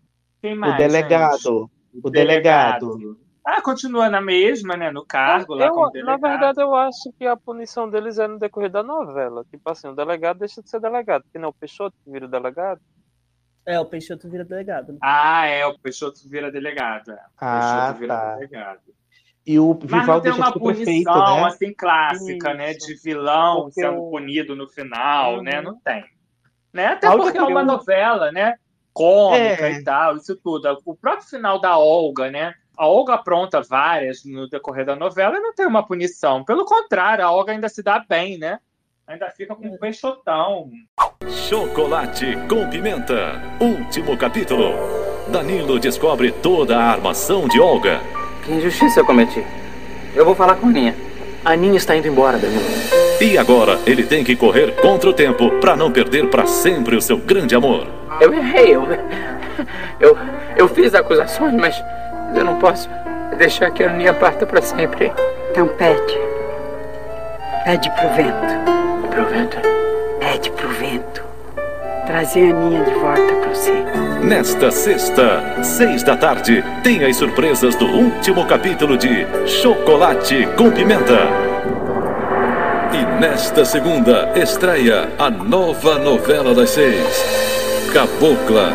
S6: Quem mais,
S4: O delegado.
S6: gente?
S4: O delegado.
S6: Ah, continua na mesma, né? No cargo lá
S5: Eu- na
S6: delegado.
S5: verdade, eu acho que a punição deles é no decorrer da novela. Tipo assim, o delegado deixa de ser delegado. Porque não, o Peixoto que vira o delegado.
S8: É, o Peixoto vira delegado. né?
S6: Ah, é, o Peixoto vira delegado. É. O
S4: Ah,
S6: Peixoto vira
S4: tá.
S6: delegado.
S4: E o
S6: Mas não
S4: Vivaldo
S6: tem
S4: deixa
S6: uma punição
S4: prefeito, né?
S6: assim clássica, né?
S5: Isso.
S6: De vilão
S5: Porque
S6: sendo
S5: o-
S6: punido no final,
S5: Uhum.
S6: né? Não tem. Né? Até
S4: A única
S6: porque é uma
S4: eu-
S6: novela, né? Cômica
S4: É.
S6: e tal, isso tudo. O próprio final da Olga, né? A Olga apronta várias no decorrer da novela e não tem uma punição. Pelo contrário, a Olga ainda se dá bem, né? Ainda fica com um peixotão.
S21: Chocolate com pimenta. Último capítulo. Danilo descobre toda a armação de Olga.
S15: Que injustiça eu cometi. Eu vou falar com a Aninha. A Aninha está indo embora, Danilo.
S21: E agora ele tem que correr contra o tempo para não perder para sempre o seu grande amor.
S15: Eu errei, eu, eu, eu fiz acusações, mas eu não posso deixar que a Aninha parta para sempre.
S23: Então pede. Pede pro vento.
S15: Pro vento?
S23: Pede pro vento. Trazer a Aninha de volta pra você.
S21: Nesta sexta, seis da tarde, tem as surpresas do último capítulo de Chocolate com Pimenta. E nesta segunda, estreia a nova novela das seis, Cabocla.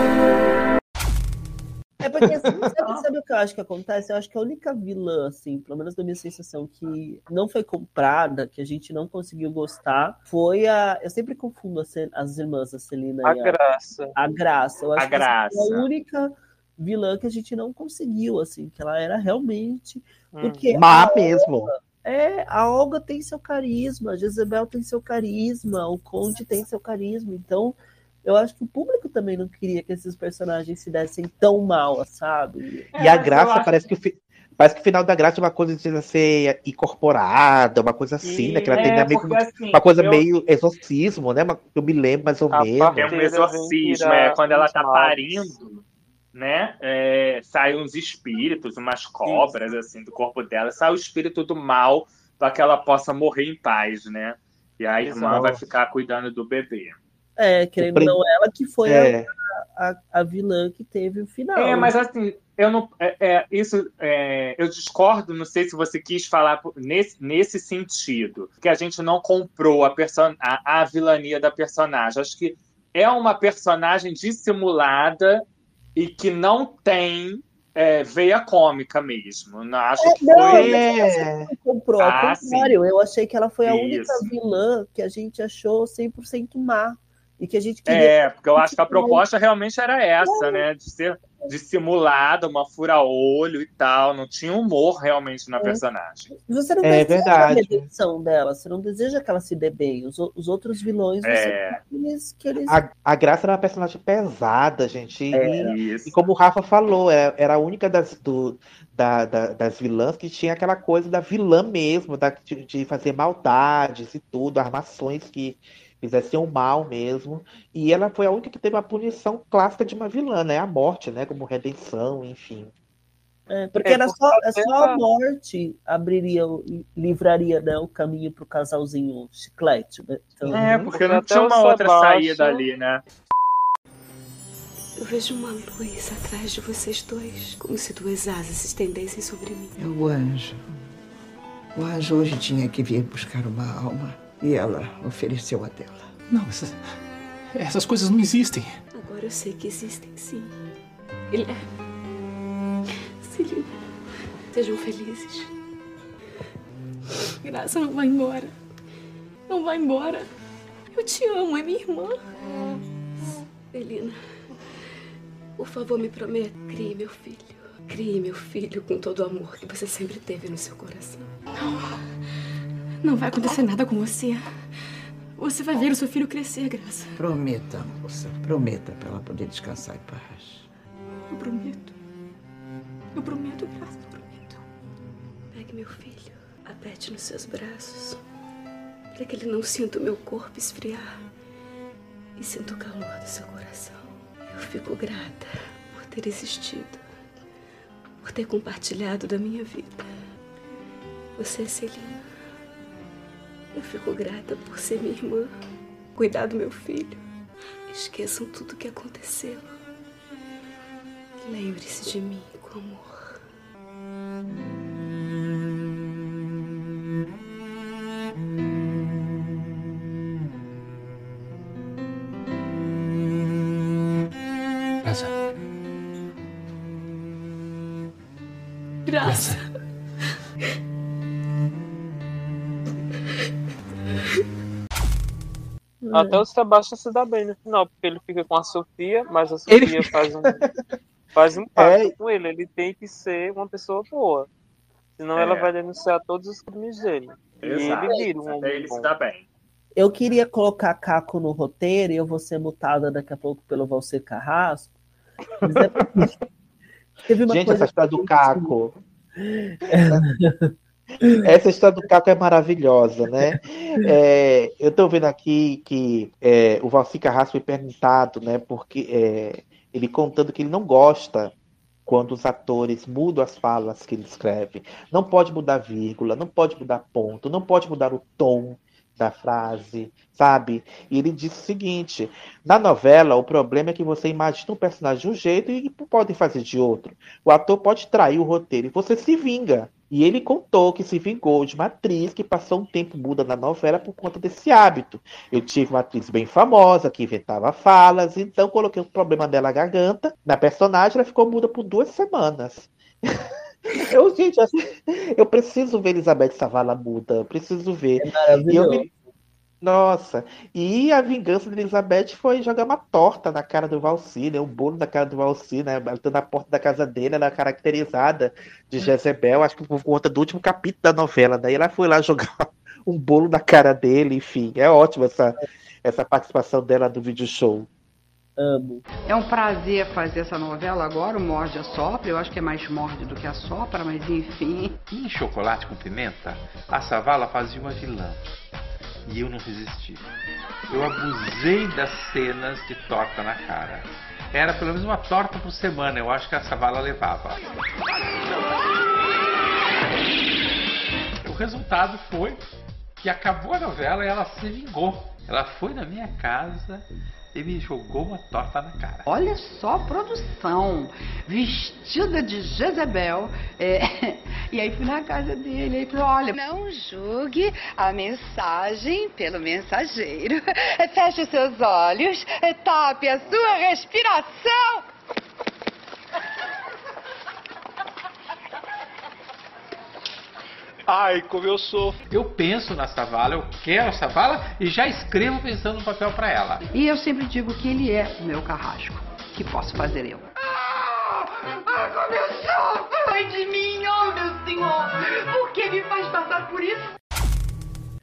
S8: É porque assim, sabe, sabe o que eu acho que acontece? Eu acho que a única vilã, assim, pelo menos da minha sensação, que não foi comprada, que a gente não conseguiu gostar, foi a. Eu sempre confundo as, as irmãs, a Celina
S5: A
S8: e a
S5: Graça.
S8: A Graça. Eu
S6: A
S8: acho que essa
S6: Graça.
S8: a única vilã que a gente não conseguiu, assim, que ela era realmente. Porque
S4: Má
S8: a
S4: mesmo.
S8: Olga- É, a Olga tem seu carisma, a Jezebel tem seu carisma, o Conde tem seu carisma. Então, eu acho que o público também não queria que esses personagens se dessem tão mal, sabe?
S4: E a graça parece que o fi- Parece que o final da graça é uma coisa de ser incorporada, uma coisa assim, né? Que ela
S6: É,
S4: tem meio,
S6: porque, assim,
S4: uma coisa
S6: eu-
S4: meio exorcismo, né? Eu me lembro mais ou menos.
S6: É um exorcismo, é quando ela tá parindo, né? É, saem uns espíritos, umas cobras, assim, do corpo dela. Sai o espírito do mal para que ela possa morrer em paz, né? E a irmã
S8: Exato.
S6: vai ficar cuidando do bebê.
S8: É, querendo ou
S6: prin-
S8: não, ela que foi
S6: É.
S8: a, a, a vilã que teve o final.
S6: É, mas
S8: né?
S6: assim, eu não. É, é, isso é, eu discordo, não sei se você quis falar nesse, nesse sentido, que a gente não comprou a, person, a, a vilania da personagem. Acho que é uma personagem dissimulada e que não tem é, veia cômica mesmo. Não, acho que
S8: Não,
S6: foi.
S8: mas não comprou, ao
S6: Ah,
S8: contrário, eu achei que ela foi a única
S6: Isso.
S8: vilã que a gente achou 100% má. E que a gente queria.
S6: É, porque eu acho que a proposta realmente era essa, né? De ser dissimulada, uma fura-olho e tal. Não tinha humor realmente na personagem.
S8: Você não
S4: É
S8: deseja
S4: verdade.
S8: a redenção dela, você não deseja que ela se dê bem. Os, os outros vilões, você
S6: É.
S8: eles. Que eles...
S4: A, a Graça era uma personagem pesada, gente. E,
S8: É.
S4: e como o Rafa falou, era, era a única das, do- da- da- das vilãs que tinha aquela coisa da vilã mesmo, da, de, de fazer maldades e tudo, armações que fizessem o mal mesmo. E ela foi a única que teve a punição clássica de uma vilã, né? A morte, né? Como redenção, enfim.
S8: É, porque
S4: É,
S8: era só, é só
S4: a-
S8: morte abriria, o- livraria né, o caminho pro casalzinho chiclete. Né? Então,
S6: É, porque não tinha
S5: o
S6: uma outra
S5: Sebastian-
S6: saída ali, né?
S13: Eu vejo uma luz atrás de vocês dois, como se duas asas se estendessem sobre mim.
S24: É o anjo. O anjo hoje tinha que vir buscar uma alma e ela ofereceu a dela.
S15: Não, essas, essas coisas não existem.
S13: Agora eu sei que existem sim. Guilherme. Celina. Sejam felizes. Graça não vai embora. Não vai embora. Eu te amo, é minha irmã. Celina, por favor, me prometa. Crie meu filho. Crie meu filho com todo o amor que você sempre teve no seu coração. Não. Não vai acontecer nada com você. Você vai ver o seu filho crescer, Graça.
S24: Prometa, moça, prometa para ela poder descansar em paz.
S13: Eu prometo. Eu prometo, Graça, eu prometo. Pegue meu filho, aperte nos seus braços, para que ele não sinta o meu corpo esfriar e sinta o calor do seu coração. Eu fico grata por ter existido, por ter compartilhado da minha vida. Você, Celina. Eu fico grata por ser minha irmã, cuidar do meu filho. Esqueçam tudo o que aconteceu. Lembre-se de mim com amor.
S5: Até o Sebastião se dá bem no final, porque ele fica com a Sofia, mas a Sofia faz um, faz um pacto com ele. Ele tem que ser uma pessoa boa. Senão
S6: É.
S5: ela vai denunciar todos os crimes dele.
S6: Exato.
S5: E ele vira um homem
S6: ele se
S5: bom.
S6: dá bem.
S8: Eu queria colocar Caco no roteiro e eu vou ser mutada daqui a pouco pelo Valcer Carrasco. Mas é porque teve uma
S4: Gente,
S8: coisa
S4: essa história do Caco. Essa história do Caco é maravilhosa, né? É, eu tô vendo aqui que é, o Valci Carrasco foi perguntado, né? Porque é, ele contando que ele não gosta quando os atores mudam as falas que ele escreve. Não pode mudar vírgula, não pode mudar ponto, não pode mudar o tom da frase, sabe? E ele disse o seguinte: na novela, o problema é que você imagina um personagem de um jeito e podem fazer de outro. O ator pode trair o roteiro e você se vinga. E ele contou que se vingou de uma atriz que passou um tempo muda na novela por conta desse hábito. Eu tive uma atriz bem famosa que inventava falas, então coloquei um problema dela na garganta. Na personagem, ela ficou muda por duas semanas. Eu, gente, eu preciso ver Elizabeth Savala muda, eu preciso ver. E eu me- Nossa, e a vingança de Elizabeth foi jogar uma torta na cara do Valci, né? Um bolo na cara do Valci, né? Batendo na porta da casa dele, ela caracterizada de Jezebel, acho que por conta do último capítulo da novela. Daí ela foi lá jogar um bolo na cara dele, enfim. É ótimo essa, essa participação dela no vídeo show.
S8: Amo.
S25: É um prazer fazer essa novela agora, o Morde a Sopra. Eu acho que é mais morde do que a sopra, mas enfim.
S26: E em Chocolate com Pimenta, a Savala fazia uma vilã. E eu não resisti. Eu abusei das cenas de torta na cara. Era pelo menos uma torta por semana, eu acho que a Savala levava. O resultado foi que acabou a novela e ela se vingou. Ela foi na minha casa e me jogou uma torta na cara.
S25: Olha só a produção, vestida de Jezebel. é, E aí fui na casa dele, aí falei, olha...
S27: Não julgue a mensagem pelo mensageiro. Feche os seus olhos, tape a sua respiração.
S26: Ai, como eu sou. Eu penso na Savala, eu quero a Savala e já escrevo pensando no papel pra ela.
S25: E eu sempre digo que ele é o meu carrasco. Que posso fazer eu?
S27: Ah, como eu sofro! Ai de mim, oh meu senhor! Por que me faz passar por isso?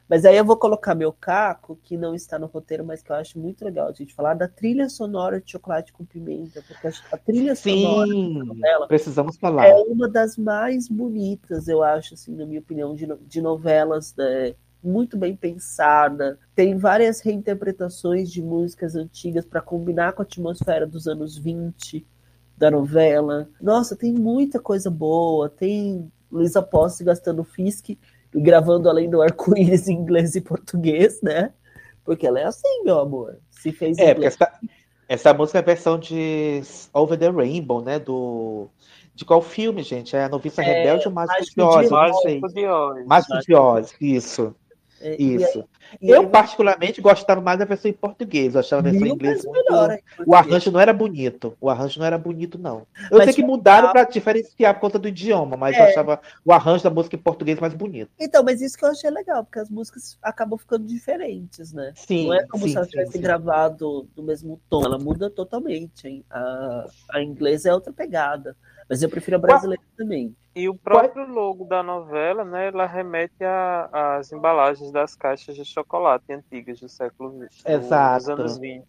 S8: Mas aí eu vou colocar meu caco, que não está no roteiro, mas que eu acho muito legal a gente falar da trilha sonora de Chocolate com Pimenta, porque a trilha sonora
S4: Sim,
S8: da novela
S4: precisamos falar.
S8: é uma das mais bonitas, eu acho, assim, na minha opinião, de, de novelas, né? muito bem pensada. Tem várias reinterpretações de músicas antigas para combinar com a atmosfera dos anos 20 da novela. Nossa, tem muita coisa boa. Tem Luísa Posse gastando Fisk gravando além do arco-íris em inglês e português, né? Porque ela é assim, meu amor. Se fez
S4: É,
S8: inglês.
S4: essa, essa música é a versão de Over the Rainbow, né? Do. De qual filme, gente? É a Noviça
S8: É,
S4: Rebelde ou Mágico de Oz?
S5: Mágico de Oz.
S4: Mágico de Oz, isso.
S8: É, e
S4: Isso. Eu, particularmente, gostava mais da versão em português. Eu achava a versão em inglês muito...
S8: melhor,
S4: O arranjo não era bonito. O arranjo não era bonito, não. Eu
S8: Mas
S4: sei que mudaram para diferenciar por conta do idioma, mas eu
S8: É.
S4: achava o arranjo da música em português mais bonito.
S8: Então, mas isso que eu achei legal, porque as músicas acabam ficando diferentes, né?
S4: Sim,
S8: Não é como
S4: sim,
S8: se elas tivessem gravado no mesmo tom, ela muda totalmente. Hein? A, a inglesa é outra pegada, mas eu prefiro a brasileira também.
S5: E o próprio logo da novela, né, ela remete às embalagens das caixas de chocolate antigas do século XX,
S4: Exato.
S5: dos anos 20.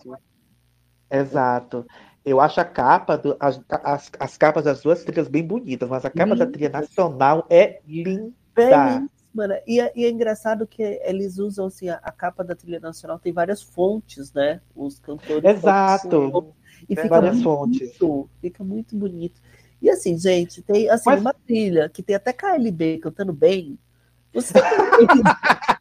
S4: Exato. Eu acho a capa, do- as, as, as capas das duas trilhas bem bonitas, mas a capa da trilha nacional é linda.
S8: Belíssima, né? E, é, e é engraçado que eles usam assim, a, a capa da trilha nacional tem várias fontes, né? Os cantores.
S4: Exato.
S8: E
S4: Tem
S8: fica
S4: várias
S8: muito
S4: fontes.
S8: bonito, fica muito bonito. E assim, gente, tem assim,
S4: Mas-
S8: uma trilha que tem até KLB cantando bem. Você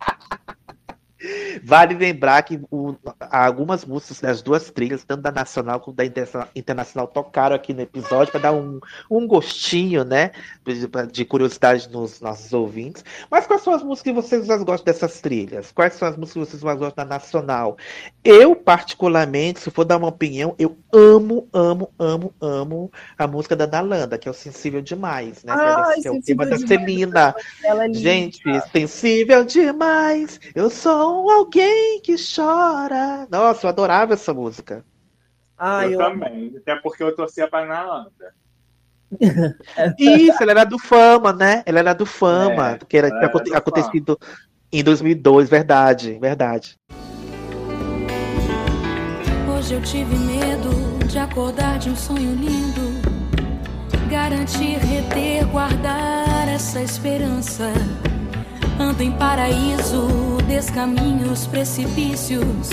S4: Vale lembrar que o- algumas músicas das duas trilhas, tanto da nacional quanto da interna- internacional, tocaram aqui no episódio para dar um, um gostinho, né? De, de curiosidade nos nossos ouvintes. Mas quais são as músicas que vocês mais gostam dessas trilhas? Quais são as músicas que vocês mais gostam da nacional? Eu, particularmente, se for dar uma opinião, eu amo, amo, amo, amo a música da Nalanda, que é o Sensível Demais, né? É-
S8: Ai,
S4: que é o tema da
S8: ela é.
S4: Gente, sensível demais. Eu sou alguém que chora. Nossa, eu adorava essa música.
S8: Ah,
S6: eu,
S8: eu-
S6: também. Até porque eu torcia pra Nalanda.
S4: Isso, ela era do Fama, né? Ela era do Fama,
S6: É,
S4: que era
S6: era
S4: aconte-
S6: do
S4: acontecido em 2002, verdade, verdade.
S28: Hoje eu tive medo de acordar de um sonho lindo. Garantir, reter, guardar essa esperança. Anda em paraíso, descaminhos, precipícios.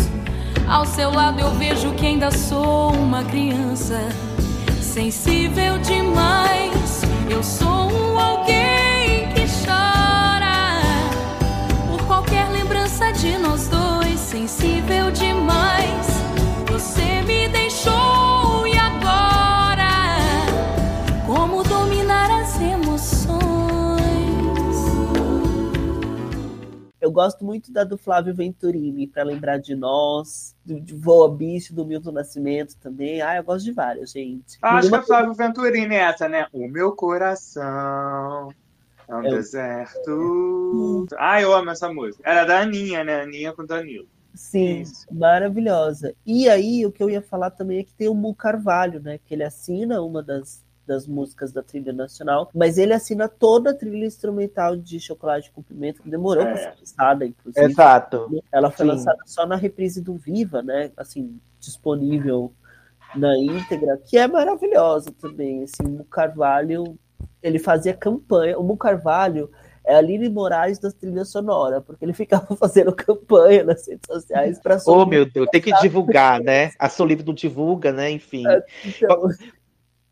S28: Ao seu lado eu vejo que ainda sou uma criança. Sensível demais, eu sou um alguém que chora. Por qualquer lembrança de nós dois, sensível
S8: gosto muito da do Flávio Venturini, para lembrar de nós, do, de Voa Bicho, do Milton Nascimento também. Ah, eu gosto de várias, gente.
S6: Acho que é Flávio Venturini essa, né? O meu coração é um
S8: É
S6: deserto. Ah, eu amo essa música. Era da Aninha, né? Aninha com Danilo.
S8: Sim, maravilhosa. E aí, o que eu ia falar também é que tem o Mu Carvalho, né? Que ele assina uma das, das músicas da trilha nacional, mas ele assina toda a trilha instrumental de Chocolate com Pimenta, que demorou para
S4: É.
S8: ser lançada, inclusive.
S4: Exato.
S8: Ela foi
S4: Sim.
S8: lançada só na reprise do Viva, né? Assim, disponível na íntegra, que é maravilhosa também. Assim, o Mu Carvalho, ele fazia campanha. O Mu Carvalho é a Aline Moraes das trilhas sonoras, porque ele ficava fazendo campanha nas redes sociais para
S4: Oh, meu Deus, tem que divulgar, né? A Solívio não divulga, né? Enfim.
S8: então.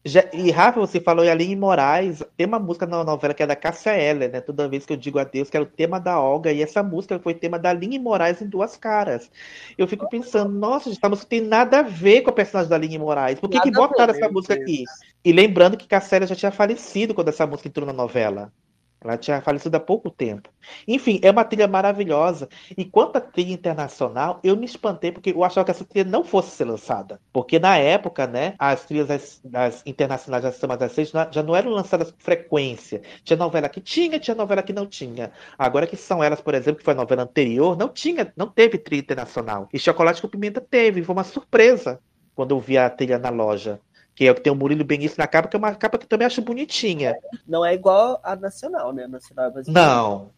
S4: Já- e Rafa, você falou em Aline Moraes, tem uma música na novela que é da Cássia Eller, né? Toda vez que eu digo adeus, que era o tema da Olga, e essa música foi tema da Aline Moraes em Duas Caras. Eu fico pensando, nossa, essa música tem nada a ver com a personagem da Aline Moraes. Por que, que
S8: Nada
S4: botaram
S8: ver,
S4: essa música aqui? E lembrando que Cássia Eller já tinha falecido quando essa música entrou na novela. Ela tinha falecido há pouco tempo. Enfim, é uma trilha maravilhosa. E quanto à trilha internacional, eu me espantei porque eu achava que essa trilha não fosse ser lançada. Porque na época, né, as trilhas das, das internacionais das Samas das Seis já não eram lançadas com frequência. Tinha novela que tinha, tinha novela que não tinha. Agora que são elas, por exemplo, que foi a novela anterior, não tinha, não teve trilha internacional. E Chocolate com Pimenta teve. Foi uma surpresa quando eu vi a trilha na loja. Que é o que tem o Murilo Benício na capa, que é uma capa que eu também acho bonitinha.
S8: Não é igual a nacional, né? A nacional é mais Hum.
S4: Não,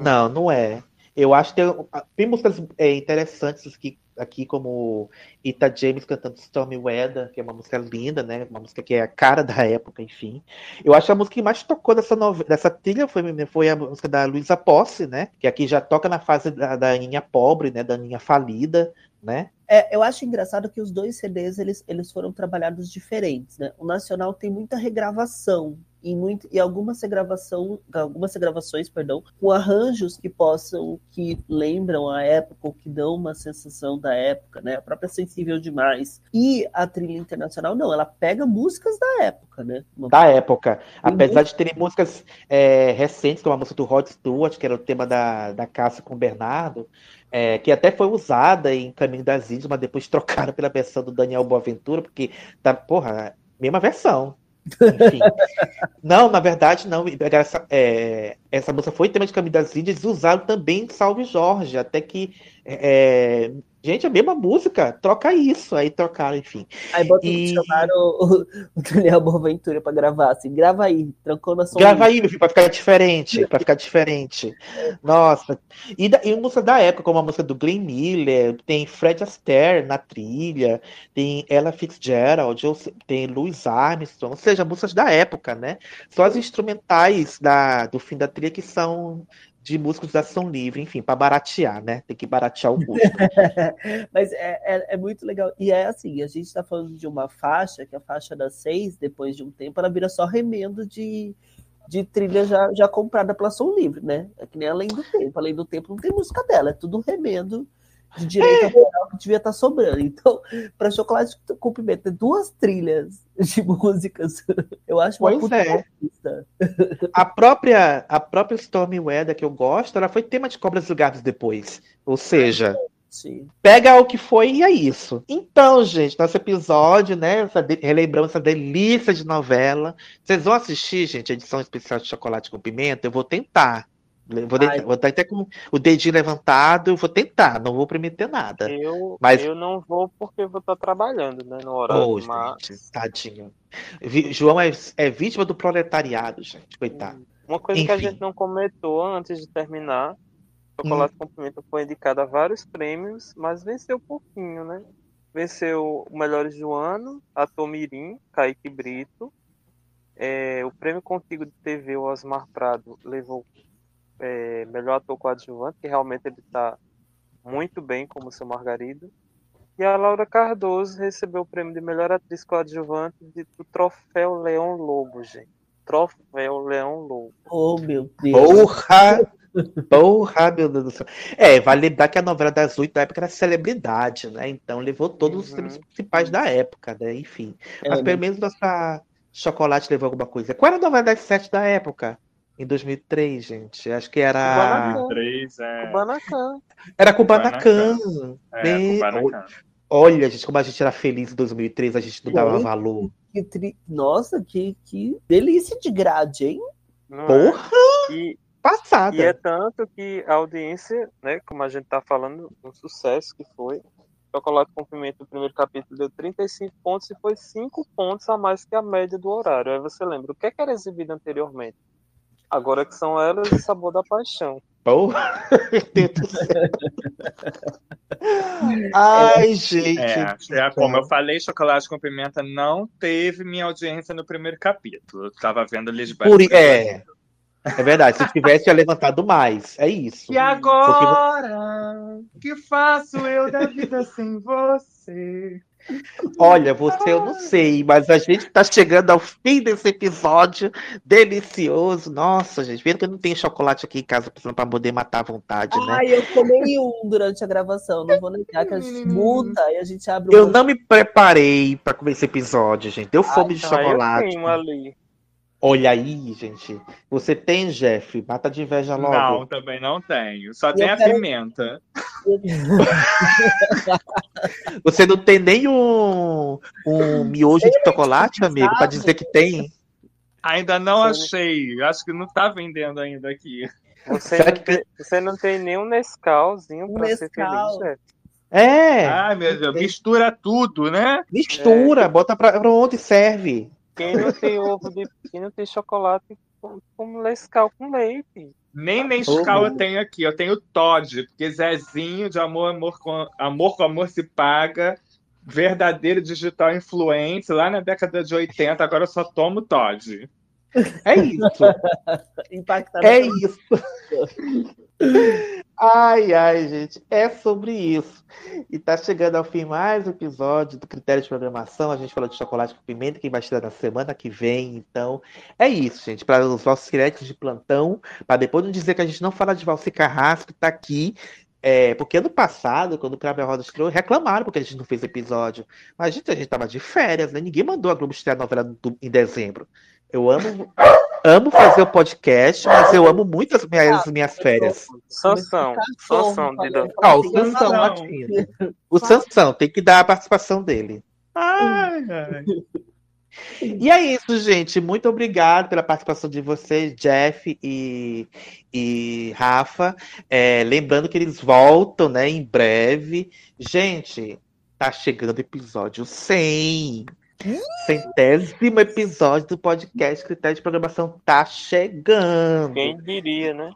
S4: não, não é. Eu acho que tem, tem músicas é, interessantes aqui, aqui, como Ita James cantando Stormy Weather, que é uma música linda, né? Uma música que é a cara da época, enfim. Eu acho que a música que mais tocou dessa, nove- dessa trilha foi, foi a música da Luísa Posse, né? Que aqui já toca na fase da, da Aninha pobre, né? Da Aninha falida, né?
S8: É, eu acho engraçado que os dois CDs eles, eles foram trabalhados diferentes, né? O Nacional tem muita regravação e, muito, e algumas, regravação, algumas regravações, perdão, com arranjos que possam, que lembram a época ou que dão uma sensação da época, né? A própria Sensível Demais. E a trilha internacional, não, ela pega músicas da época, né? Uma-
S4: Da época. Apesar de terem músicas é, recentes, como a música do Rod Stewart, que era o tema da, da Cássia com o Bernardo, é, que até foi usada em Caminho das Índias, mas depois trocaram pela versão do Daniel Boaventura, porque tá, porra, mesma versão. Enfim. não, na verdade, não. Essa, é, essa foi tema de Caminho das Índias e usaram também Salve Jorge, até que. é, gente, a mesma música, troca isso. Aí trocaram, enfim.
S8: Aí botam,
S4: E-
S8: chamaram o, o Daniel Boaventura pra gravar, assim, grava aí, trancou na sua
S4: Grava aí, meu filho, pra ficar diferente, pra ficar diferente. Nossa. E, da, e música da época, como a música do Glenn Miller, tem Fred Astaire na trilha, tem Ella Fitzgerald, tem Louis Armstrong, ou seja, músicas da época, né? Só as instrumentais da, do fim da trilha que são de músicos da ação livre, enfim, pra baratear, né? Tem que baratear o custo.
S8: Mas é, é, é muito legal. E é assim, a gente está falando de uma faixa, que a faixa das seis, depois de um tempo, ela vira só remendo de, de trilha já, já comprada pela Som Livre, né? É que nem Além do Tempo. Além do Tempo não tem música dela, é tudo remendo de direito autoral que devia estar sobrando. Então, para Chocolate com Pimenta, ter duas trilhas de músicas, eu acho uma
S4: Pois é. A própria, a própria Stormy Weather que eu gosto, ela foi tema de Cobras Gatos depois. Ou seja,
S8: Sim.
S4: pega o que foi e é isso. Então, gente, nosso episódio, né? Essa de- relembrando essa delícia de novela. Vocês vão assistir, gente, a edição especial de Chocolate com Pimenta? Eu vou tentar. Vou, tentar, vou estar até com o dedinho levantado, eu vou tentar, não vou prometer nada.
S5: Eu,
S4: Mas-
S5: eu não vou porque vou estar trabalhando, né, no horário,
S4: Ô,
S5: mas
S4: gente, tadinho. João é, é vítima do proletariado, gente, coitado.
S5: uma coisa que a
S4: Enfim.
S5: gente não comentou antes de terminar, Chocolate
S4: Hum.
S5: com Pimenta foi indicado a vários prêmios, mas venceu pouquinho, né? Venceu o Melhores do Ano, Ator Mirim, Kaique Brito. É, o prêmio Contigo de TV, o Osmar Prado, levou é, melhor ator coadjuvante, que realmente ele está muito bem como seu Margarido. E a Laura Cardoso recebeu o prêmio de melhor atriz coadjuvante do Troféu Leão Lobo, gente. Troféu Leão Lobo.
S8: Oh, meu Deus.
S4: Porra! Porra, meu Deus do céu. É, vale lembrar que a novela das oito da época era celebridade, né? Então levou todos os prêmios principais da época, né? Enfim.
S8: É,
S4: Mas
S8: né?
S4: pelo menos nossa Chocolate levou alguma coisa. Qual era a novela das sete da época? Em 2003, gente. Acho que era.
S6: 2003, é.
S5: Kubanacan.
S4: Era Kubanacan.
S6: É,
S4: Bem-
S6: Kubanacan.
S4: Olha, gente, como a gente era feliz em 2003, a gente não dava valor.
S8: Que tri- Nossa, que, que delícia de grade, hein?
S5: Não é?
S4: Porra!
S5: E,
S4: Passada.
S5: e é tanto que a audiência, né, como a gente tá falando, um sucesso que foi. Chocolate com Pimenta, o primeiro capítulo deu 35 pontos e foi 5 pontos a mais que a média do horário. Aí você lembra, o que, é que era exibido anteriormente? Agora que são elas e Sabor da Paixão.
S4: Porra! Meu Deus do céu. Ai, gente.
S6: É, é, como eu falei, Chocolate com Pimenta não teve minha audiência no primeiro capítulo. Eu tava vendo Lisbeth.
S4: Por, é, é verdade. Se tivesse, ia levantado mais. É isso.
S6: E agora? O que faço eu da vida sem você?
S4: Olha, você eu não sei, mas a gente tá chegando ao fim desse episódio delicioso. Nossa, gente, vendo que eu não tenho chocolate aqui em casa pra poder matar à vontade, né?
S8: Ai, eu comi um durante a gravação, não vou negar que a gente muda e a gente abre um
S4: Eu não me preparei pra comer esse episódio, gente. Deu fome de
S5: Ah, eu
S4: chocolate.
S5: tenho ali.
S4: Olha aí, gente. Você tem, Jeff? Mata de inveja logo.
S6: Não, também não tenho. Só
S4: Eu
S6: tem a
S4: quero-
S6: pimenta.
S4: Você não tem nem um, um miojo de chocolate, amigo, pra dizer que tem?
S6: Ainda não achei. Acho que não tá vendendo ainda aqui.
S5: Você não, tem, você não tem nem um Nescauzinho pra ser
S8: Nescau.
S5: feliz, Jeff.
S4: É.
S6: Ai, meu Deus, mistura tudo, né?
S4: Mistura, bota pra, pronto e serve.
S5: Quem não tem ovo de. Quem não tem chocolate com, com Nescau com leite?
S6: Nem Nescau
S5: Oh.
S6: eu tenho aqui, eu tenho Todd, porque Zezinho de Amor, Amor com Amor, com amor se paga, verdadeiro digital influente, lá na década de 80, agora eu só tomo Todd.
S4: É isso.
S8: Impactado.
S4: É isso. Ai, ai, gente, é sobre isso. E tá chegando ao fim mais um episódio do Critério de Programação. A gente falou de chocolate com pimenta, que vai estrear na semana que vem. Então, é isso, gente. Para os vossos créditos de plantão, para depois não dizer que a gente não fala de Valci Carrasco, que tá aqui. É, porque ano passado, quando o Crave Roda estreou, reclamaram porque a gente não fez episódio. Mas, gente, a gente tava de férias, né? Ninguém mandou a Globo estrear a novela do- em dezembro. Eu amo, amo fazer o podcast, mas eu amo muito as minhas, as minhas férias.
S5: Sansão. Sansão de Dan.
S4: Ah, o Sansão. O Sansão tem que dar a participação dele.
S6: Ai, ai.
S4: E é isso, gente. Muito obrigado pela participação de vocês, Jeff e, e Rafa. É, lembrando que eles voltam, né, em breve. Gente, tá chegando o episódio 100. Centésimo episódio do podcast Critério de Programação tá chegando.
S5: Quem diria, né?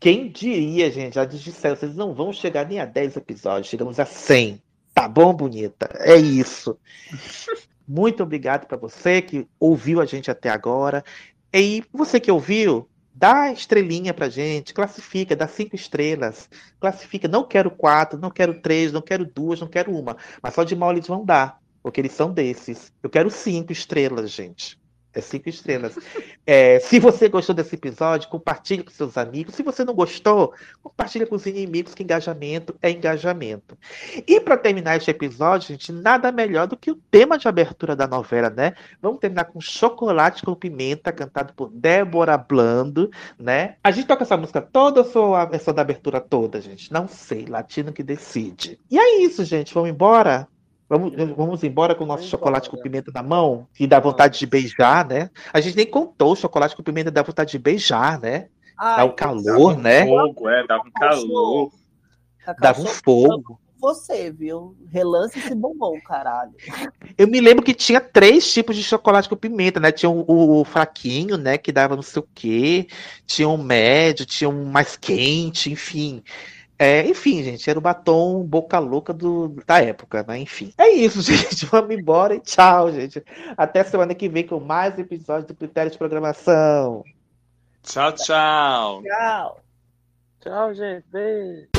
S4: Quem diria, gente? Já disseram, vocês não vão chegar nem a 10 episódios, chegamos a 100. Tá bom, bonita? É isso. Muito obrigado para você que ouviu a gente até agora. E você que ouviu, dá estrelinha pra gente, classifica, dá cinco estrelas. Classifica, não quero quatro, não quero três, não quero duas, não quero uma. Mas só de mal eles vão dar, porque eles são desses. Eu quero cinco estrelas, gente. É cinco estrelas. É, se você gostou desse episódio, compartilhe com seus amigos. Se você não gostou, compartilhe com os inimigos, que engajamento é engajamento. E para terminar este episódio, gente, nada melhor do que o tema de abertura da novela, né? Vamos terminar com Chocolate com Pimenta, cantado por Débora Blando, né? A gente toca essa música toda ou a versão da abertura toda, gente? Não sei, latino que decide. E é isso, gente. Vamos embora? Vamos, vamos embora com o nosso chocolate com pimenta na mão? Que dá vontade de beijar, né? A gente nem contou o chocolate com pimenta dá vontade de beijar, né? Dá o calor, né?
S6: Fogo, é, dava um calor.
S4: Dava um fogo.
S8: Você, viu? Relance esse bombom, caralho.
S4: Eu me lembro que tinha três tipos de chocolate com pimenta, né? Tinha o, o- o fraquinho, né? Que dava não sei o quê. Tinha um médio, tinha um mais quente, enfim. É, enfim, gente, era o batom boca louca do, da época, né? Enfim. É isso, gente. Vamos embora e tchau, gente. Até semana que vem com mais episódios do Critério de Programação.
S6: Tchau, tchau.
S8: Tchau.
S5: Tchau, gente. Beijo.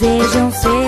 S29: Desejam ser